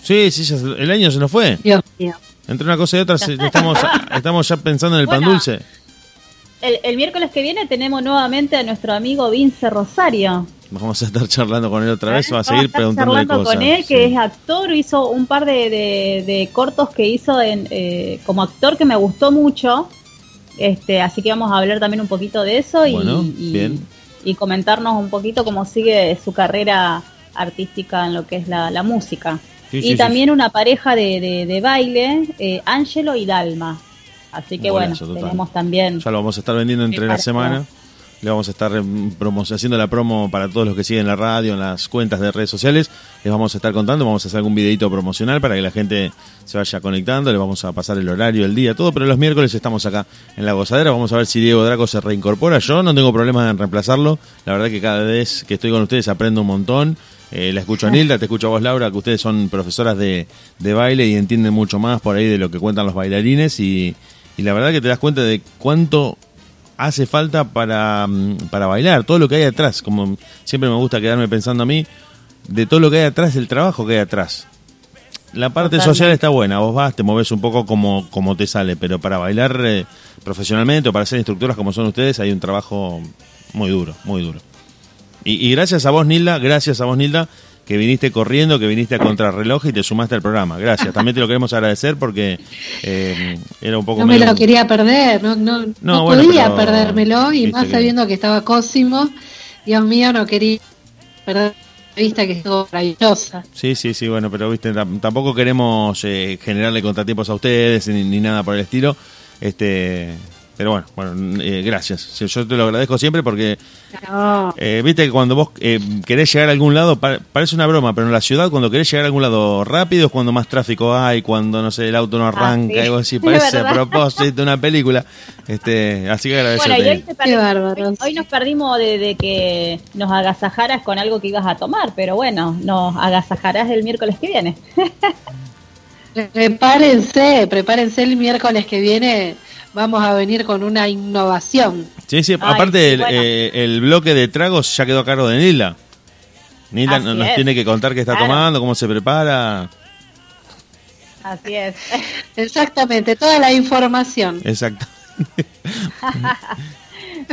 Sí, sí, el año se nos fue. Dios mío. Entre una cosa y otra estamos, estamos ya pensando en el pan dulce. El, el miércoles que viene tenemos nuevamente a nuestro amigo Vince Rosario. Vamos a estar charlando con él otra vez, va a seguir preguntándole cosas. con él, que es actor, hizo un par de, de, cortos que hizo en, eh, como actor que me gustó mucho. Este, así que vamos a hablar también un poquito de eso y, y, comentarnos un poquito cómo sigue su carrera artística en lo que es la, música. y también una pareja de, de, baile, eh, Angelo y Dalma. Así que bueno, tenemos también... Ya lo vamos a estar vendiendo entre la semana. Le vamos a estar em, haciendo la promo para todos los que siguen la radio, en las cuentas de redes sociales. Les vamos a estar contando, vamos a hacer algún videito promocional para que la gente se vaya conectando. Le vamos a pasar el horario, el día, todo. Pero los miércoles estamos acá en la gozadera. Vamos a ver si Diego Draco se reincorpora. Yo no tengo problemas en reemplazarlo. La verdad que cada vez que estoy con ustedes aprendo un montón. Eh, la escucho a Nilda, te escucho a vos, Laura, que ustedes son profesoras de, de baile y entienden mucho más por ahí de lo que cuentan los bailarines. Y, y la verdad que te das cuenta de cuánto hace falta para, mm, para bailar, todo lo que hay atrás, como siempre me gusta quedarme pensando a mí, de todo lo que hay atrás, del trabajo que hay atrás. La parte social está buena, vos vas, te moves un poco como, como te sale, pero para bailar eh, profesionalmente o para ser instructoras como son ustedes hay un trabajo muy duro, muy duro. Y, y gracias a vos, Nilda, gracias a vos, Nilda, que viniste corriendo, que viniste a contrarreloj y te sumaste al programa. Gracias, también te lo queremos agradecer porque eh, era un poco... No me lo quería perder, no, no, no, podía perdérmelo y más sabiendo que estaba Cosimo, Dios mío, no quería perder vista que estuvo maravillosa. Sí, sí, sí, bueno, pero viste, tampoco queremos eh, generarle contratiempos a ustedes ni, ni, nada por el estilo. Este, pero bueno, bueno eh, gracias. Yo te lo agradezco siempre porque, eh, viste que cuando vos eh, querés llegar a algún lado, parece una broma, pero en la ciudad cuando querés llegar a algún lado rápido es cuando más tráfico hay, cuando, no sé, el auto no ah, arranca, y algo así, parece a propósito de una película. Este, así que agradecerte. hoy, hoy, nos perdimos de, que nos agasajaras con algo que ibas a tomar, pero bueno, nos agasajarás el miércoles que viene. prepárense, prepárense el miércoles que viene vamos a venir con una innovación. Sí, sí, aparte eh, el, bloque de tragos ya quedó a cargo de Nila. Nila nos tiene que contar qué está tomando, cómo se prepara. Así es. Exactamente, toda la información. Exacto.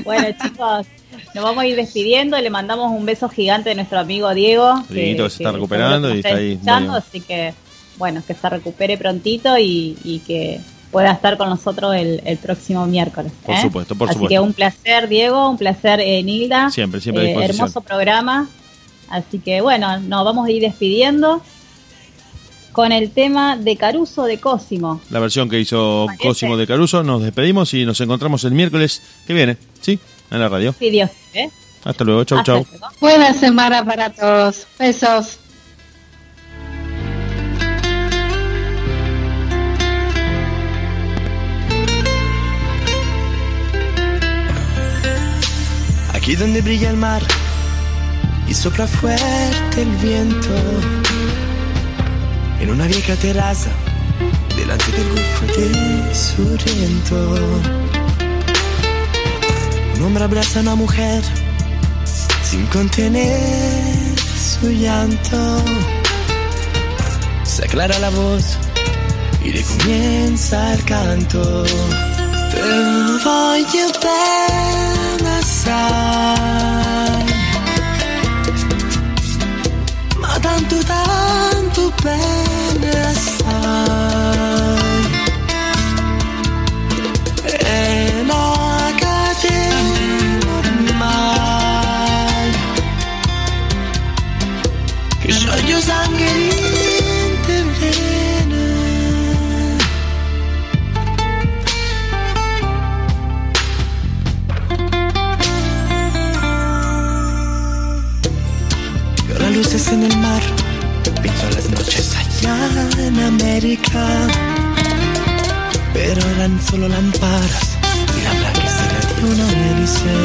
bueno, chicos, nos vamos a ir despidiendo. Le mandamos un beso gigante a nuestro amigo Diego. que, se está recuperando y está ahí. Así que, bueno, que se recupere prontito y que pueda estar con nosotros el, el próximo miércoles. Por ¿eh? supuesto, por Así que un placer, Diego, un placer, eh, Nilda. Siempre, siempre. Eh, hermoso programa. Así que bueno, nos vamos a ir despidiendo con el tema de Caruso de Cosimo. La versión que hizo Cosimo de Caruso. Nos despedimos y nos encontramos el miércoles que viene, ¿sí? En la radio. Sí, Dios. Hasta luego, chau, chau. Buena semana para todos. Besos. Aquí donde brilla el mar y sopra fuerte el viento. En una vieja terraza, delante del golfo de Sorrento. Un hombre abraza a una mujer sin contener su llanto. Se aclara la voz y le comienza el canto. Te voglio bene assai, ma tanto tanto bene assai. E non catena ormai, che scioglie sangue En el mar, pienso las noches allá en América. Pero eran solo lámparas y la blanquecina de una hélice.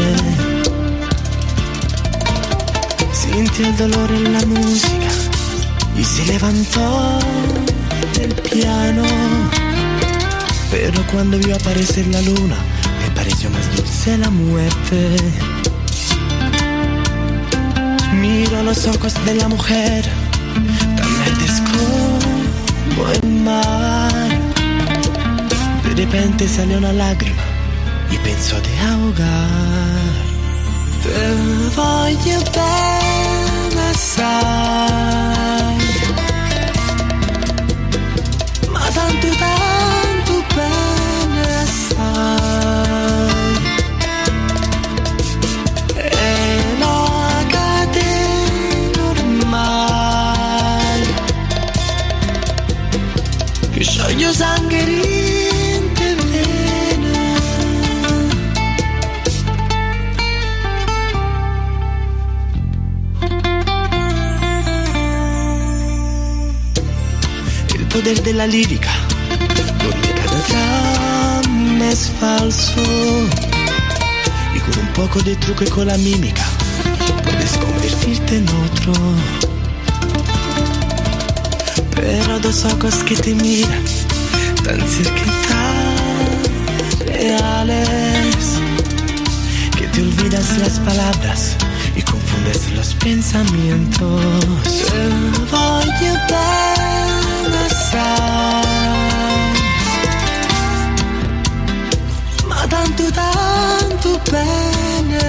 Sintió el dolor en la música y se levantó del piano. Pero cuando vio aparecer la luna, me pareció más dulce la muerte. Miro los ojos de la mujer, tan verdes como el mar. De repente salió una lágrima y pensó de ahogar. Te voglio bene assai, che scioglie sangue in te vene. El poder de la lírica, donde cada trama es falso. Y con un poco de truco y con la mímica, puedes convertirte en otro. Pero dos ojos que te miran, tan cerquita, reales, que te olvidas las palabras y confundes los pensamientos. Te voy a besar, ma tanto, tanto bene